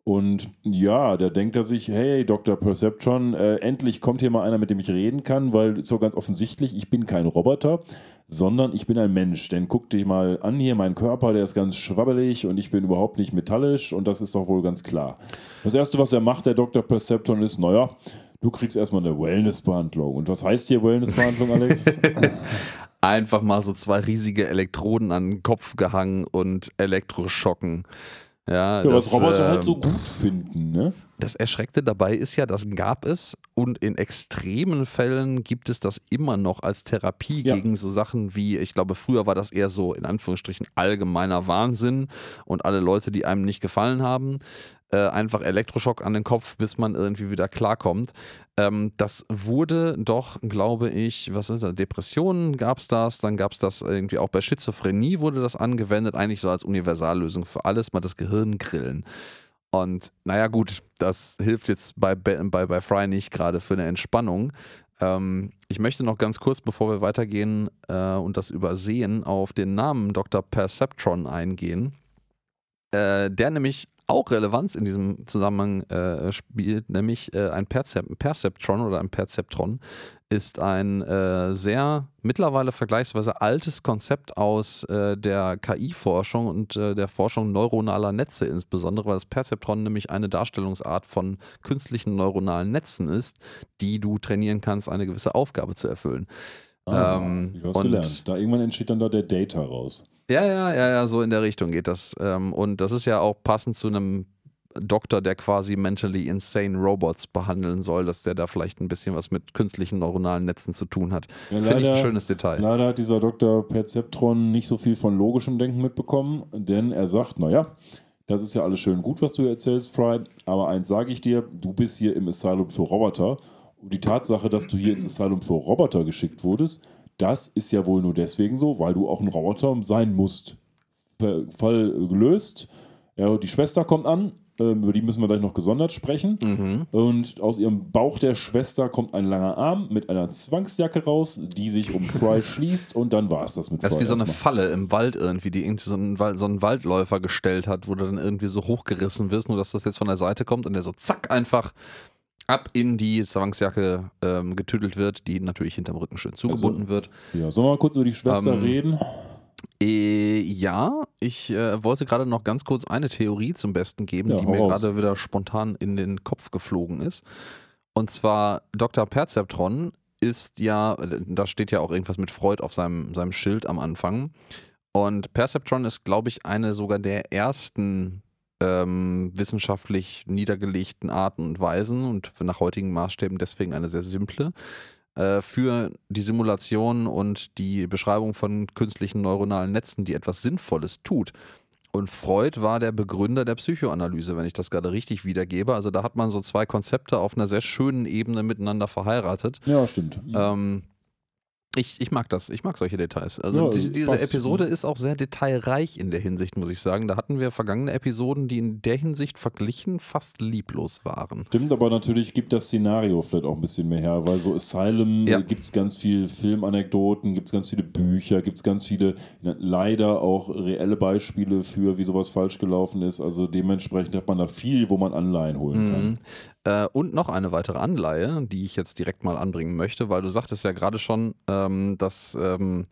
Und ja, da denkt er sich, hey, Dr. Perceptron, äh, endlich kommt hier mal einer, mit dem ich reden kann, weil so ganz offensichtlich, ich bin kein Roboter, sondern ich bin ein Mensch. Denn guck dich mal an hier, mein Körper, der ist ganz schwabbelig und ich bin überhaupt nicht metallisch und das ist doch wohl ganz klar. Das Erste, was er macht, der Dr. Perceptron, ist, naja, du kriegst erstmal eine Wellnessbehandlung. Und was heißt hier Wellnessbehandlung, Alex? Einfach mal so zwei riesige Elektroden an den Kopf gehangen und Elektroschocken. Ja, ja, was das, Roboter ähm, halt so gut finden, ne? Das Erschreckte dabei ist ja, das gab es und in extremen Fällen gibt es das immer noch als Therapie Ja. gegen so Sachen wie, ich glaube, früher war das eher so in Anführungsstrichen allgemeiner Wahnsinn und alle Leute, die einem nicht gefallen haben, äh, einfach Elektroschock an den Kopf, bis man irgendwie wieder klarkommt. Ähm, das wurde doch, glaube ich, was ist das? Depressionen gab es das, dann gab es das irgendwie auch bei Schizophrenie wurde das angewendet, eigentlich so als Universallösung für alles, mal das Gehirn grillen. Und naja, gut, das hilft jetzt bei, Be- bei, bei Fry nicht gerade für eine Entspannung. Ähm, ich möchte noch ganz kurz, bevor wir weitergehen äh, und das übersehen, auf den Namen Dr. Perceptron eingehen, äh, der nämlich auch Relevanz in diesem Zusammenhang äh, spielt, nämlich äh, ein Percep Perceptron oder ein Perzeptron ist ein äh, sehr mittlerweile vergleichsweise altes Konzept aus äh, der KI-Forschung und äh, der Forschung neuronaler Netze insbesondere, weil das Perzeptron nämlich eine Darstellungsart von künstlichen neuronalen Netzen ist, die du trainieren kannst, eine gewisse Aufgabe zu erfüllen. Ah, Ähm, du hast und- gelernt. Da irgendwann entsteht dann da der Data raus. Ja, ja, ja, ja, so in der Richtung geht das. Ähm, und das ist ja auch passend zu einem Doktor, der quasi mentally insane Robots behandeln soll, dass der da vielleicht ein bisschen was mit künstlichen neuronalen Netzen zu tun hat. Ja, Finde ich ein schönes Detail. Leider hat dieser Dr. Perceptron nicht so viel von logischem Denken mitbekommen, denn er sagt, naja, das ist ja alles schön gut, was du hier erzählst, Fry, aber eins sage ich dir, du bist hier im Asylum für Roboter und die Tatsache, dass du hier ins Asylum für Roboter geschickt wurdest, das ist ja wohl nur deswegen so, weil du auch ein Roboter sein musst. Fall gelöst. Ja, die Schwester kommt an, ähm, über die müssen wir gleich noch gesondert sprechen. Mhm. Und aus ihrem Bauch der Schwester kommt ein langer Arm mit einer Zwangsjacke raus, die sich um Fry schließt und dann war es das mit Das ist Fry. wie so eine. Falle im Wald irgendwie, die irgendwie so einen, so einen Waldläufer gestellt hat, wo du dann irgendwie so hochgerissen wirst, nur dass das jetzt von der Seite kommt und der so zack einfach ab in die Zwangsjacke ähm, getüdelt wird, die natürlich hinterm Rücken schön zugebunden wird. Ja, sollen wir mal kurz über die Schwester Ähm, reden? Äh, ja, ich äh, wollte gerade noch ganz kurz eine Theorie zum Besten geben, Ja, die mir gerade wieder spontan in den Kopf geflogen ist. Und zwar Dr. Perceptron ist ja, da steht ja auch irgendwas mit Freud auf seinem, seinem Schild am Anfang. Und Perceptron ist, glaube ich, eine sogar der ersten ähm, wissenschaftlich niedergelegten Arten und Weisen und nach heutigen Maßstäben deswegen eine sehr simple äh, für die Simulation und die Beschreibung von künstlichen neuronalen Netzen, die etwas Sinnvolles tut. Und Freud war der Begründer der Psychoanalyse, wenn ich das gerade richtig wiedergebe. Also da hat man so zwei Konzepte auf einer sehr schönen Ebene miteinander verheiratet. Ja, stimmt. Ähm, Ich, ich mag das, ich mag solche Details. Also Ja, die, diese passt. Episode ist auch sehr detailreich in der Hinsicht, muss ich sagen. Da hatten wir vergangene Episoden, die in der Hinsicht verglichen fast lieblos waren. Stimmt, aber natürlich gibt das Szenario vielleicht auch ein bisschen mehr her, weil so Asylum Ja. gibt es ganz viel Filmanekdoten, gibt es ganz viele Bücher, gibt es ganz viele leider auch reelle Beispiele für, wie sowas falsch gelaufen ist. Also dementsprechend hat man da viel, wo man Anleihen holen kann. Mhm. Äh, und noch eine weitere Anleihe, die ich jetzt direkt mal anbringen möchte, weil du sagtest ja gerade schon, ähm, dass ähm,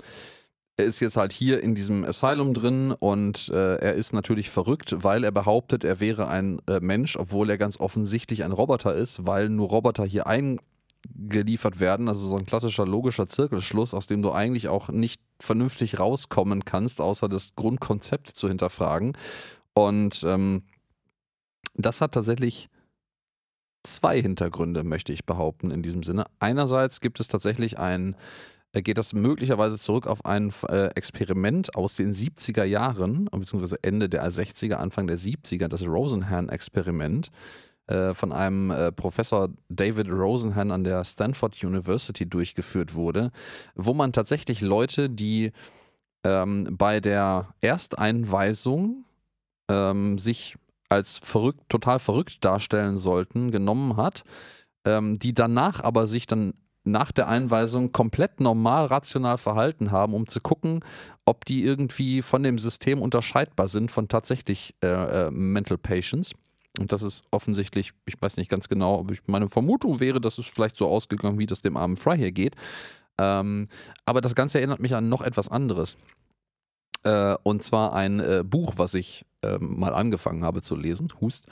er ist jetzt halt hier in diesem Asylum drin und äh, er ist natürlich verrückt, weil er behauptet, er wäre ein äh, Mensch, obwohl er ganz offensichtlich ein Roboter ist, weil nur Roboter hier eingeliefert werden. Also so ein klassischer logischer Zirkelschluss, aus dem du eigentlich auch nicht vernünftig rauskommen kannst, außer das Grundkonzept zu hinterfragen. Und ähm, das hat tatsächlich zwei Hintergründe, möchte ich behaupten, in diesem Sinne. Einerseits gibt es tatsächlich ein, äh, geht das möglicherweise zurück auf ein äh, Experiment aus den 70er Jahren, beziehungsweise Ende der 60er, Anfang der 70er, das Rosenhan-Experiment äh, von einem Professor David Rosenhan an der Stanford University durchgeführt wurde, wo man tatsächlich Leute, die ähm, bei der Ersteinweisung ähm, sich als verrückt, total verrückt darstellen sollten, genommen hat, ähm, die danach aber sich dann nach der Einweisung komplett normal rational verhalten haben, um zu gucken, ob die irgendwie von dem System unterscheidbar sind von tatsächlich äh, äh, Mental Patients. Und das ist offensichtlich, ich weiß nicht ganz genau, aber meine Vermutung wäre, dass es vielleicht so ausgegangen, wie das dem armen Fry hier geht. Ähm, aber das Ganze erinnert mich an noch etwas anderes. Äh, und zwar ein äh, Buch, was ich ähm, mal angefangen habe zu lesen, Hust.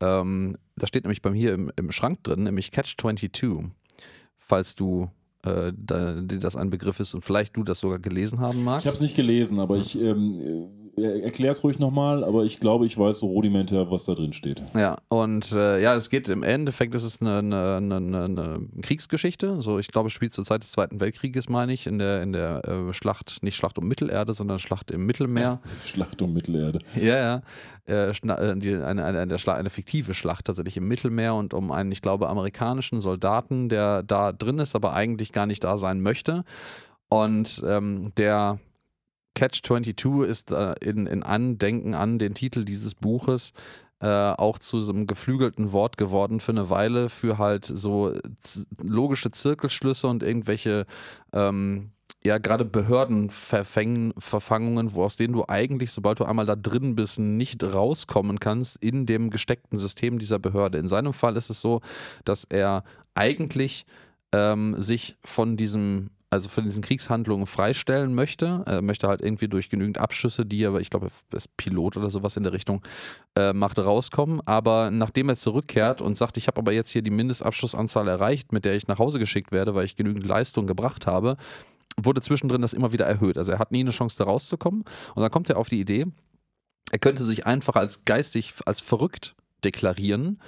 Ähm, da steht nämlich bei mir hier im, im Schrank drin, nämlich Catch 22. Falls du äh, da, dir das ein Begriff ist und vielleicht du das sogar gelesen haben magst. Ich habe es nicht gelesen, aber ich ähm, äh, erklär es ruhig nochmal, aber ich glaube, ich weiß so rudimentär, was da drin steht. Ja, und äh, ja, es geht im Endeffekt, es ist eine, eine, eine, eine Kriegsgeschichte. So, ich glaube, es spielt zur Zeit des Zweiten Weltkrieges, meine ich, in der, in der äh, Schlacht, nicht Schlacht um Mittelerde, sondern Schlacht im Mittelmeer. Schlacht um Mittelerde. Ja, ja. Äh, äh, die, eine, eine, eine fiktive Schlacht tatsächlich im Mittelmeer und um einen, ich glaube, amerikanischen Soldaten, der da drin ist, aber eigentlich gar nicht da sein möchte. Und ähm, der Catch 22 ist äh, in, in Andenken an den Titel dieses Buches äh, auch zu so einem geflügelten Wort geworden für eine Weile für halt so logische Zirkelschlüsse und irgendwelche ähm, ja gerade Behördenverfangungen, wo aus denen du eigentlich, sobald du einmal da drin bist, nicht rauskommen kannst in dem gesteckten System dieser Behörde. In seinem Fall ist es so, dass er eigentlich ähm, sich von diesem also von diesen Kriegshandlungen freistellen möchte. Er möchte halt irgendwie durch genügend Abschüsse, die er, ich glaube, er ist Pilot oder sowas in der Richtung, äh, macht, rauskommen. Aber nachdem er zurückkehrt und sagt, ich habe aber jetzt hier die Mindestabschussanzahl erreicht, mit der ich nach Hause geschickt werde, weil ich genügend Leistung gebracht habe, wurde zwischendrin das immer wieder erhöht. Also er hat nie eine Chance, da rauszukommen. Und dann kommt er auf die Idee, er könnte sich einfach als geistig, als verrückt deklarieren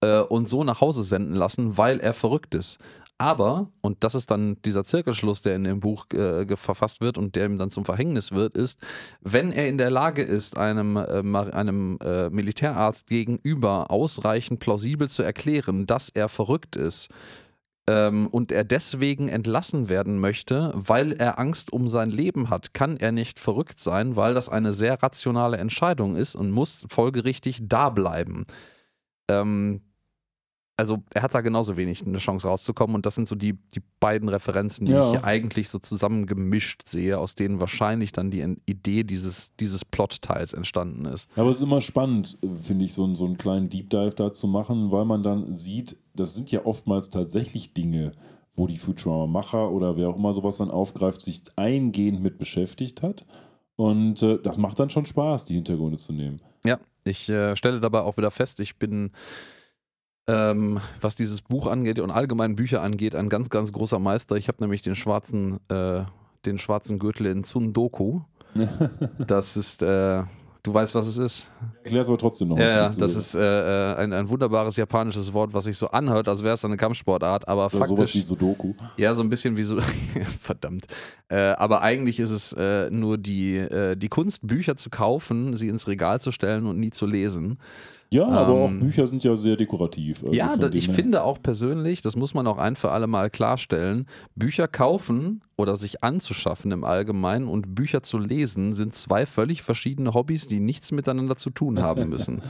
äh, und so nach Hause senden lassen, weil er verrückt ist. Aber, und das ist dann dieser Zirkelschluss, der in dem Buch äh, verfasst wird und der ihm dann zum Verhängnis wird, ist, wenn er in der Lage ist, einem, äh, einem äh, Militärarzt gegenüber ausreichend plausibel zu erklären, dass er verrückt ist, ähm, und er deswegen entlassen werden möchte, weil er Angst um sein Leben hat, kann er nicht verrückt sein, weil das eine sehr rationale Entscheidung ist und muss folgerichtig da bleiben. Ähm, also er hat da genauso wenig eine Chance rauszukommen und das sind so die, die beiden Referenzen, die Ja. ich hier eigentlich so zusammengemischt sehe, aus denen wahrscheinlich dann die Idee dieses, dieses Plotteils entstanden ist. Ja, aber es ist immer spannend, äh, finde ich, so, einen- so einen kleinen Deep Dive da zu machen, weil man dann sieht, das sind ja oftmals tatsächlich Dinge, wo die Futurama-Macher oder wer auch immer sowas dann aufgreift, sich eingehend mit beschäftigt hat. Und äh, das macht dann schon Spaß, die Hintergründe zu nehmen. Ja, ich äh, stelle dabei auch wieder fest, ich bin, ähm, was dieses Buch angeht und allgemein Bücher angeht, ein ganz, ganz großer Meister. Ich habe nämlich den schwarzen, äh, den schwarzen Gürtel in Tsundoku. Das ist, äh, du weißt, was es ist? Erklär es aber trotzdem noch. Ja, das ist äh, äh, ein, ein wunderbares japanisches Wort, was sich so anhört, als wäre es eine Kampfsportart, aber Oder sowas faktisch. wie Sudoku. Ja, so ein bisschen wie so. Verdammt. Äh, aber eigentlich ist es äh, nur die, äh, die Kunst, Bücher zu kaufen, sie ins Regal zu stellen und nie zu lesen. Ja, aber auch Ähm, Bücher sind ja sehr dekorativ. Also ja, da, ich her- finde auch persönlich, das muss man auch ein für alle Mal klarstellen, Bücher kaufen oder sich anzuschaffen im Allgemeinen und Bücher zu lesen sind zwei völlig verschiedene Hobbys, die nichts miteinander zu tun haben müssen.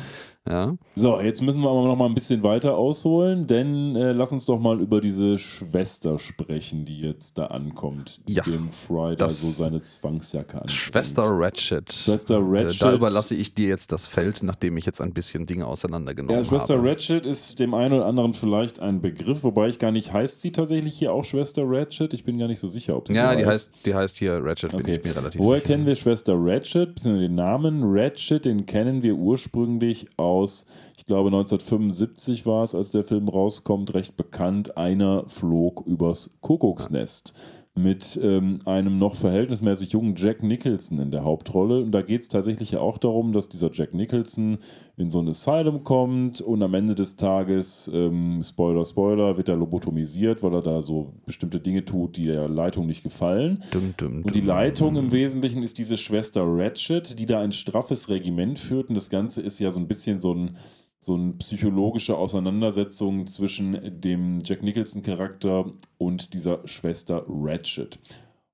Ja, So, jetzt müssen wir aber noch mal ein bisschen weiter ausholen, denn äh, lass uns doch mal über diese Schwester sprechen, die jetzt da ankommt, Ja, dem Fry da so seine Zwangsjacke an. Schwester Ratchet. Schwester äh, Ratchet. Da überlasse ich dir jetzt das Feld, nachdem ich jetzt ein bisschen Dinge auseinandergenommen Ja, Schwester habe. Ratchet ist dem einen oder anderen vielleicht ein Begriff, wobei ich gar nicht, heißt sie tatsächlich hier auch Schwester Ratchet? Ich bin gar nicht so sicher, ob sie Ja, die heißt, die heißt hier Ratchet, bin Okay. ich mir relativ Woher sicher. kennen wir Schwester Ratchet? Beziehungsweise den Namen Ratchet, den kennen wir ursprünglich aus, ich glaube 1975 war es, als der Film rauskommt, recht bekannt. Einer flog übers Kuckucksnest. Mit ähm, einem noch verhältnismäßig jungen Jack Nicholson in der Hauptrolle. Und da geht es tatsächlich ja auch darum, dass dieser Jack Nicholson in so ein Asylum kommt und am Ende des Tages, ähm, Spoiler, Spoiler, wird er lobotomisiert, weil er da so bestimmte Dinge tut, die der Leitung nicht gefallen. Dum, dum, Und die dum. Leitung im Wesentlichen ist diese Schwester Ratchet, die da ein straffes Regiment führt. Und das Ganze ist ja so ein bisschen so ein so eine psychologische Auseinandersetzung zwischen dem Jack Nicholson-Charakter und dieser Schwester Ratchet.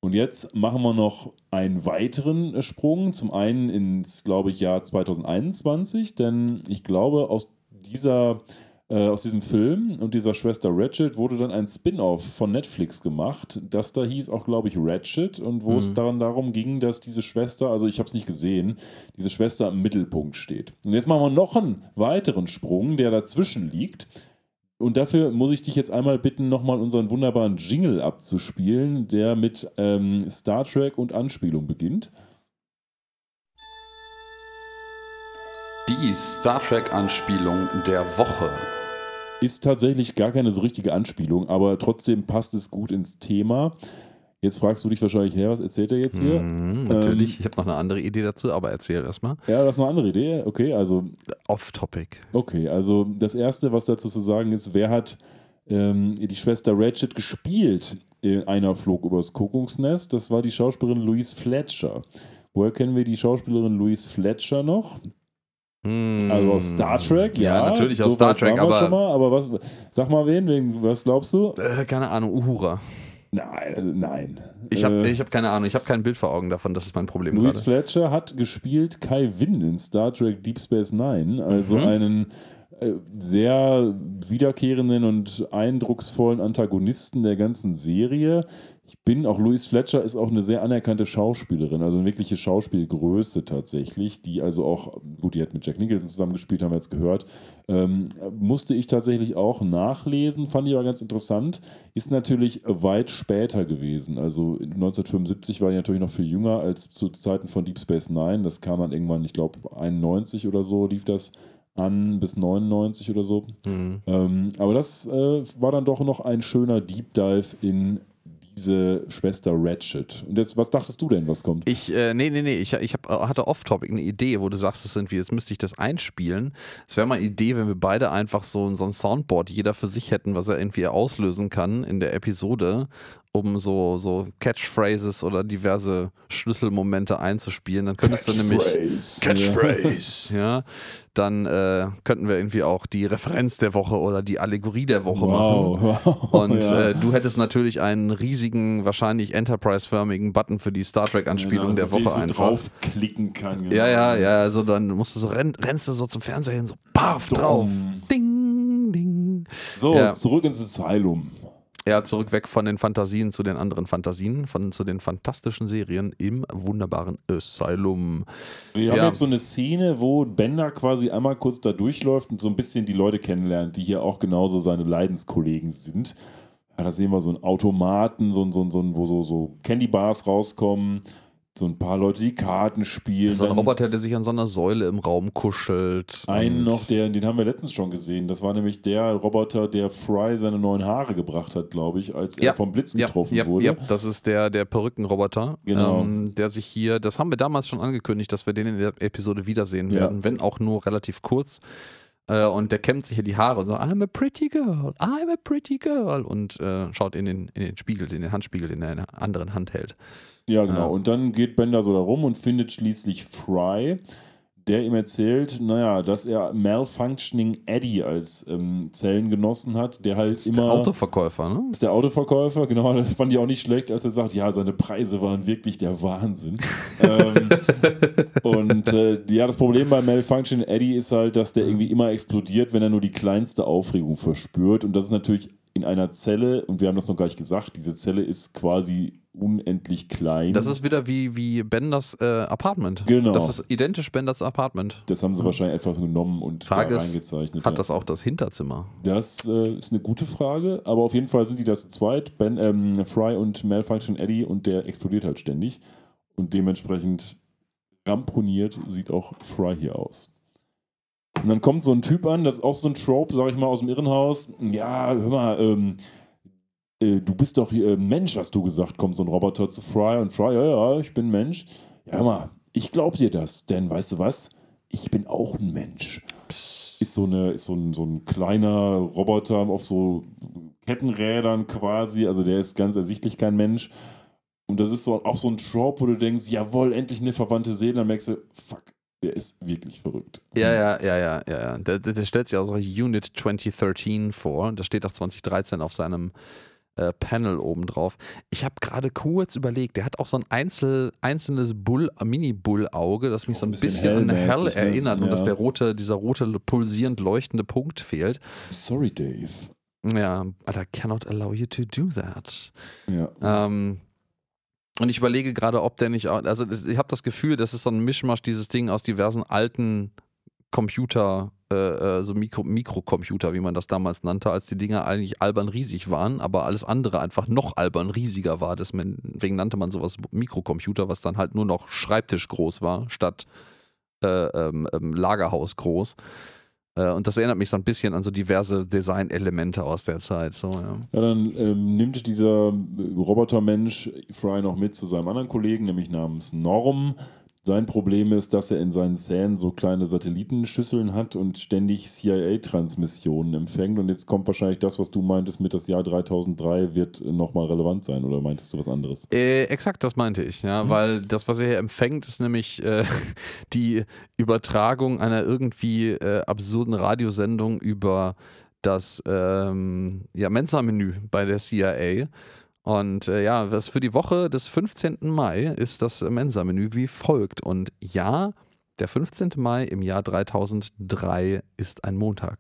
Und jetzt machen wir noch einen weiteren Sprung. Zum einen ins, glaube ich, Jahr 2021, denn ich glaube, aus dieser äh, aus diesem Film und dieser Schwester Ratchet wurde dann ein Spin-off von Netflix gemacht. Das da hieß auch, glaube ich, Ratchet und wo es dann darum ging, dass diese Schwester, also ich habe es nicht gesehen, diese Schwester im Mittelpunkt steht. Und jetzt machen wir noch einen weiteren Sprung, der dazwischen liegt. Und dafür muss ich dich jetzt einmal bitten, nochmal unseren wunderbaren Jingle abzuspielen, der mit ähm, Star Trek und Anspielung beginnt. Die Star Trek-Anspielung der Woche. Ist tatsächlich gar keine so richtige Anspielung, aber trotzdem passt es gut ins Thema. Jetzt fragst du dich wahrscheinlich, her, was erzählt er jetzt hier? Mhm, natürlich, ich habe noch eine andere Idee dazu, aber erzähl erstmal. Ja, das ist eine andere Idee. Okay, also, Off-Topic. okay, also das Erste, was dazu zu sagen ist, wer hat ähm, die Schwester Ratchet gespielt in einer Flug übers Kuckucksnest? Das war die Schauspielerin Louise Fletcher. Woher kennen wir die Schauspielerin Louise Fletcher noch? Also aus Star Trek, ja. Ja, natürlich so aus Star Trek, aber schon mal, aber was, sag mal wen, wen, was glaubst du? äh, keine Ahnung, Uhura. Nein, äh, nein. Ich habe Äh, ich hab keine Ahnung, ich habe kein Bild vor Augen davon, das ist mein Problem gerade. Fletcher hat gespielt Kai Winn in Star Trek Deep Space Nine, also Mhm. einen sehr wiederkehrenden und eindrucksvollen Antagonisten der ganzen Serie. Ich bin auch Louise Fletcher ist auch eine sehr anerkannte Schauspielerin, also eine wirkliche Schauspielgröße tatsächlich, die also auch, gut, die hat mit Jack Nicholson zusammengespielt, haben wir jetzt gehört, ähm, musste ich tatsächlich auch nachlesen, fand ich aber ganz interessant, ist natürlich weit später gewesen, also 1975 war die natürlich noch viel jünger als zu Zeiten von Deep Space Nine, das kam dann irgendwann, ich glaube 91 oder so lief das an bis 99 oder so. Mhm. Ähm, aber das äh, war dann doch noch ein schöner Deep Dive in diese Schwester Ratchet. Und jetzt, was dachtest du denn, was kommt? Ich, äh, nee, nee, nee, ich, ich hab, hatte off-topic eine Idee, wo du sagst, es sind wie, jetzt müsste ich das einspielen. Es wäre mal eine Idee, wenn wir beide einfach so, so ein Soundboard, jeder für sich hätten, was er irgendwie auslösen kann in der Episode, um so, so Catchphrases oder diverse Schlüsselmomente einzuspielen. Dann könntest du nämlich. Catchphrase, ja. Dann äh, könnten wir irgendwie auch die Referenz der Woche oder die Allegorie der Woche machen. Wow, wow. Und ja. äh, du hättest natürlich einen riesigen, wahrscheinlich Enterprise-förmigen Button für die Star Trek-Anspielung der Genau, die Woche so einfach. draufklicken kann. genau. Ja, ja, ja. Also dann musst du so renn, rennst du so zum Fernseher hin, so paf drauf. Ding, ding. So, Ja. zurück ins Asylum. Ja, zurück weg von den Fantasien zu den anderen Fantasien, von zu den fantastischen Serien im wunderbaren Asylum. Wir haben Ja. jetzt so eine Szene, wo Bender quasi einmal kurz da durchläuft und so ein bisschen die Leute kennenlernt, die hier auch genauso seine Leidenskollegen sind. Ja, da sehen wir so einen Automaten, so, ein- so, so, wo so, so Candy Bars rauskommen, so ein paar Leute, die Karten spielen. So ein Roboter, der sich an so einer Säule im Raum kuschelt. Einen noch, der, den haben wir letztens schon gesehen. Das war nämlich der Roboter, der Fry seine neuen Haare gebracht hat, glaube ich, als er vom Blitz getroffen ja, wurde. Ja, das ist der, der Perückenroboter, Genau. ähm, der sich hier, das haben wir damals schon angekündigt, dass wir den in der Episode wiedersehen Ja. werden, wenn auch nur relativ kurz. Äh, und der kämmt sich hier die Haare und sagt, I'm a pretty girl, I'm a pretty girl und äh, schaut in den, in den Spiegel, in den Handspiegel, den er in der anderen Hand hält. Ja, genau. Ja. Und dann geht Bender so da rum und findet schließlich Fry, der ihm erzählt, naja, dass er Malfunctioning Eddie als ähm, Zellengenossen hat, der halt immer. Der Autoverkäufer, ne? Ist der Autoverkäufer, genau, das fand ich auch nicht schlecht, als er sagt, ja, seine Preise waren wirklich der Wahnsinn. ähm, und äh, ja, das Problem bei Malfunctioning Eddie ist halt, dass der irgendwie immer explodiert, wenn er nur die kleinste Aufregung verspürt. Und das ist natürlich in einer Zelle, und wir haben das noch gar nicht gesagt, diese Zelle ist quasi unendlich klein. Das ist wieder wie, wie Benders äh, Apartment. Genau. Das ist identisch Benders Apartment. das haben sie wahrscheinlich etwas genommen und Frage da ist, reingezeichnet. Hat ja. das auch das Hinterzimmer? Das äh, ist eine gute Frage, aber auf jeden Fall sind die da zu zweit, Ben, ähm, Fry und Malfunction Eddie, und der explodiert halt ständig. Und dementsprechend ramponiert sieht auch Fry hier aus. Und dann kommt so ein Typ an, das ist auch so ein Trope, sag ich mal, aus dem Irrenhaus. Ja, hör mal, ähm, äh, du bist doch äh, Mensch, hast du gesagt, kommt so ein Roboter zu Fry und Fry, ja, ja, ich bin Mensch. Ja, hör mal, ich glaub dir das, denn weißt du was? Ich bin auch ein Mensch ist so, eine, ist so, ein, so ein kleiner Roboter auf so Kettenrädern quasi. Also der ist ganz ersichtlich kein Mensch. Und das ist so, auch so ein Trope, wo du denkst, jawohl, endlich eine verwandte Seele. Dann merkst du, fuck, der ist wirklich verrückt. Ja, ja, ja, ja, ja. ja. Der, der, stellt sich aus Unit 2013 vor. Das steht auch 2013 auf seinem äh, Panel oben drauf. Ich habe gerade kurz überlegt, der hat auch so ein Einzel, einzelnes Bull, Mini-Bull-Auge, das mich so ein bisschen bisschen, an Hell ne? erinnert und dass Ja. der rote, dieser rote pulsierend leuchtende Punkt fehlt. Sorry, Dave. Ja, but I cannot allow you to do that. Ja. Ähm, und ich überlege gerade, ob der nicht, auch- also ich habe das Gefühl, das ist so ein Mischmasch, dieses Ding aus diversen alten Computer, äh, äh, so Mikro, Mikrocomputer, wie man das damals nannte, als die Dinger eigentlich albern riesig waren, aber alles andere einfach noch albern riesiger war. Deswegen nannte man sowas Mikrocomputer, was dann halt nur noch Schreibtisch groß war, statt äh, ähm, ähm, Lagerhaus groß. Äh, und das erinnert mich so ein bisschen an so diverse Designelemente aus der Zeit. So, ja. Ja, dann ähm, nimmt dieser Robotermensch Fry noch mit zu seinem anderen Kollegen, nämlich namens Norm. Sein Problem ist, dass er in seinen Zähnen so kleine Satellitenschüsseln hat und ständig CIA-Transmissionen empfängt. Und jetzt kommt wahrscheinlich das, was du meintest mit das Jahr 3003 wird nochmal relevant sein. Oder meintest du was anderes? Äh, exakt, das meinte ich, ja, weil das, was er hier empfängt, ist nämlich äh, die Übertragung einer irgendwie äh, absurden Radiosendung über das ähm, ja, Mensa-Menü bei der CIA. Und äh, ja, was für die Woche des 15. Mai ist das Mensa-Menü wie folgt. Und ja, der 15. Mai im Jahr 3003 ist ein Montag.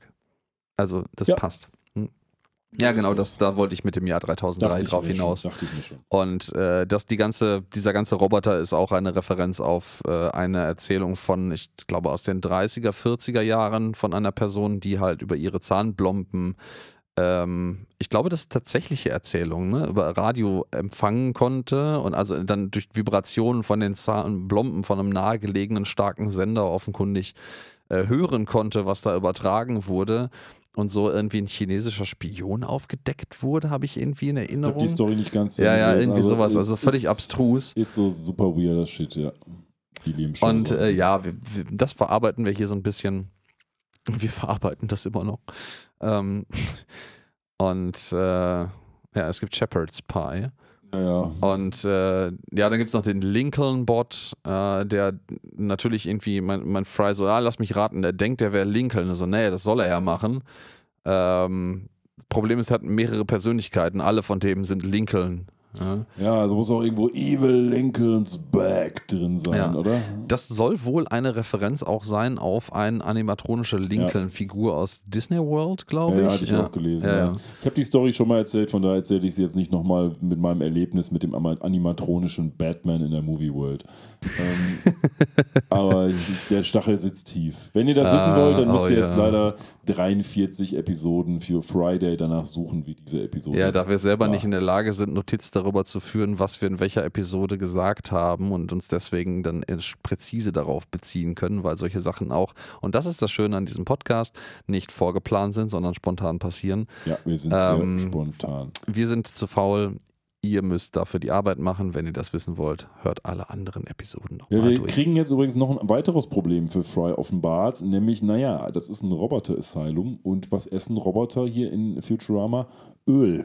Also, das Ja. passt. Hm. Ja, genau, das, da wollte ich mit dem Jahr 3003 ich drauf hinaus. Schon. Und äh, dass die ganze, dieser ganze Roboter ist auch eine Referenz auf äh, eine Erzählung von, ich glaube, aus den 30er, 40er Jahren von einer Person, die halt über ihre Zahnblomben, ähm, ich glaube, das ist tatsächliche Erzählung, ne, über Radio empfangen konnte und also dann durch Vibrationen von den Zahnblomben von einem nahegelegenen starken Sender offenkundig äh, hören konnte, was da übertragen wurde. Und so irgendwie ein chinesischer Spion aufgedeckt wurde, habe ich irgendwie in Ich habe Erinnerung. die Story nicht ganz Ja, ja, irgendwie sowas. es Also völlig ist, abstrus. Ist so super weirder Shit, ja. Die lieben schon Und so. äh, ja, wir, wir, das verarbeiten wir hier so ein bisschen. Wir verarbeiten das immer noch. Ähm, und äh, ja, es gibt Shepherd's Pie. ja. Und äh, ja, dann gibt es noch den Lincoln-Bot, äh, der natürlich irgendwie, mein, mein Fry so, ah, lass mich raten, der denkt, der wäre Lincoln. So, nee, das soll er ja machen. Ähm, das Problem ist, er hat mehrere Persönlichkeiten, alle von dem sind Lincoln. Ja. Ja, also muss auch irgendwo Evil Lincoln's Back drin sein, Ja. oder? Das soll wohl eine Referenz auch sein auf eine animatronische Lincoln-Figur aus Disney World, glaube Ja, ich. hatte ich auch gelesen. Ja, Ja, ja. Ich habe die Story schon mal erzählt, von daher erzähle ich sie jetzt nicht nochmal mit meinem Erlebnis mit dem animatronischen Batman in der Movie World. ähm, aber der Stachel sitzt tief. Wenn ihr das Ah, wissen wollt, dann müsst oh ihr jetzt ja. leider 43 Episoden für Friday danach suchen, wie diese Episode. Ja, da wir selber Ja. nicht in der Lage sind, Notiz darüber zu führen, was wir in welcher Episode gesagt haben und uns deswegen dann erst präzise darauf beziehen können, weil solche Sachen auch, und das ist das Schöne an diesem Podcast, nicht vorgeplant sind, sondern spontan passieren. Ja, wir sind Ähm, sehr spontan. Wir sind zu faul. Ihr müsst dafür die Arbeit machen. Wenn ihr das wissen wollt, hört alle anderen Episoden Ja, nochmal wir durch. kriegen jetzt übrigens noch ein weiteres Problem für Fry offenbart, nämlich, naja, das ist ein Roboter-Asylum und was essen Roboter hier in Futurama? Öl.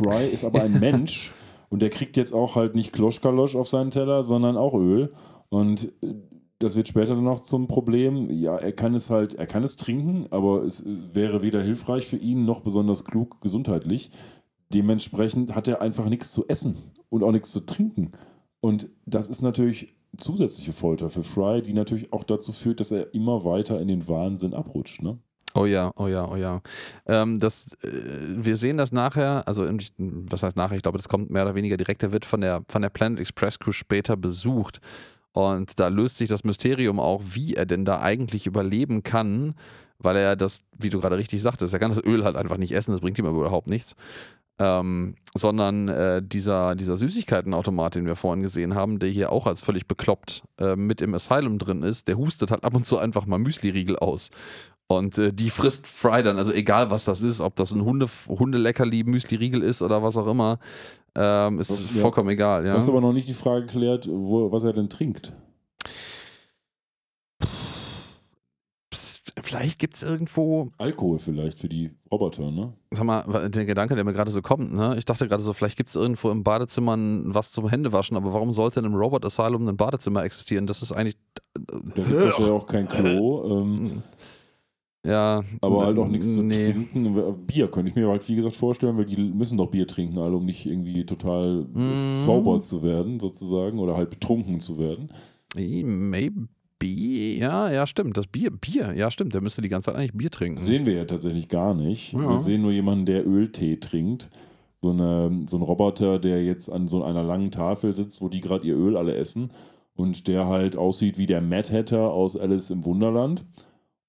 Fry ist aber ein Mensch und der kriegt jetzt auch halt nicht Kloschkalosch auf seinen Teller, sondern auch Öl. Und äh, das wird später dann noch zum Problem. Ja, er kann es halt, er kann es trinken, aber es wäre weder hilfreich für ihn noch besonders klug gesundheitlich. Dementsprechend hat er einfach nichts zu essen und auch nichts zu trinken. Und das ist natürlich zusätzliche Folter für Fry, die natürlich auch dazu führt, dass er immer weiter in den Wahnsinn abrutscht. Ne? Oh ja, oh ja, oh ja. Ähm, das, äh, wir sehen das nachher, also was heißt nachher, ich glaube, das kommt mehr oder weniger direkt, er wird von der, von der Planet Express Crew später besucht. Und da löst sich das Mysterium auch, wie er denn da eigentlich überleben kann, weil er das, wie du gerade richtig sagtest, er kann das Öl halt einfach nicht essen, das bringt ihm aber überhaupt nichts. Ähm, sondern äh, dieser, dieser Süßigkeitenautomat, den wir vorhin gesehen haben, der hier auch als völlig bekloppt äh, mit im Asylum drin ist, der hustet halt ab und zu einfach mal Müsli-Riegel aus. Und äh, die frisst Fry dann, also egal was das ist, ob das ein Hunde, Hundeleckerli, Müsli-Riegel ist oder was auch immer, ähm, ist ja. vollkommen egal. Ja. Du hast aber noch nicht die Frage geklärt, wo, was er denn trinkt. Vielleicht gibt es irgendwo. Alkohol vielleicht für die Roboter, ne? Sag mal, der Gedanke, der mir gerade so kommt, ne? Ich dachte gerade so, vielleicht gibt es irgendwo im Badezimmer was zum Händewaschen, aber warum sollte in einem Robot Asylum ein Badezimmer existieren? Das ist eigentlich. Da gibt es wahrscheinlich auch kein Klo. Ähm, ja. Aber halt auch nichts zu nee. trinken. Bier könnte ich mir halt, wie gesagt, vorstellen, weil die müssen doch Bier trinken, alle, um nicht irgendwie total mm. sauber zu werden, sozusagen, oder halt betrunken zu werden. Maybe. Ja, ja, stimmt. Das Bier, Bier, ja, stimmt. Der müsste die ganze Zeit eigentlich Bier trinken. Sehen wir ja tatsächlich gar nicht. Ja. Wir sehen nur jemanden, der Öltee trinkt. So, eine, so ein Roboter, der jetzt an so einer langen Tafel sitzt, wo die gerade ihr Öl alle essen. Und der halt aussieht wie der Mad Hatter aus Alice im Wunderland.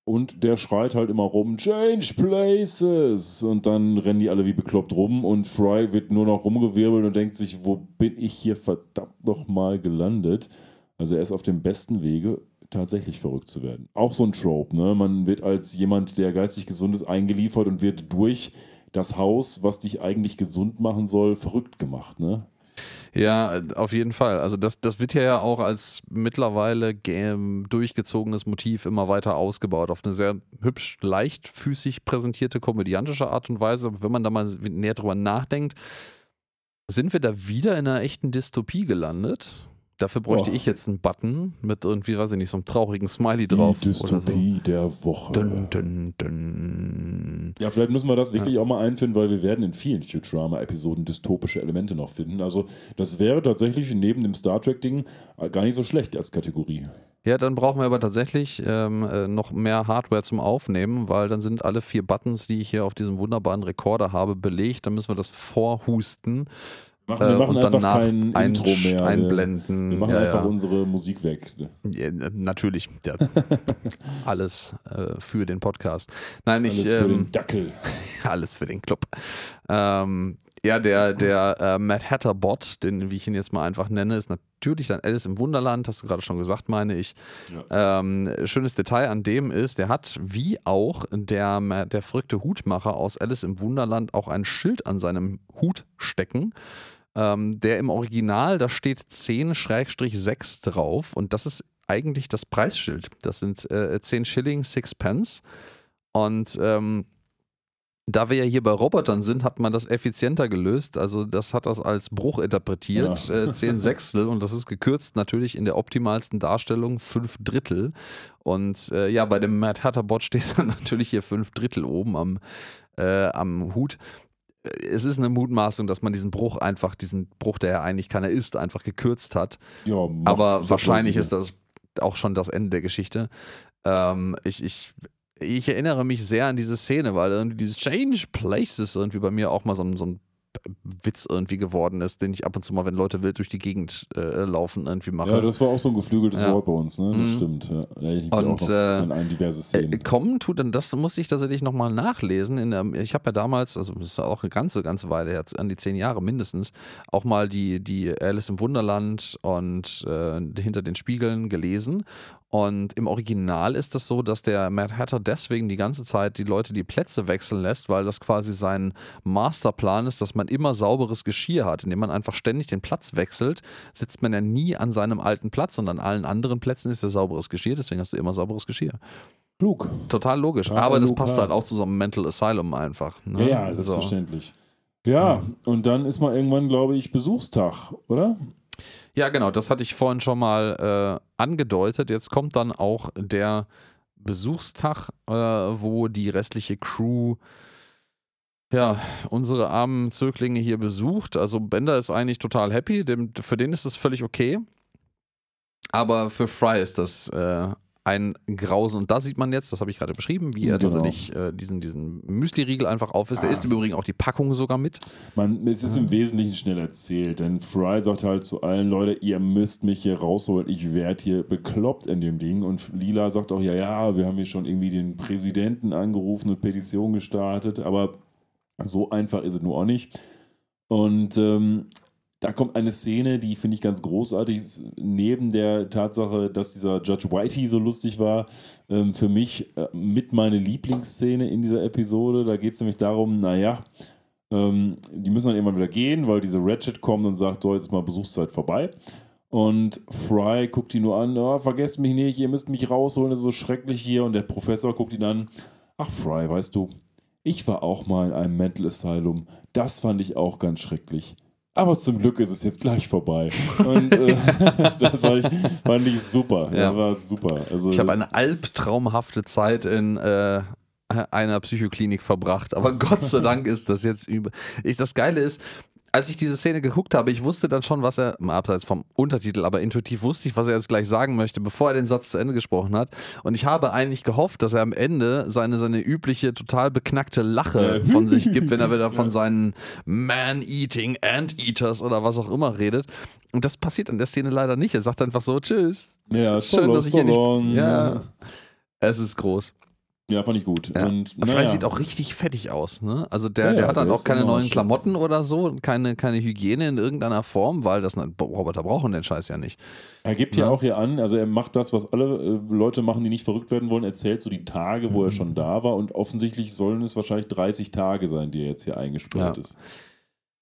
Und der schreit halt immer rum, Change Places! Und dann rennen die alle wie bekloppt rum und Fry wird nur noch rumgewirbelt und denkt sich, wo bin ich hier verdammt nochmal gelandet? Also er ist auf dem besten Wege, tatsächlich verrückt zu werden. Auch so ein Trope, ne? Man wird als jemand, der geistig gesund ist, eingeliefert und wird durch das Haus, was dich eigentlich gesund machen soll, verrückt gemacht, ne? Ja, auf jeden Fall. Also das, das wird ja auch als mittlerweile durchgezogenes Motiv immer weiter ausgebaut. Auf eine sehr hübsch, leichtfüßig präsentierte, komödiantische Art und Weise. Wenn man da mal näher drüber nachdenkt, sind wir da wieder in einer echten Dystopie gelandet? Dafür bräuchte oh. ich jetzt einen Button mit irgendwie, weiß ich nicht, so einem traurigen Smiley drauf. Die Dystopie so. der Woche. Dun, dun, dun. Ja, vielleicht müssen wir das wirklich ja. auch mal einfinden, weil wir werden in vielen Futurama-Episoden dystopische Elemente noch finden. Also das wäre tatsächlich neben dem Star Trek-Ding gar nicht so schlecht als Kategorie. Ja, dann brauchen wir aber tatsächlich ähm, äh, noch mehr Hardware zum Aufnehmen, weil dann sind alle vier Buttons, die ich hier auf diesem wunderbaren Rekorder habe, belegt. Dann müssen wir das vorhusten. Machen, wir äh, machen einfach kein ein, Intro mehr. Einblenden. Wir machen ja, einfach ja. unsere Musik weg. Ja, natürlich. alles äh, für den Podcast. Nein, alles ich. Alles für ähm, den Dackel. alles für den Club. Ähm, ja, der, der äh, Mad Hatter Bot, den, wie ich ihn jetzt mal einfach nenne, ist natürlich dann Alice im Wunderland, hast du gerade schon gesagt, meine ich. Ähm, schönes Detail an dem ist, der hat, wie auch der, der verrückte Hutmacher aus Alice im Wunderland, auch ein Schild an seinem Hut stecken. Ähm, der im Original, da steht 10-6 drauf und das ist eigentlich das Preisschild. Das sind äh, 10 Schilling, 6 Pence. Und ähm, da wir ja hier bei Robotern sind, hat man das effizienter gelöst. Also das hat das als Bruch interpretiert, ja. äh, 10 Sechstel und das ist gekürzt natürlich in der optimalsten Darstellung 5 Drittel. Und äh, ja, bei dem Mad Hatter Bot steht dann natürlich hier 5 Drittel oben am, äh, am Hut. Es ist eine Mutmaßung, dass man diesen Bruch einfach, diesen Bruch, der ja eigentlich keiner ist, einfach gekürzt hat. Ja, Aber wahrscheinlich ist das auch schon das Ende der Geschichte. Ähm, ich, ich ich erinnere mich sehr an diese Szene, weil irgendwie dieses Change Places irgendwie bei mir auch mal so ein, so ein Witz irgendwie geworden ist, den ich ab und zu mal, wenn Leute wild durch die Gegend äh, laufen, irgendwie mache. Ja, das war auch so ein geflügeltes ja. Wort bei uns, ne? Das mhm. stimmt. Ja. Ja, und äh, an diverse Szenen. Äh, kommen tut denn das muss ich tatsächlich nochmal nachlesen. In der, ich habe ja damals, also das ist auch eine ganze, ganze Weile jetzt, an die zehn Jahre mindestens, auch mal die, die Alice im Wunderland und äh, hinter den Spiegeln gelesen. Und im Original ist das so, dass der Mad Hatter deswegen die ganze Zeit die Leute die Plätze wechseln lässt, weil das quasi sein Masterplan ist, dass man immer sauberes Geschirr hat. Indem man einfach ständig den Platz wechselt, sitzt man ja nie an seinem alten Platz und an allen anderen Plätzen ist ja sauberes Geschirr, deswegen hast du immer sauberes Geschirr. Klug. Total logisch. Total Aber das passt halt auch zu so einem Mental Asylum einfach. Ne? Ja, ja, selbstverständlich. So. Ja, und dann ist mal irgendwann, glaube ich, Besuchstag, oder? Ja, genau, das hatte ich vorhin schon mal äh, angedeutet. Jetzt kommt dann auch der Besuchstag, äh, wo die restliche Crew ja, unsere armen Zöglinge hier besucht. Also Bender ist eigentlich total happy, dem, für den ist das völlig okay. Aber für Fry ist das äh, ein Grausen. Und da sieht man jetzt, das habe ich gerade beschrieben, wie er Genau. tatsächlich äh, diesen, diesen Müsli-Riegel einfach auf ist. Der Ah. isst im Übrigen auch die Packung sogar mit. Man, es ist im Wesentlichen schnell erzählt, denn Fry sagt halt zu allen Leute, ihr müsst mich hier rausholen, ich werde hier bekloppt in dem Ding. Und Lila sagt auch, ja, ja, wir haben hier schon irgendwie den Präsidenten angerufen und Petition gestartet, aber so einfach ist es nur auch nicht. Und ähm, da kommt eine Szene, die finde ich ganz großartig, ist neben der Tatsache, dass dieser Judge Whitey so lustig war, ähm, für mich äh, mit meine Lieblingsszene in dieser Episode. Da geht es nämlich darum, naja, ähm, die müssen dann irgendwann wieder gehen, weil diese Ratchet kommt und sagt, so, jetzt ist mal Besuchszeit vorbei. Und Fry guckt ihn nur an, oh, vergesst mich nicht, ihr müsst mich rausholen, es ist so schrecklich hier. Und der Professor guckt ihn an, ach Fry, weißt du, ich war auch mal in einem Mental Asylum. Das fand ich auch ganz schrecklich. Aber zum Glück ist es jetzt gleich vorbei. Und äh, das fand ich, fand ich super. Ja. War super. Also, Ich habe eine albtraumhafte Zeit in äh, einer Psychoklinik verbracht, aber Gott sei Dank ist das jetzt über. Ich, das Geile ist, als ich diese Szene geguckt habe, ich wusste dann schon, was er, mal abseits vom Untertitel, aber intuitiv wusste ich, was er jetzt gleich sagen möchte, bevor er den Satz zu Ende gesprochen hat. Und ich habe eigentlich gehofft, dass er am Ende seine, seine übliche, total beknackte Lache Ja. von sich gibt, wenn er wieder von seinen Man-Eating Anteaters oder was auch immer redet. Und das passiert an der Szene leider nicht. Er sagt einfach so, tschüss. ja, Schön, so dass ich so hier nicht. long. Ja. Es ist groß. Ja, fand ich gut. Ja. Und, Fry naja. sieht auch richtig fettig aus. Ne? Also der, Ja, der ja, hat dann der auch keine neuen schon- Klamotten oder so, und keine, keine Hygiene in irgendeiner Form, weil das Roboter brauchen den Scheiß ja nicht. Er gibt ja Ja. auch hier an, also er macht das, was alle äh, Leute machen, die nicht verrückt werden wollen, erzählt so die Tage, wo er Mhm. schon da war und offensichtlich sollen es wahrscheinlich 30 Tage sein, die er jetzt hier eingesperrt Ja. ist.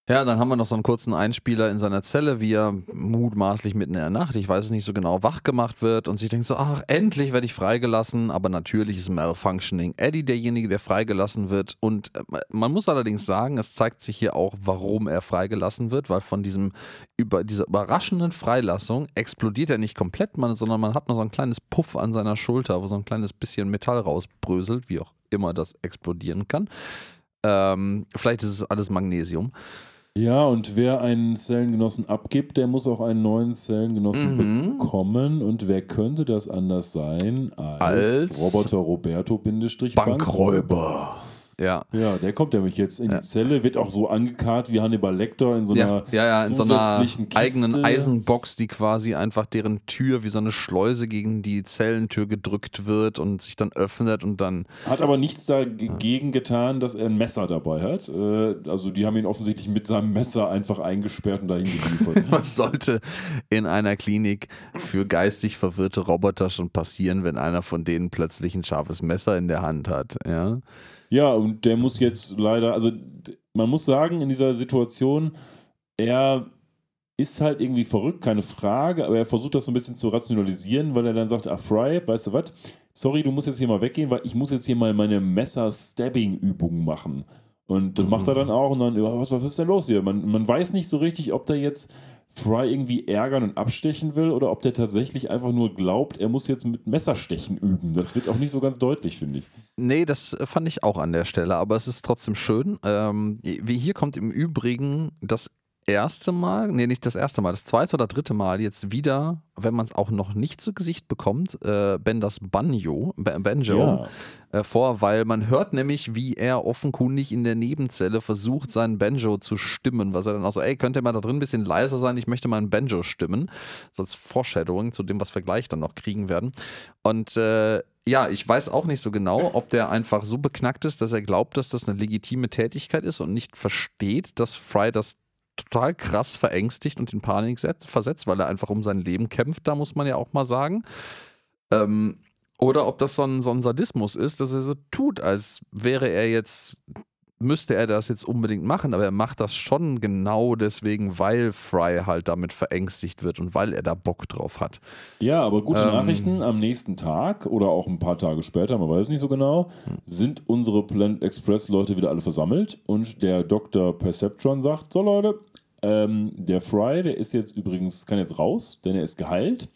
Ja, dann haben wir noch so einen kurzen Einspieler in seiner Zelle, wie er mutmaßlich mitten in der Nacht, ich weiß es nicht so genau, wach gemacht wird und sich denkt so, ach, endlich werde ich freigelassen, aber natürlich ist Malfunctioning Eddie derjenige, der freigelassen wird und äh, man muss allerdings sagen, es zeigt sich hier auch, warum er freigelassen wird, weil von diesem über dieser überraschenden Freilassung explodiert er nicht komplett, sondern man hat noch so ein kleines Puff an seiner Schulter, wo so ein kleines bisschen Metall rausbröselt, wie auch immer das explodieren kann. Ähm, vielleicht ist es alles Magnesium. Ja, und wer einen Zellengenossen abgibt, der muss auch einen neuen Zellengenossen Mhm. bekommen. Und wer könnte das anders sein als, Als Roboter Roberto Bindestrich Bankräuber. Ja. Ja, der kommt nämlich jetzt in die Zelle, wird auch so angekarrt wie Hannibal Lecter in so einer Ja, in so einer eigenen Eisenbox, die quasi einfach deren Tür wie so eine Schleuse gegen die Zellentür gedrückt wird und sich dann öffnet und dann Hat aber nichts dagegen getan, dass er ein Messer dabei hat. Äh, Also die haben ihn offensichtlich mit seinem Messer einfach eingesperrt und dahin geliefert. was sollte in einer Klinik für geistig verwirrte Roboter schon passieren, wenn einer von denen plötzlich ein scharfes Messer in der Hand hat, ja? Ja, und der muss jetzt leider, also man muss sagen, in dieser Situation, er ist halt irgendwie verrückt, keine Frage, aber er versucht das so ein bisschen zu rationalisieren, weil er dann sagt, ah, Fry, weißt du was, sorry, du musst jetzt hier mal weggehen, weil ich muss jetzt hier mal meine Messer-Stabbing-Übungen machen. Und das macht er dann auch und dann, was, was ist denn los hier? Man, man weiß nicht so richtig, ob der jetzt Fry irgendwie ärgern und abstechen will oder ob der tatsächlich einfach nur glaubt, er muss jetzt mit Messerstechen üben. Das wird auch nicht so ganz deutlich, finde ich. Nee, das fand ich auch an der Stelle, aber es ist trotzdem schön. Ähm, wie hier kommt im Übrigen das erste Mal, nee, nicht das erste Mal, das zweite oder dritte Mal jetzt wieder, wenn man es auch noch nicht zu Gesicht bekommt, äh, Benders Banjo, Ba- Banjo Ja. äh, vor, weil man hört nämlich, wie er offenkundig in der Nebenzelle versucht, seinen Banjo zu stimmen, was er dann auch so, ey, könnt ihr mal da drin ein bisschen leiser sein, ich möchte meinen Banjo stimmen, so als Foreshadowing zu dem, was wir gleich dann noch kriegen werden. Und äh, ja, ich weiß auch nicht so genau, ob der einfach so beknackt ist, dass er glaubt, dass das eine legitime Tätigkeit ist und nicht versteht, dass Fry das total krass verängstigt und in Panik setzt, versetzt, weil er einfach um sein Leben kämpft, da muss man ja auch mal sagen. Ähm, oder ob das so ein, so ein Sadismus ist, dass er so tut, als wäre er jetzt, müsste er das jetzt unbedingt machen, aber er macht das schon genau deswegen, weil Fry halt damit verängstigt wird und weil er da Bock drauf hat. Ja, aber gute Ähm. Nachrichten. Am nächsten Tag oder auch ein paar Tage später, man weiß nicht so genau, sind unsere Planet Express Leute wieder alle versammelt und der Dr. Perceptron sagt: So, Leute, Ähm, der Fry, der ist jetzt übrigens, kann jetzt raus, denn er ist geheilt.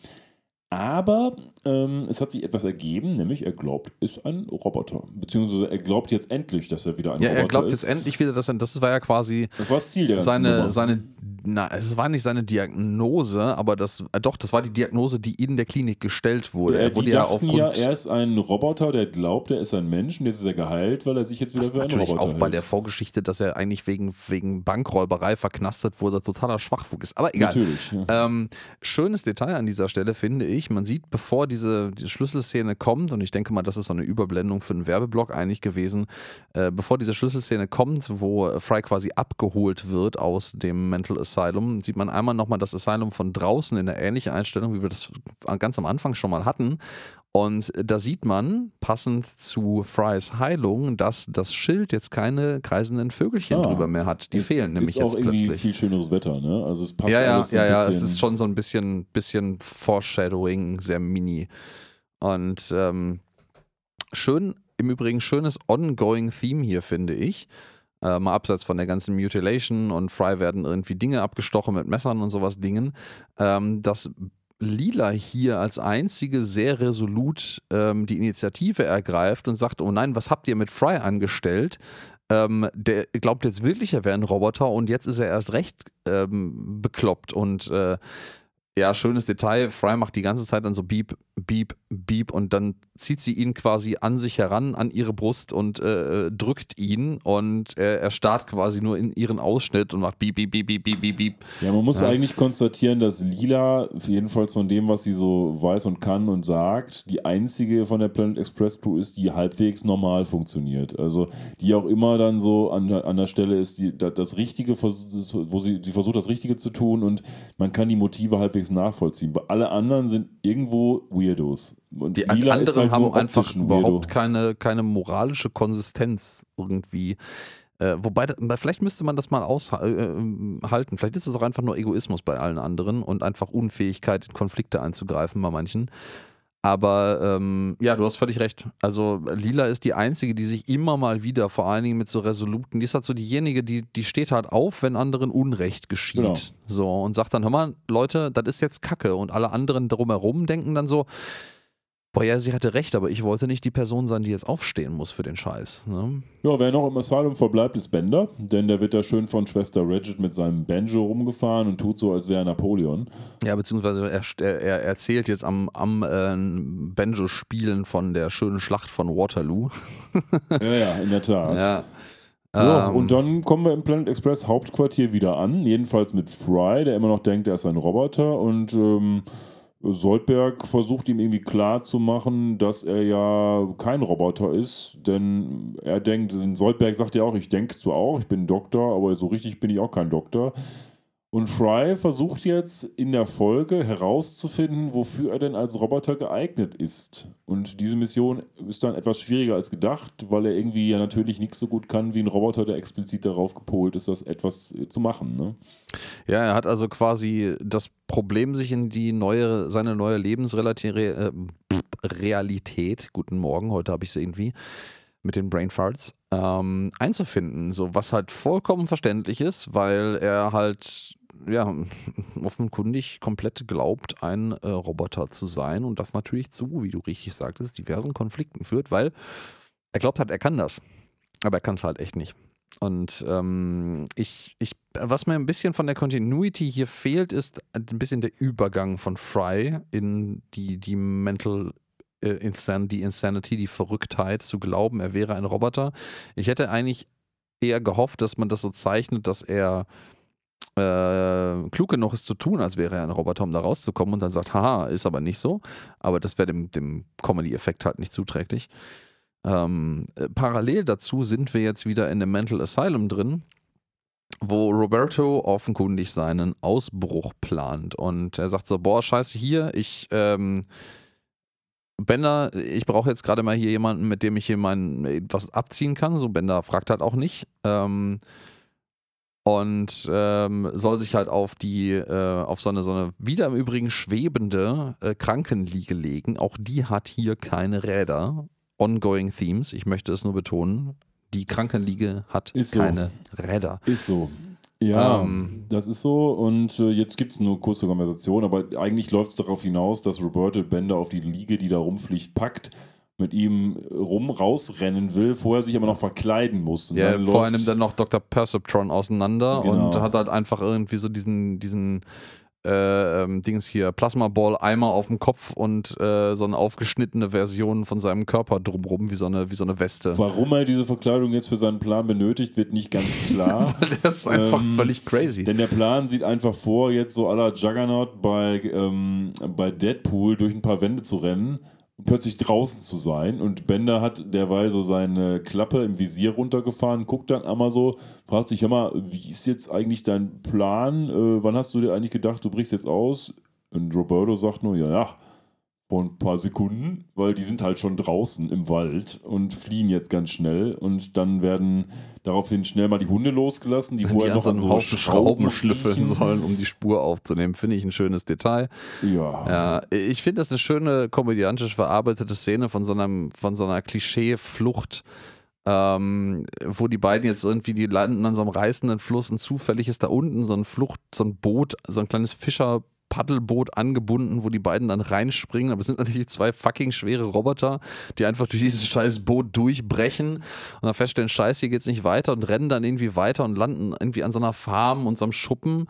Aber ähm, es hat sich etwas ergeben, nämlich er glaubt, ist ein Roboter. Beziehungsweise er glaubt jetzt endlich, dass er wieder ein ja, Roboter ist. er glaubt jetzt endlich wieder, dass er, das war ja quasi Das war das Ziel der seine, Nummer. seine, na, es war nicht seine Diagnose, aber das, äh, doch, das war die Diagnose, die in der Klinik gestellt wurde. Äh, Er wurde die ja dachten aufgrund, ja, er ist ein Roboter, der glaubt, er ist ein Mensch und jetzt ist er geheilt, weil er sich jetzt wieder für einen natürlich Roboter auch hält. bei der Vorgeschichte, dass er eigentlich wegen, wegen Bankräuberei verknastet wurde, totaler Schwachfug ist. Aber egal. Natürlich. Ja. Ähm, schönes Detail an dieser Stelle finde ich, man sieht, bevor diese, diese Schlüsselszene kommt, und ich denke mal, das ist so eine Überblendung für einen Werbeblock eigentlich gewesen, äh, bevor diese Schlüsselszene kommt, wo Fry quasi abgeholt wird aus dem Mental Asylum, sieht man einmal nochmal das Asylum von draußen in der ähnlichen Einstellung, wie wir das ganz am Anfang schon mal hatten. Und da sieht man, passend zu Frys Heilung, dass das Schild jetzt keine kreisenden Vögelchen Ah, drüber mehr hat. Die Es fehlen nämlich ist auch jetzt irgendwie plötzlich. viel schöneres Wetter, ne? Also es passt Ja, ja, alles so ja, ein ja, bisschen. es ist schon so ein bisschen, bisschen Foreshadowing, sehr mini. Und ähm, schön, im Übrigen schönes ongoing Theme hier, finde ich. Äh, mal abseits von der ganzen Mutilation und Fry werden irgendwie Dinge abgestochen mit Messern und sowas Dingen. Ähm, dass Lila hier als einzige sehr resolut ähm, die Initiative ergreift und sagt, oh nein, was habt ihr mit Fry angestellt? Ähm, der glaubt jetzt wirklich, er wäre ein Roboter und jetzt ist er erst recht ähm, bekloppt und äh, ja, schönes Detail. Fry macht die ganze Zeit dann so Beep, Beep, Beep und dann zieht sie ihn quasi an sich heran, an ihre Brust und äh, drückt ihn und er, er starrt quasi nur in ihren Ausschnitt und macht Beep, Beep, Beep, Beep, Beep, Beep, Beep. Ja, man muss Ja. eigentlich konstatieren, dass Lila, jedenfalls von dem, was sie so weiß und kann und sagt, die einzige von der Planet Express Crew ist, die halbwegs normal funktioniert. Also die auch immer dann so an, der- an der Stelle ist, die, da- das Richtige, wo sie, sie versucht, das Richtige zu tun und man kann die Motive halbwegs nachvollziehen. Alle anderen sind irgendwo Weirdos. Und Die Lila anderen halt haben einfach überhaupt keine, keine moralische Konsistenz irgendwie. Äh, wobei, vielleicht müsste man das mal aushalten. Äh, halten. vielleicht ist es auch einfach nur Egoismus bei allen anderen und einfach Unfähigkeit, in Konflikte einzugreifen bei manchen. Aber ähm, ja, du hast völlig recht. Also Lila ist die einzige, die sich immer mal wieder, vor allen Dingen mit so Resoluten, die ist halt so diejenige, die, die steht halt auf, wenn anderen Unrecht geschieht. Genau. So und sagt dann, hör mal, Leute, das ist jetzt Kacke. Und alle anderen drumherum denken dann so, boah, ja, sie hatte recht, aber ich wollte nicht die Person sein, die jetzt aufstehen muss für den Scheiß. Ne? Ja, wer noch im Asylum verbleibt, ist Bender, denn der wird da schön von Schwester Regid mit seinem Banjo rumgefahren und tut so, als wäre er Napoleon. Ja, beziehungsweise er, er, er erzählt jetzt am, am äh, Banjo-Spielen von der schönen Schlacht von Waterloo. Ja, ja, in der Tat. Ja. Ja, Ähm, und dann kommen wir im Planet Express Hauptquartier wieder an, jedenfalls mit Fry, der immer noch denkt, er ist ein Roboter und ähm, Soldberg versucht ihm irgendwie klar zu machen, dass er ja kein Roboter ist, denn er denkt, Soldberg sagt ja auch, ich denke zwar auch, ich bin Doktor, aber so richtig bin ich auch kein Doktor. Und Fry versucht jetzt in der Folge herauszufinden, wofür er denn als Roboter geeignet ist. Und diese Mission ist dann etwas schwieriger als gedacht, weil er irgendwie ja natürlich nicht so gut kann wie ein Roboter, der explizit darauf gepolt ist, das etwas äh, zu machen. Ne? Ja, er hat also quasi das Problem, sich in die neue, seine neue Lebensrealität, äh, guten Morgen, heute habe ich sie irgendwie, mit den Brainfarts, ähm, einzufinden. So, was halt vollkommen verständlich ist, weil er halt, ja, offenkundig komplett glaubt, ein äh, Roboter zu sein und das natürlich zu, wie du richtig sagtest, diversen Konflikten führt, weil er glaubt halt, er kann das. Aber er kann es halt echt nicht. Und ähm, ich, ich, was mir ein bisschen von der Continuity hier fehlt, ist ein bisschen der Übergang von Fry in die, die Mental äh, Insan die Insanity, die Verrücktheit, zu glauben, er wäre ein Roboter. Ich hätte eigentlich eher gehofft, dass man das so zeichnet, dass er äh, klug genug ist zu tun, als wäre er ein Roboter, um da rauszukommen und dann sagt, haha, ist aber nicht so. Aber das wäre dem, dem Comedy-Effekt halt nicht zuträglich. Ähm, äh, parallel dazu sind wir jetzt wieder in dem Mental Asylum drin, wo Roberto offenkundig seinen Ausbruch plant. Und er sagt so: Boah, scheiße, hier, ich, ähm, Bender, ich brauche jetzt gerade mal hier jemanden, mit dem ich hier mein was abziehen kann. So, Bender fragt halt auch nicht. Ähm, und ähm, soll sich halt auf die, äh, auf so eine, so eine wieder im Übrigen schwebende äh, Krankenliege legen. Auch die hat hier keine Räder. Ongoing Themes, ich möchte es nur betonen. Die Krankenliege hat Ist so. keine Räder. Ist so. Ja, Ähm, das ist so. Und äh, jetzt gibt es eine kurze Konversation, aber eigentlich läuft es darauf hinaus, dass Roberto Bender auf die Liege, die da rumfliegt, packt, mit ihm rum rausrennen will, vorher sich aber noch verkleiden muss. Und Ja, dann läuft- nimmt er noch Dr. Perceptron auseinander Genau. und hat halt einfach irgendwie so diesen, diesen äh, ähm, Dings hier, Plasma Ball Eimer auf dem Kopf und äh, so eine aufgeschnittene Version von seinem Körper drumrum, wie so eine, wie so eine Weste. Warum er diese Verkleidung jetzt für seinen Plan benötigt, wird nicht ganz klar. Das ist einfach Ähm, völlig crazy. Denn der Plan sieht einfach vor, jetzt so aller Juggernaut bei, ähm, bei Deadpool durch ein paar Wände zu rennen plötzlich draußen zu sein. Und Bender hat derweil so seine Klappe im Visier runtergefahren, guckt dann einmal so, fragt sich, mal, wie ist jetzt eigentlich dein Plan? Äh, wann hast du dir eigentlich gedacht, du brichst jetzt aus? Und Roberto sagt nur, ja, ja, vor ein paar Sekunden, weil die sind halt schon draußen im Wald und fliehen jetzt ganz schnell. Und dann werden daraufhin schnell mal die Hunde losgelassen, die die vorher noch so an so Haufen Schrauben schlüpfeln riechen. sollen, um die Spur aufzunehmen. Finde ich ein schönes Detail. Ja. Ja, ich finde das eine schöne komödiantisch verarbeitete Szene von so, einem, von so einer Klischee-Flucht, ähm, wo die beiden jetzt irgendwie, die landen an so einem reißenden Fluss und zufällig ist da unten so ein Flucht, so ein Boot, so ein kleines Fischer. Paddelboot angebunden, wo die beiden dann reinspringen. Aber es sind natürlich zwei fucking schwere Roboter, die einfach durch dieses scheiß Boot durchbrechen und dann feststellen, scheiße, hier geht's nicht weiter und rennen dann irgendwie weiter und landen irgendwie an so einer Farm und so einem Schuppen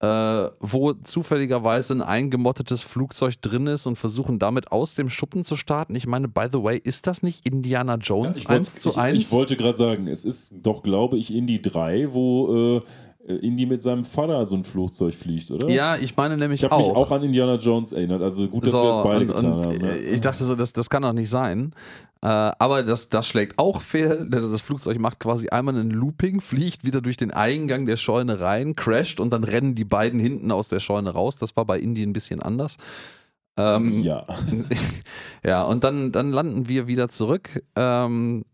äh, wo zufälligerweise ein eingemottetes Flugzeug drin ist und versuchen damit aus dem Schuppen zu starten. Ich meine, by the way, ist das nicht Indiana Jones ich, 1 wollte- zu ich, 1? ich wollte gerade sagen, es ist doch, glaube ich, Indie 3, wo äh, Indy mit seinem Vater so ein Flugzeug fliegt, oder? ja, ich meine nämlich Ich habe mich auch. auch an Indiana Jones erinnert. Also gut, dass wir das beide und, getan und, haben. ne? äh, Ich dachte so, das, das kann doch nicht sein. Äh, aber das, das schlägt auch fehl. Das Flugzeug macht quasi einmal einen Looping, fliegt wieder durch den Eingang der Scheune rein, crasht und dann rennen die beiden hinten aus der Scheune raus. Das war bei Indie ein bisschen anders. Ähm, ja. ja, und dann, dann landen wir wieder zurück ähm,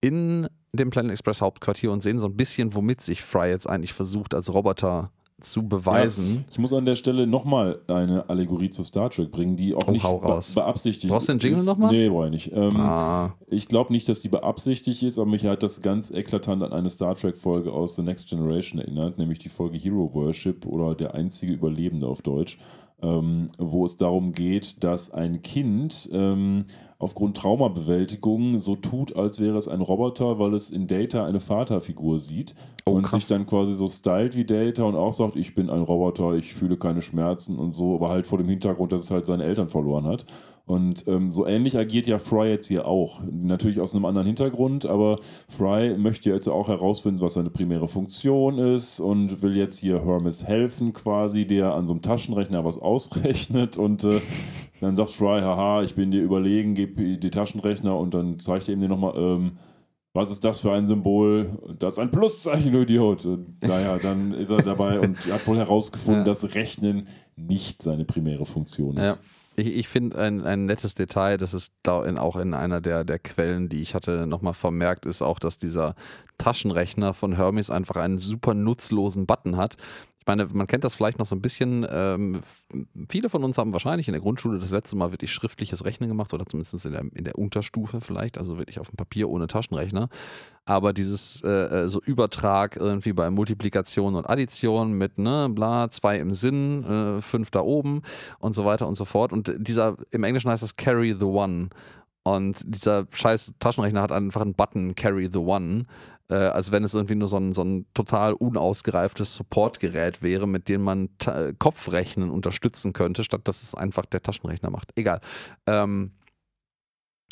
in dem Planet Express Hauptquartier und sehen so ein bisschen, womit sich Fry jetzt eigentlich versucht, als Roboter zu beweisen. Ich muss an der Stelle nochmal eine Allegorie zu Star Trek bringen, die auch Oh, nicht be beabsichtigt Brauchst du den Jingle ist. noch mal? Nee, brauche ich nicht. Ähm, Ah, Ich glaube nicht, dass die beabsichtigt ist, aber mich hat das ganz eklatant an eine Star Trek-Folge aus The Next Generation erinnert, nämlich die Folge Hero Worship oder Der einzige Überlebende auf Deutsch, ähm, wo es darum geht, dass ein Kind ähm, aufgrund Traumabewältigung so tut, als wäre es ein Roboter, weil es in Data eine Vaterfigur sieht Oh, und krass. sich dann quasi so stylt wie Data und auch sagt, ich bin ein Roboter, ich fühle keine Schmerzen und so, aber halt vor dem Hintergrund, dass es halt seine Eltern verloren hat. Und ähm, so ähnlich agiert ja Fry jetzt hier auch. Natürlich aus einem anderen Hintergrund, aber Fry möchte jetzt auch herausfinden, was seine primäre Funktion ist und will jetzt hier Hermes helfen, quasi, der an so einem Taschenrechner was ausrechnet und äh, dann sagt Fry, haha, ich bin dir überlegen, gib die Taschenrechner und dann zeigt er ihm den nochmal, ähm, was ist das für ein Symbol? Das ist ein Pluszeichen, du Idiot. Und, naja, dann ist er dabei und hat wohl herausgefunden, Ja. dass Rechnen nicht seine primäre Funktion ja. Ich, ich finde ein, ein nettes Detail, das ist da in, auch in einer der, der Quellen, die ich hatte, nochmal vermerkt, ist auch, dass dieser Taschenrechner von Hermes einfach einen super nutzlosen Button hat. Ich meine, man kennt das vielleicht noch so ein bisschen. Ähm, viele von uns haben wahrscheinlich in der Grundschule das letzte Mal wirklich schriftliches Rechnen gemacht oder zumindest in der, in der Unterstufe vielleicht, also wirklich auf dem Papier ohne Taschenrechner. Aber dieses äh, äh, so Übertrag irgendwie bei Multiplikation und Addition mit ne, bla, zwei im Sinn, äh, fünf da oben und so weiter und so fort. Und dieser, im Englischen heißt das Carry the One. Und dieser scheiß Taschenrechner hat einfach einen Button Carry the One, äh, als wenn es irgendwie nur so ein, so ein total unausgereiftes Supportgerät wäre, mit dem man Kopfrechnen unterstützen könnte, statt dass es einfach der Taschenrechner macht. Egal. Ähm,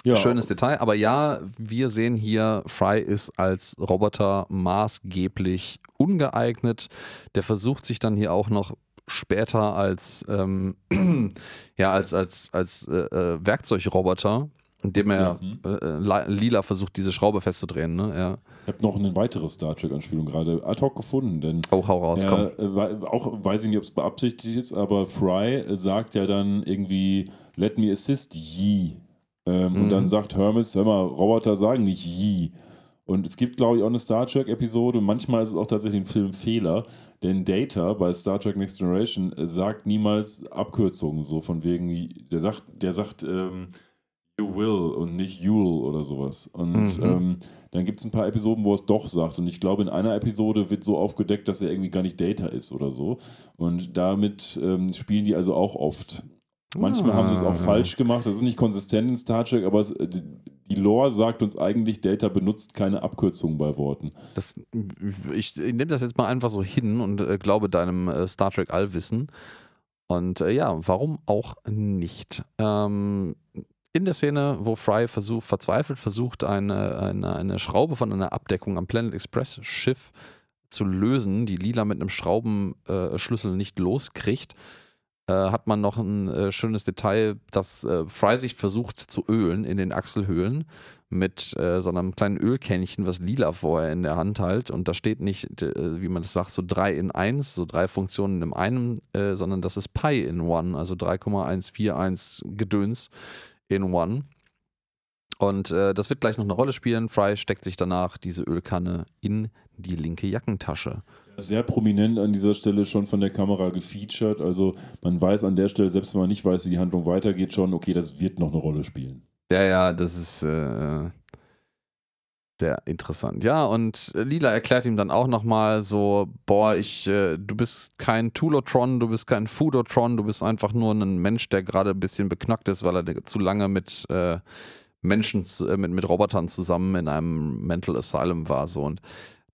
Ja, Schönes Detail, aber ja, wir sehen hier, Fry ist als Roboter maßgeblich ungeeignet. Der versucht sich dann hier auch noch später als, ähm, ja, als, als, als äh, äh, Werkzeugroboter, indem er äh, äh, la- lila versucht, diese Schraube festzudrehen. Ne? Ja. Ich habe noch eine weitere Star Trek-Anspielung gerade ad hoc gefunden, denn Oh, hau raus, komm. äh, wei- auch weiß ich nicht, ob es beabsichtigt ist, aber Fry äh, sagt ja dann irgendwie, let me assist ye. Ähm, Und Mhm. dann sagt Hermes, hör mal, Roboter sagen nicht ye. Und es gibt, glaube ich, auch eine Star Trek-Episode und manchmal ist es auch tatsächlich ein Filmfehler, denn Data bei Star Trek Next Generation äh, sagt niemals Abkürzungen, so von wegen, der sagt, der sagt, ähm, You will und nicht you'll oder sowas. Und Mhm. ähm, dann gibt es ein paar Episoden, wo er es doch sagt. Und ich glaube, in einer Episode wird so aufgedeckt, dass er irgendwie gar nicht Data ist oder so. Und damit ähm, spielen die also auch oft. Manchmal haben sie es auch Ah. falsch gemacht. Das ist nicht konsistent in Star Trek, aber es, äh, die, die Lore sagt uns eigentlich, Data benutzt keine Abkürzungen bei Worten. Das, ich, ich nehme das jetzt mal einfach so hin und äh, glaube deinem äh, Star Trek Allwissen. Und äh, ja, warum auch nicht? Ähm, in der Szene, wo Fry versucht, verzweifelt versucht, eine, eine, eine Schraube von einer Abdeckung am Planet Express Schiff zu lösen, die Lila mit einem Schraubenschlüssel äh, nicht loskriegt, äh, hat man noch ein äh, schönes Detail, dass äh, Fry sich versucht zu ölen in den Achselhöhlen mit äh, so einem kleinen Ölkännchen, was Lila vorher in der Hand hält. Und da steht nicht, äh, wie man das sagt, so drei in eins, so drei Funktionen in einem, sondern das ist Pi in One, also 3,141 Gedöns in One. Und äh, das wird gleich noch eine Rolle spielen. Fry steckt sich danach diese Ölkanne in die linke Jackentasche. Sehr prominent an dieser Stelle schon von der Kamera gefeatured. Also man weiß an der Stelle, selbst wenn man nicht weiß, wie die Handlung weitergeht, schon, okay, das wird noch eine Rolle spielen. Ja, ja, das ist äh, sehr interessant. Ja, und äh, Lila erklärt ihm dann auch nochmal so, boah, ich, äh, du bist kein Tulotron, du bist kein Foodotron, du bist einfach nur ein Mensch, der gerade ein bisschen beknackt ist, weil er zu lange mit äh, Menschen, äh, mit, mit Robotern zusammen in einem Mental Asylum war. So. Und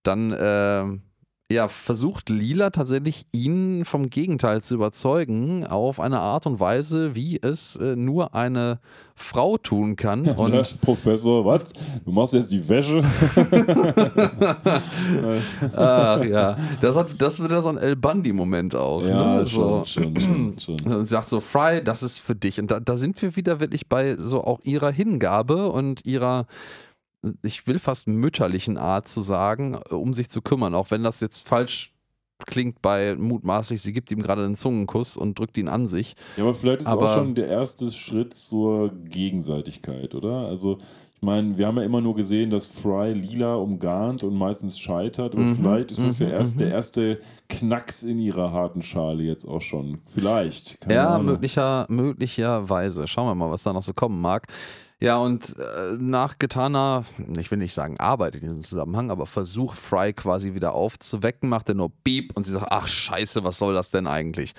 dann äh, ja, versucht Lila tatsächlich ihn vom Gegenteil zu überzeugen, auf eine Art und Weise, wie es äh, nur eine Frau tun kann. Und? Professor, was? Du machst jetzt die Wäsche? Ach ja, das, hat, das wird ja so ein El Bundy-Moment auch. ja, ne? schon, so. schon, schon, schon. Und sagt so, Fry, das ist für dich. Und da, da sind wir wieder wirklich bei so auch ihrer Hingabe und ihrer, ich will fast mütterlichen Art zu sagen, um sich zu kümmern. Auch wenn das jetzt falsch klingt bei mutmaßlich, sie gibt ihm gerade einen Zungenkuss und drückt ihn an sich. Ja, aber vielleicht ist Aber- auch schon der erste Schritt zur Gegenseitigkeit, oder? Also, ich meine, wir haben ja immer nur gesehen, dass Fry Lila umgarnt und meistens scheitert. Und Mhm, vielleicht ist das ja mhm, erst mhm. der erste Knacks in ihrer harten Schale jetzt auch schon. Vielleicht. Ja, Ahnung. möglicher, möglicherweise. Schauen wir mal, was da noch so kommen mag. Ja, und äh, nach getaner, ich will nicht sagen Arbeit in diesem Zusammenhang, aber Versuch, Fry quasi wieder aufzuwecken, macht er nur Beep und sie sagt, ach scheiße, was soll das denn eigentlich?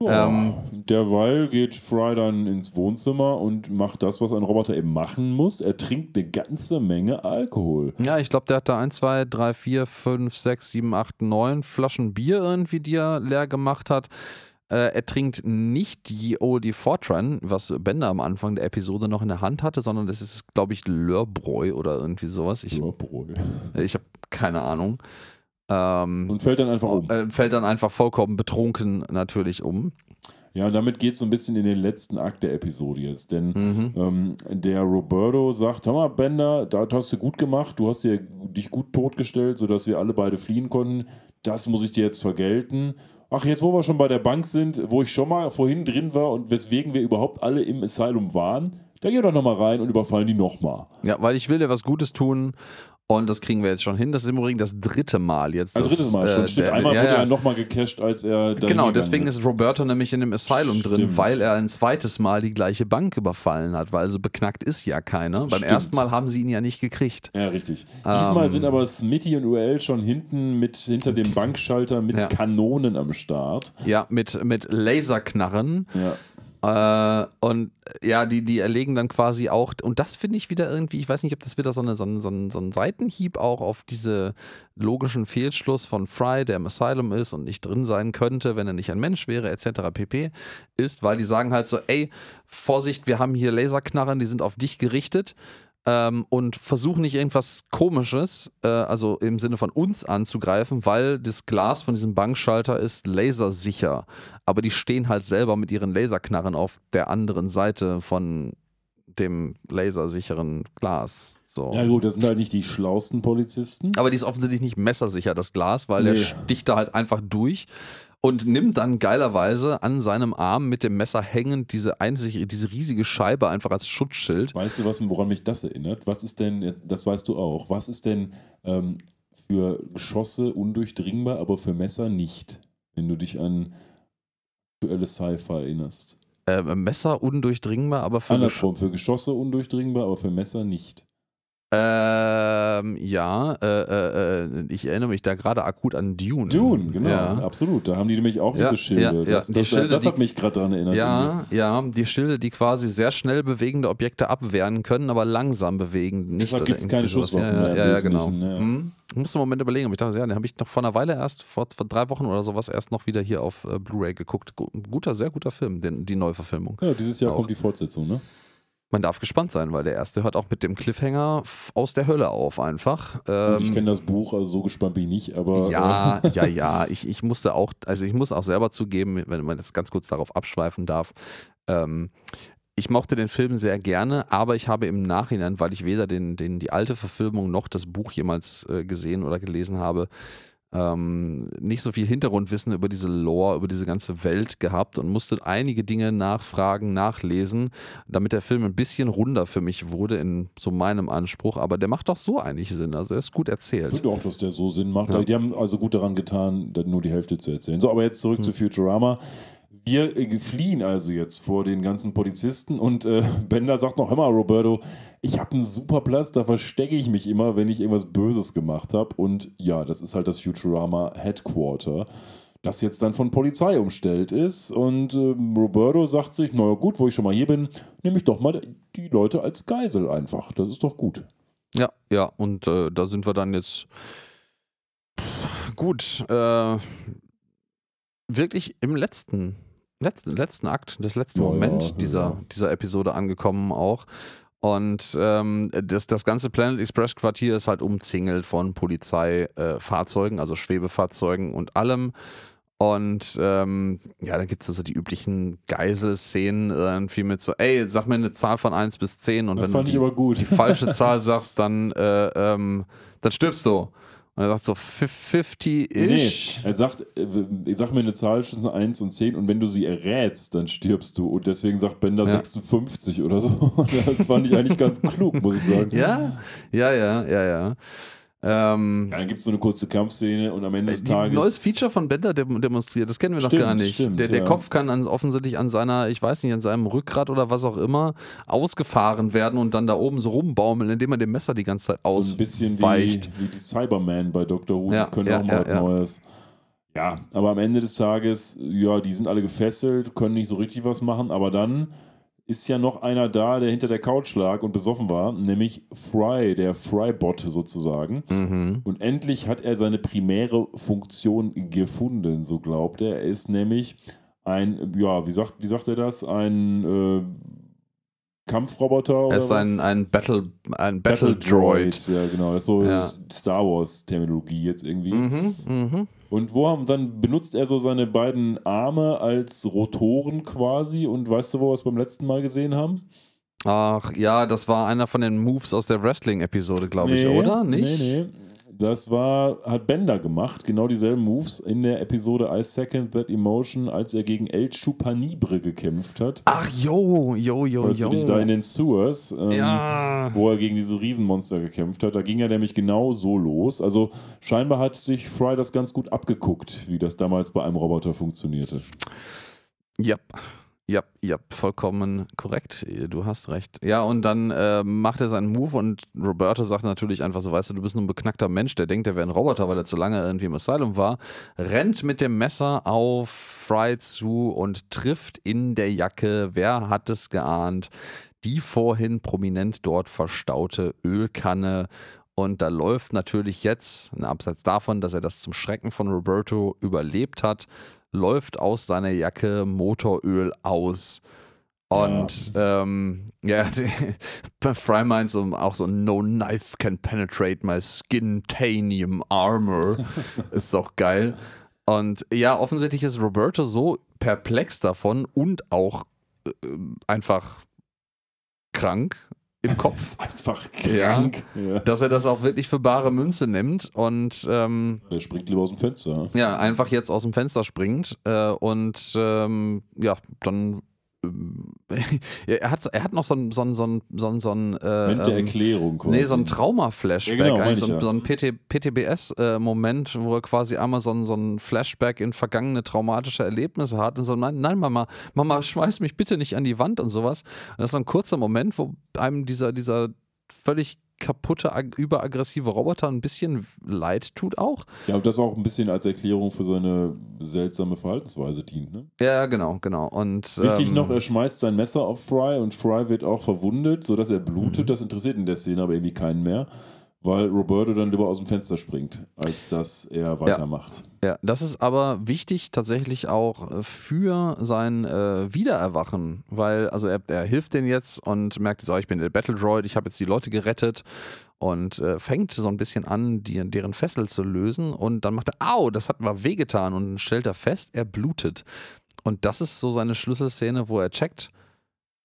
Ja, Ähm, derweil geht Fry dann ins Wohnzimmer und macht das, was ein Roboter eben machen muss. Er trinkt eine ganze Menge Alkohol. Ja, ich glaube, der hat da 1, 2, 3, 4, 5, 6, 7, 8, 9 Flaschen Bier irgendwie, die er leer gemacht hat. Äh, er trinkt nicht die Oldie Fortran, was Bender am Anfang der Episode noch in der Hand hatte, sondern das ist, glaube ich, Lörbräu oder irgendwie sowas. Ich, Ja, Bräu. ich habe keine Ahnung. Ähm, Und fällt dann einfach um. äh, fällt dann einfach vollkommen betrunken natürlich um. Ja, und damit geht es so ein bisschen in den letzten Akt der Episode jetzt. Denn Mhm. ähm, der Roberto sagt: Hör mal, Bender, das hast du gut gemacht. Du hast dir, dich gut totgestellt, sodass wir alle beide fliehen konnten. Das muss ich dir jetzt vergelten. Ach, jetzt, wo wir schon bei der Bank sind, wo ich schon mal vorhin drin war und weswegen wir überhaupt alle im Asylum waren, da geh doch nochmal rein und überfallen die nochmal. Ja, weil ich will dir was Gutes tun und das kriegen wir jetzt schon hin. Das ist im Übrigen das dritte Mal jetzt. Ein dass, drittes Mal schon. äh, Stimmt, der- einmal ja, wurde ja. er nochmal gecasht, als er da Genau, deswegen ist Roberto nämlich in dem Asylum drin, Stimmt. weil er ein zweites Mal die gleiche Bank überfallen hat, weil also beknackt ist ja keiner. Beim Stimmt. ersten Mal haben sie ihn ja nicht gekriegt. Ja, richtig. Ähm, Diesmal sind aber Smitty und UL schon hinten mit hinter dem Bankschalter mit Ja. Kanonen am Start. Ja, mit, mit Laserknarren. Ja. Äh, und äh, ja, die, die erlegen dann quasi auch, und das finde ich wieder irgendwie, ich weiß nicht, ob das wieder so, eine, so, ein, so, so ein Seitenhieb auch auf diese logischen Fehlschluss von Fry, der im Asylum ist und nicht drin sein könnte, wenn er nicht ein Mensch wäre, etc. pp. ist, weil die sagen halt so, ey, Vorsicht, wir haben hier Laserknarren, die sind auf dich gerichtet. Ähm, und versuchen nicht irgendwas Komisches, äh, also im Sinne von uns anzugreifen, weil das Glas von diesem Bankschalter ist lasersicher. Aber die stehen halt selber mit ihren Laserknarren auf der anderen Seite von dem lasersicheren Glas. So. ja, gut, das sind halt nicht die schlausten Polizisten. Aber die ist offensichtlich nicht messersicher, das Glas, weil der Nee. sticht da halt einfach durch und nimmt dann geilerweise an seinem Arm mit dem Messer hängend diese, einzig, diese riesige Scheibe einfach als Schutzschild. Weißt du, was, woran mich das erinnert? Was ist denn, das weißt du auch, was ist denn ähm, für Geschosse undurchdringbar, aber für Messer nicht? Wenn du dich an aktuelle Sci-Fi erinnerst. Äh, Messer undurchdringbar, aber für Andersrum, für Geschosse undurchdringbar, aber für Messer nicht. Ähm, ja, äh, äh, äh, ich erinnere mich da gerade akut an Dune. Dune, genau, Ja. absolut. Da haben die nämlich auch Ja, diese Schilde. ja, Das, die das, Schilde, das hat die- mich gerade daran erinnert. Ja, ja, die Schilde, die quasi sehr schnell bewegende Objekte abwehren können, aber langsam bewegen. Nicht Deshalb gibt's irgendwie keine sowas. Schusswaffen ja, mehr Ja, ja, genau. Hm. Ich musste einen Moment überlegen, aber ich dachte, ja, den habe ich noch vor einer Weile erst, vor, vor drei Wochen oder sowas, erst noch wieder hier auf äh, Blu-ray geguckt. Gu- Guter, sehr guter Film, den, die Neuverfilmung. Ja, dieses Jahr Auch. kommt die Fortsetzung, ne? Man darf gespannt sein, weil der erste hört auch mit dem Cliffhanger aus der Hölle auf einfach. Und ich Ähm, kenne das Buch, also so gespannt bin ich nicht, aber Ja, ja, ja. Ich, ich musste auch, also ich muss auch selber zugeben, wenn man jetzt ganz kurz darauf abschweifen darf, ähm, ich mochte den Film sehr gerne, aber ich habe im Nachhinein, weil ich weder den, den, die alte Verfilmung noch das Buch jemals äh, gesehen oder gelesen habe, ähm, nicht so viel Hintergrundwissen über diese Lore, über diese ganze Welt gehabt und musste einige Dinge nachfragen, nachlesen, damit der Film ein bisschen runder für mich wurde in so meinem Anspruch. Aber der macht doch so eigentlich Sinn. Also er ist gut Ich erzählt. finde auch, dass der so Sinn macht. Ja. Die haben also gut daran getan, dann nur die Hälfte zu erzählen. So, aber jetzt zurück Hm. zu Futurama. Wir äh, fliehen also jetzt vor den ganzen Polizisten und äh, Bender sagt noch, mal, Roberto, ich habe einen super Platz, da verstecke ich mich immer, wenn ich irgendwas Böses gemacht habe. Und ja, das ist halt das Futurama Headquarter, das jetzt dann von Polizei umstellt ist. Und ähm, Roberto sagt sich, naja gut, wo ich schon mal hier bin, nehme ich doch mal die Leute als Geisel einfach. Das ist doch gut. Ja, ja, und äh, da sind wir dann jetzt gut. Äh, wirklich im letzten, letzten, letzten Akt, des letzten Ja, Moment ja, dieser, ja. dieser Episode angekommen auch. Und ähm, das, das ganze Planet Express Quartier ist halt umzingelt von Polizeifahrzeugen, äh, also Schwebefahrzeugen und allem. Und ähm, ja, dann gibt es also die üblichen Geiselszenen irgendwie mit so, ey, sag mir eine Zahl von 1 bis 10 und Das wenn du die, die falsche Zahl sagst, dann, äh, ähm, dann stirbst du. Und er sagt so 50-ish. Nee, er sagt, äh, sag mir eine Zahl zwischen 1 und 10 und wenn du sie errätst, dann stirbst du. Und deswegen sagt Bender Ja. 56 oder so. Das fand ich eigentlich ganz klug, muss ich sagen. Ja, ja, ja, ja, ja. Ähm, Ja, dann gibt es so eine kurze Kampfszene und am Ende des Tages. neues Feature von Bender dem, demonstriert, das kennen wir Stimmt, noch gar nicht. stimmt, der der ja. Kopf kann an, offensichtlich an seiner, ich weiß nicht, an seinem Rückgrat oder was auch immer ausgefahren werden und dann da oben so rumbaumeln, indem er dem Messer die ganze Zeit so ausweicht. ein bisschen wie, wie die Cybermen bei Dr. Who, Ja, die können ja, auch mal ja. Neues. Ja, aber am Ende des Tages, ja, die sind alle gefesselt, können nicht so richtig was machen, aber dann ist ja noch einer da, der hinter der Couch lag und besoffen war, nämlich Fry, der Fry-Bot sozusagen. Mhm. Und endlich hat er seine primäre Funktion gefunden, so glaubt er. Er ist nämlich ein, ja, wie sagt, wie sagt er das? Ein äh, Kampfroboter oder Er ist ein, was? ein Battle, ein Battle Droid. Ja, genau. Das ist so Ja. Star Wars-Terminologie jetzt irgendwie. Mhm, mhm. Und wo haben, dann benutzt er so seine beiden Arme als Rotoren quasi. Und weißt du, wo wir es beim letzten Mal gesehen haben? Ach ja, das war einer von den Moves aus der Wrestling-Episode, glaube ich, Nee, oder? Nicht? Nee, nee. Das war, hat Bender gemacht, genau dieselben Moves in der Episode I Second That Emotion, als er gegen El Chupanibre gekämpft hat. Ach, yo, yo, yo, Erinnerst yo. du dich da in den Sewers, ähm, ja. wo er gegen diese Riesenmonster gekämpft hat. Da ging er nämlich genau so los. Also scheinbar hat sich Fry das ganz gut abgeguckt, wie das damals bei einem Roboter funktionierte. Ja, ja, ja, vollkommen korrekt. Du hast recht. Ja, und dann äh, macht er seinen Move und Roberto sagt natürlich einfach so, weißt du, du bist nur ein beknackter Mensch, der denkt, er wäre ein Roboter, weil er zu lange irgendwie im Asylum war, rennt mit dem Messer auf Fry zu und trifft in der Jacke, wer hat es geahnt, die vorhin prominent dort verstaute Ölkanne und da läuft natürlich jetzt, abseits davon, dass er das zum Schrecken von Roberto überlebt hat, läuft aus seiner Jacke Motoröl aus. Und ja, ähm, ja bei Fry meint so auch so, no knife can penetrate my skintanium armor. ist doch geil. Und ja, offensichtlich ist Roberto so perplex davon und auch äh, einfach krank im Kopf, Einfach krank. Ja. dass er das auch wirklich für bare Münze nimmt und ähm, Der springt lieber aus dem Fenster. ja, einfach jetzt aus dem Fenster springt äh, und ähm, ja, dann er, hat, er hat noch so ein, so ein, so ein, so ein, so ein äh, Moment der ähm, Erklärung. Quasi. Nee, so ein Trauma-Flashback, Ja, genau, eigentlich so, ein- ja. so ein PT, PTBS-Moment, wo er quasi einmal so ein, so ein Flashback in vergangene traumatische Erlebnisse hat und so, nein, nein, Mama, Mama, schmeiß mich bitte nicht an die Wand und sowas. Und das ist so ein kurzer Moment, wo einem dieser, dieser völlig kaputte, ag- überaggressive Roboter ein bisschen leid tut auch. Ja, und das auch ein bisschen als Erklärung für seine seltsame Verhaltensweise dient. Ne? Ja, genau, genau. Und, Wichtig ähm, noch, er schmeißt sein Messer auf Fry und Fry wird auch verwundet, sodass er blutet. Mhm. Das interessiert in der Szene aber irgendwie keinen mehr, weil Roberto dann lieber aus dem Fenster springt, als dass er weitermacht. Ja, das ist aber wichtig tatsächlich auch äh, für sein äh, Wiedererwachen, weil also er, er hilft denen jetzt und merkt so, ich bin der Battle Droid, ich habe jetzt die Leute gerettet und äh, fängt so ein bisschen an, die, deren Fessel zu lösen und dann macht er, au, das hat mal wehgetan und stellt er fest, er blutet. Und das ist so seine Schlüsselszene, wo er checkt,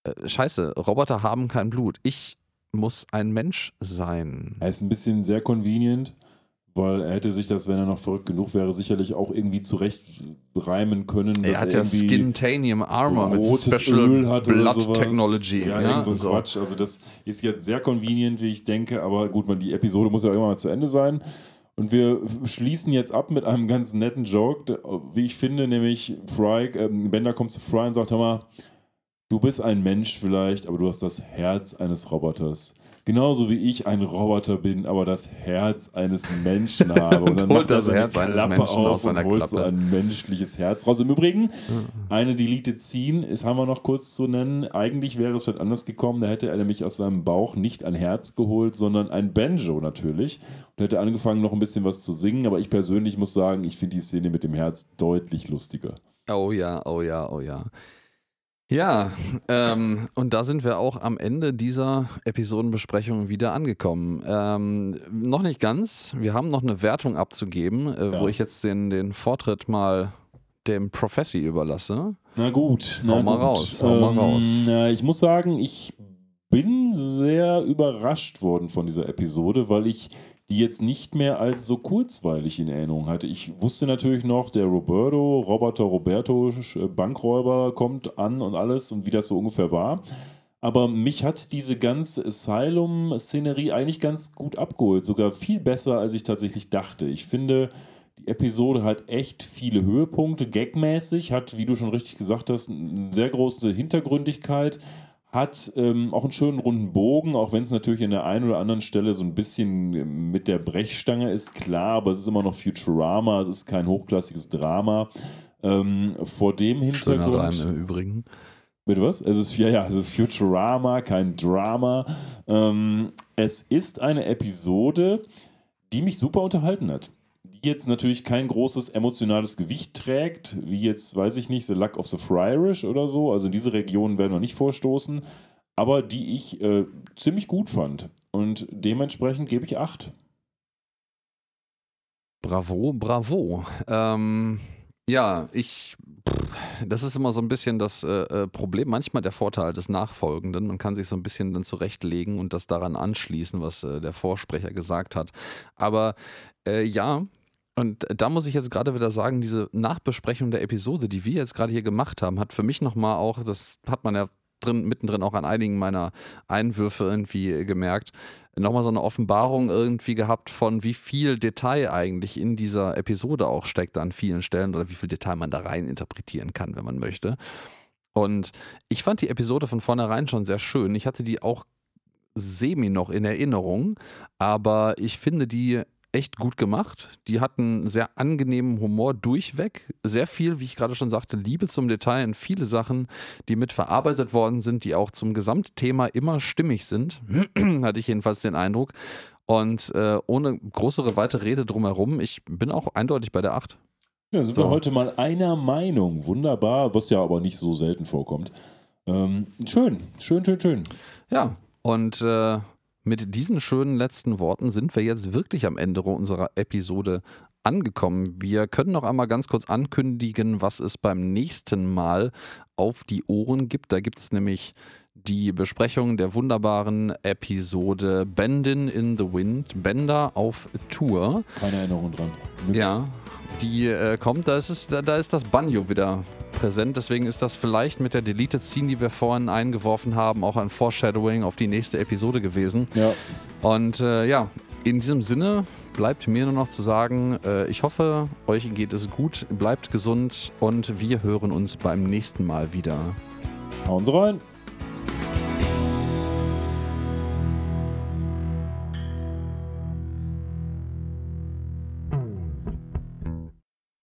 äh, scheiße, Roboter haben kein Blut, ich muss ein Mensch sein. Er ist ein bisschen sehr convenient, weil er hätte sich das, wenn er noch verrückt genug wäre, sicherlich auch irgendwie zurecht reimen können. Er hat ja irgendwie Skintanium Armor mit Special Öl hat Blood. Technology. Ja, Ja, so ein so. Quatsch. Also das ist jetzt sehr convenient, wie ich denke, aber gut, man, die Episode muss ja irgendwann mal zu Ende sein. Und wir schließen jetzt ab mit einem ganz netten Joke, wie ich finde, nämlich Fry, ähm, Bender kommt zu Fry und sagt, hör mal, du bist ein Mensch vielleicht, aber du hast das Herz eines Roboters. Genauso wie ich ein Roboter bin, aber das Herz eines Menschen habe. Und dann holt macht er das seine Herz eines Klappe Menschen auf aus und holt so Klappe. ein menschliches Herz raus. Im Übrigen, eine Deleted Scene ist, haben wir noch kurz zu nennen. Eigentlich wäre es vielleicht anders gekommen. Da hätte er nämlich aus seinem Bauch nicht ein Herz geholt, sondern ein Banjo natürlich. Und hätte angefangen, noch ein bisschen was zu singen. Aber ich persönlich muss sagen, ich finde die Szene mit dem Herz deutlich lustiger. Oh ja, oh ja, oh ja. Ja, ähm, und da sind wir auch am Ende dieser Episodenbesprechung wieder angekommen. Ähm, noch nicht ganz. Wir haben noch eine Wertung abzugeben, äh, Ja. wo ich jetzt den, den Vortritt mal dem Professi überlasse. Na gut, Hau na mal gut. raus, hau mal raus. Ja, ich muss sagen, ich bin sehr überrascht worden von dieser Episode, weil ich die jetzt nicht mehr als so kurzweilig in Erinnerung hatte. Ich wusste natürlich noch, der Roberto, Roboter Roberto, Sch- Bankräuber kommt an und alles und wie das so ungefähr war. Aber mich hat diese ganze Asylum-Szenerie eigentlich ganz gut abgeholt. Sogar viel besser, als ich tatsächlich dachte. Ich finde, die Episode hat echt viele Höhepunkte, gagmäßig, hat, wie du schon richtig gesagt hast, eine sehr große Hintergründigkeit, hat ähm, auch einen schönen runden Bogen, auch wenn es natürlich an der einen oder anderen Stelle so ein bisschen ähm, mit der Brechstange ist, klar, aber es ist immer noch Futurama, es ist kein hochklassiges Drama. Ähm, vor dem Schöner Reim Hintergrund. im Übrigen. Bitte was? Es ist, ja, ja, es ist Futurama, kein Drama. Ähm, es ist eine Episode, die mich super unterhalten hat. Die jetzt natürlich kein großes emotionales Gewicht trägt, wie jetzt, weiß ich nicht, The Luck of the Friarish oder so. Also in diese Regionen werden wir nicht vorstoßen, aber die ich äh, ziemlich gut fand. Und dementsprechend gebe ich acht. Bravo, bravo. Ähm, ja, ich. Das ist immer so ein bisschen das äh, äh, Problem, manchmal der Vorteil des Nachfolgenden. Man kann sich so ein bisschen dann zurechtlegen und das daran anschließen, was äh, der Vorsprecher gesagt hat. Aber äh, ja, und da muss ich jetzt gerade wieder sagen, diese Nachbesprechung der Episode, die wir jetzt gerade hier gemacht haben, hat für mich nochmal auch, das hat man ja drin, mittendrin auch an einigen meiner Einwürfe irgendwie gemerkt, nochmal so eine Offenbarung irgendwie gehabt von wie viel Detail eigentlich in dieser Episode auch steckt an vielen Stellen oder wie viel Detail man da rein interpretieren kann, wenn man möchte. Und ich fand die Episode von vornherein schon sehr schön. Ich hatte die auch semi noch in Erinnerung, aber ich finde die echt gut gemacht. Die hatten sehr angenehmen Humor durchweg. Sehr viel, wie ich gerade schon sagte, Liebe zum Detail und viele Sachen, die mit verarbeitet worden sind, die auch zum Gesamtthema immer stimmig sind. Hatte ich jedenfalls den Eindruck. Und äh, ohne größere weitere Rede drumherum, ich bin auch eindeutig bei der 8. Ja, sind So. wir heute mal einer Meinung. Wunderbar, was ja aber nicht so selten vorkommt. Ähm, schön, schön, schön, schön. Ja, und äh, mit diesen schönen letzten Worten sind wir jetzt wirklich am Ende unserer Episode angekommen. Wir können noch einmal ganz kurz ankündigen, was es beim nächsten Mal auf die Ohren gibt. Da gibt es nämlich die Besprechung der wunderbaren Episode Bendin in the Wind, Bender auf Tour. Keine Erinnerung dran. Nix. Ja, die äh, kommt, da ist, es, da, da ist das Banjo wieder präsent. Deswegen ist das vielleicht mit der Deleted Scene, die wir vorhin eingeworfen haben, auch ein Foreshadowing auf die nächste Episode gewesen. Ja. Und äh, ja, in diesem Sinne bleibt mir nur noch zu sagen, äh, ich hoffe, euch geht es gut, bleibt gesund und wir hören uns beim nächsten Mal wieder. Hauen Sie rein.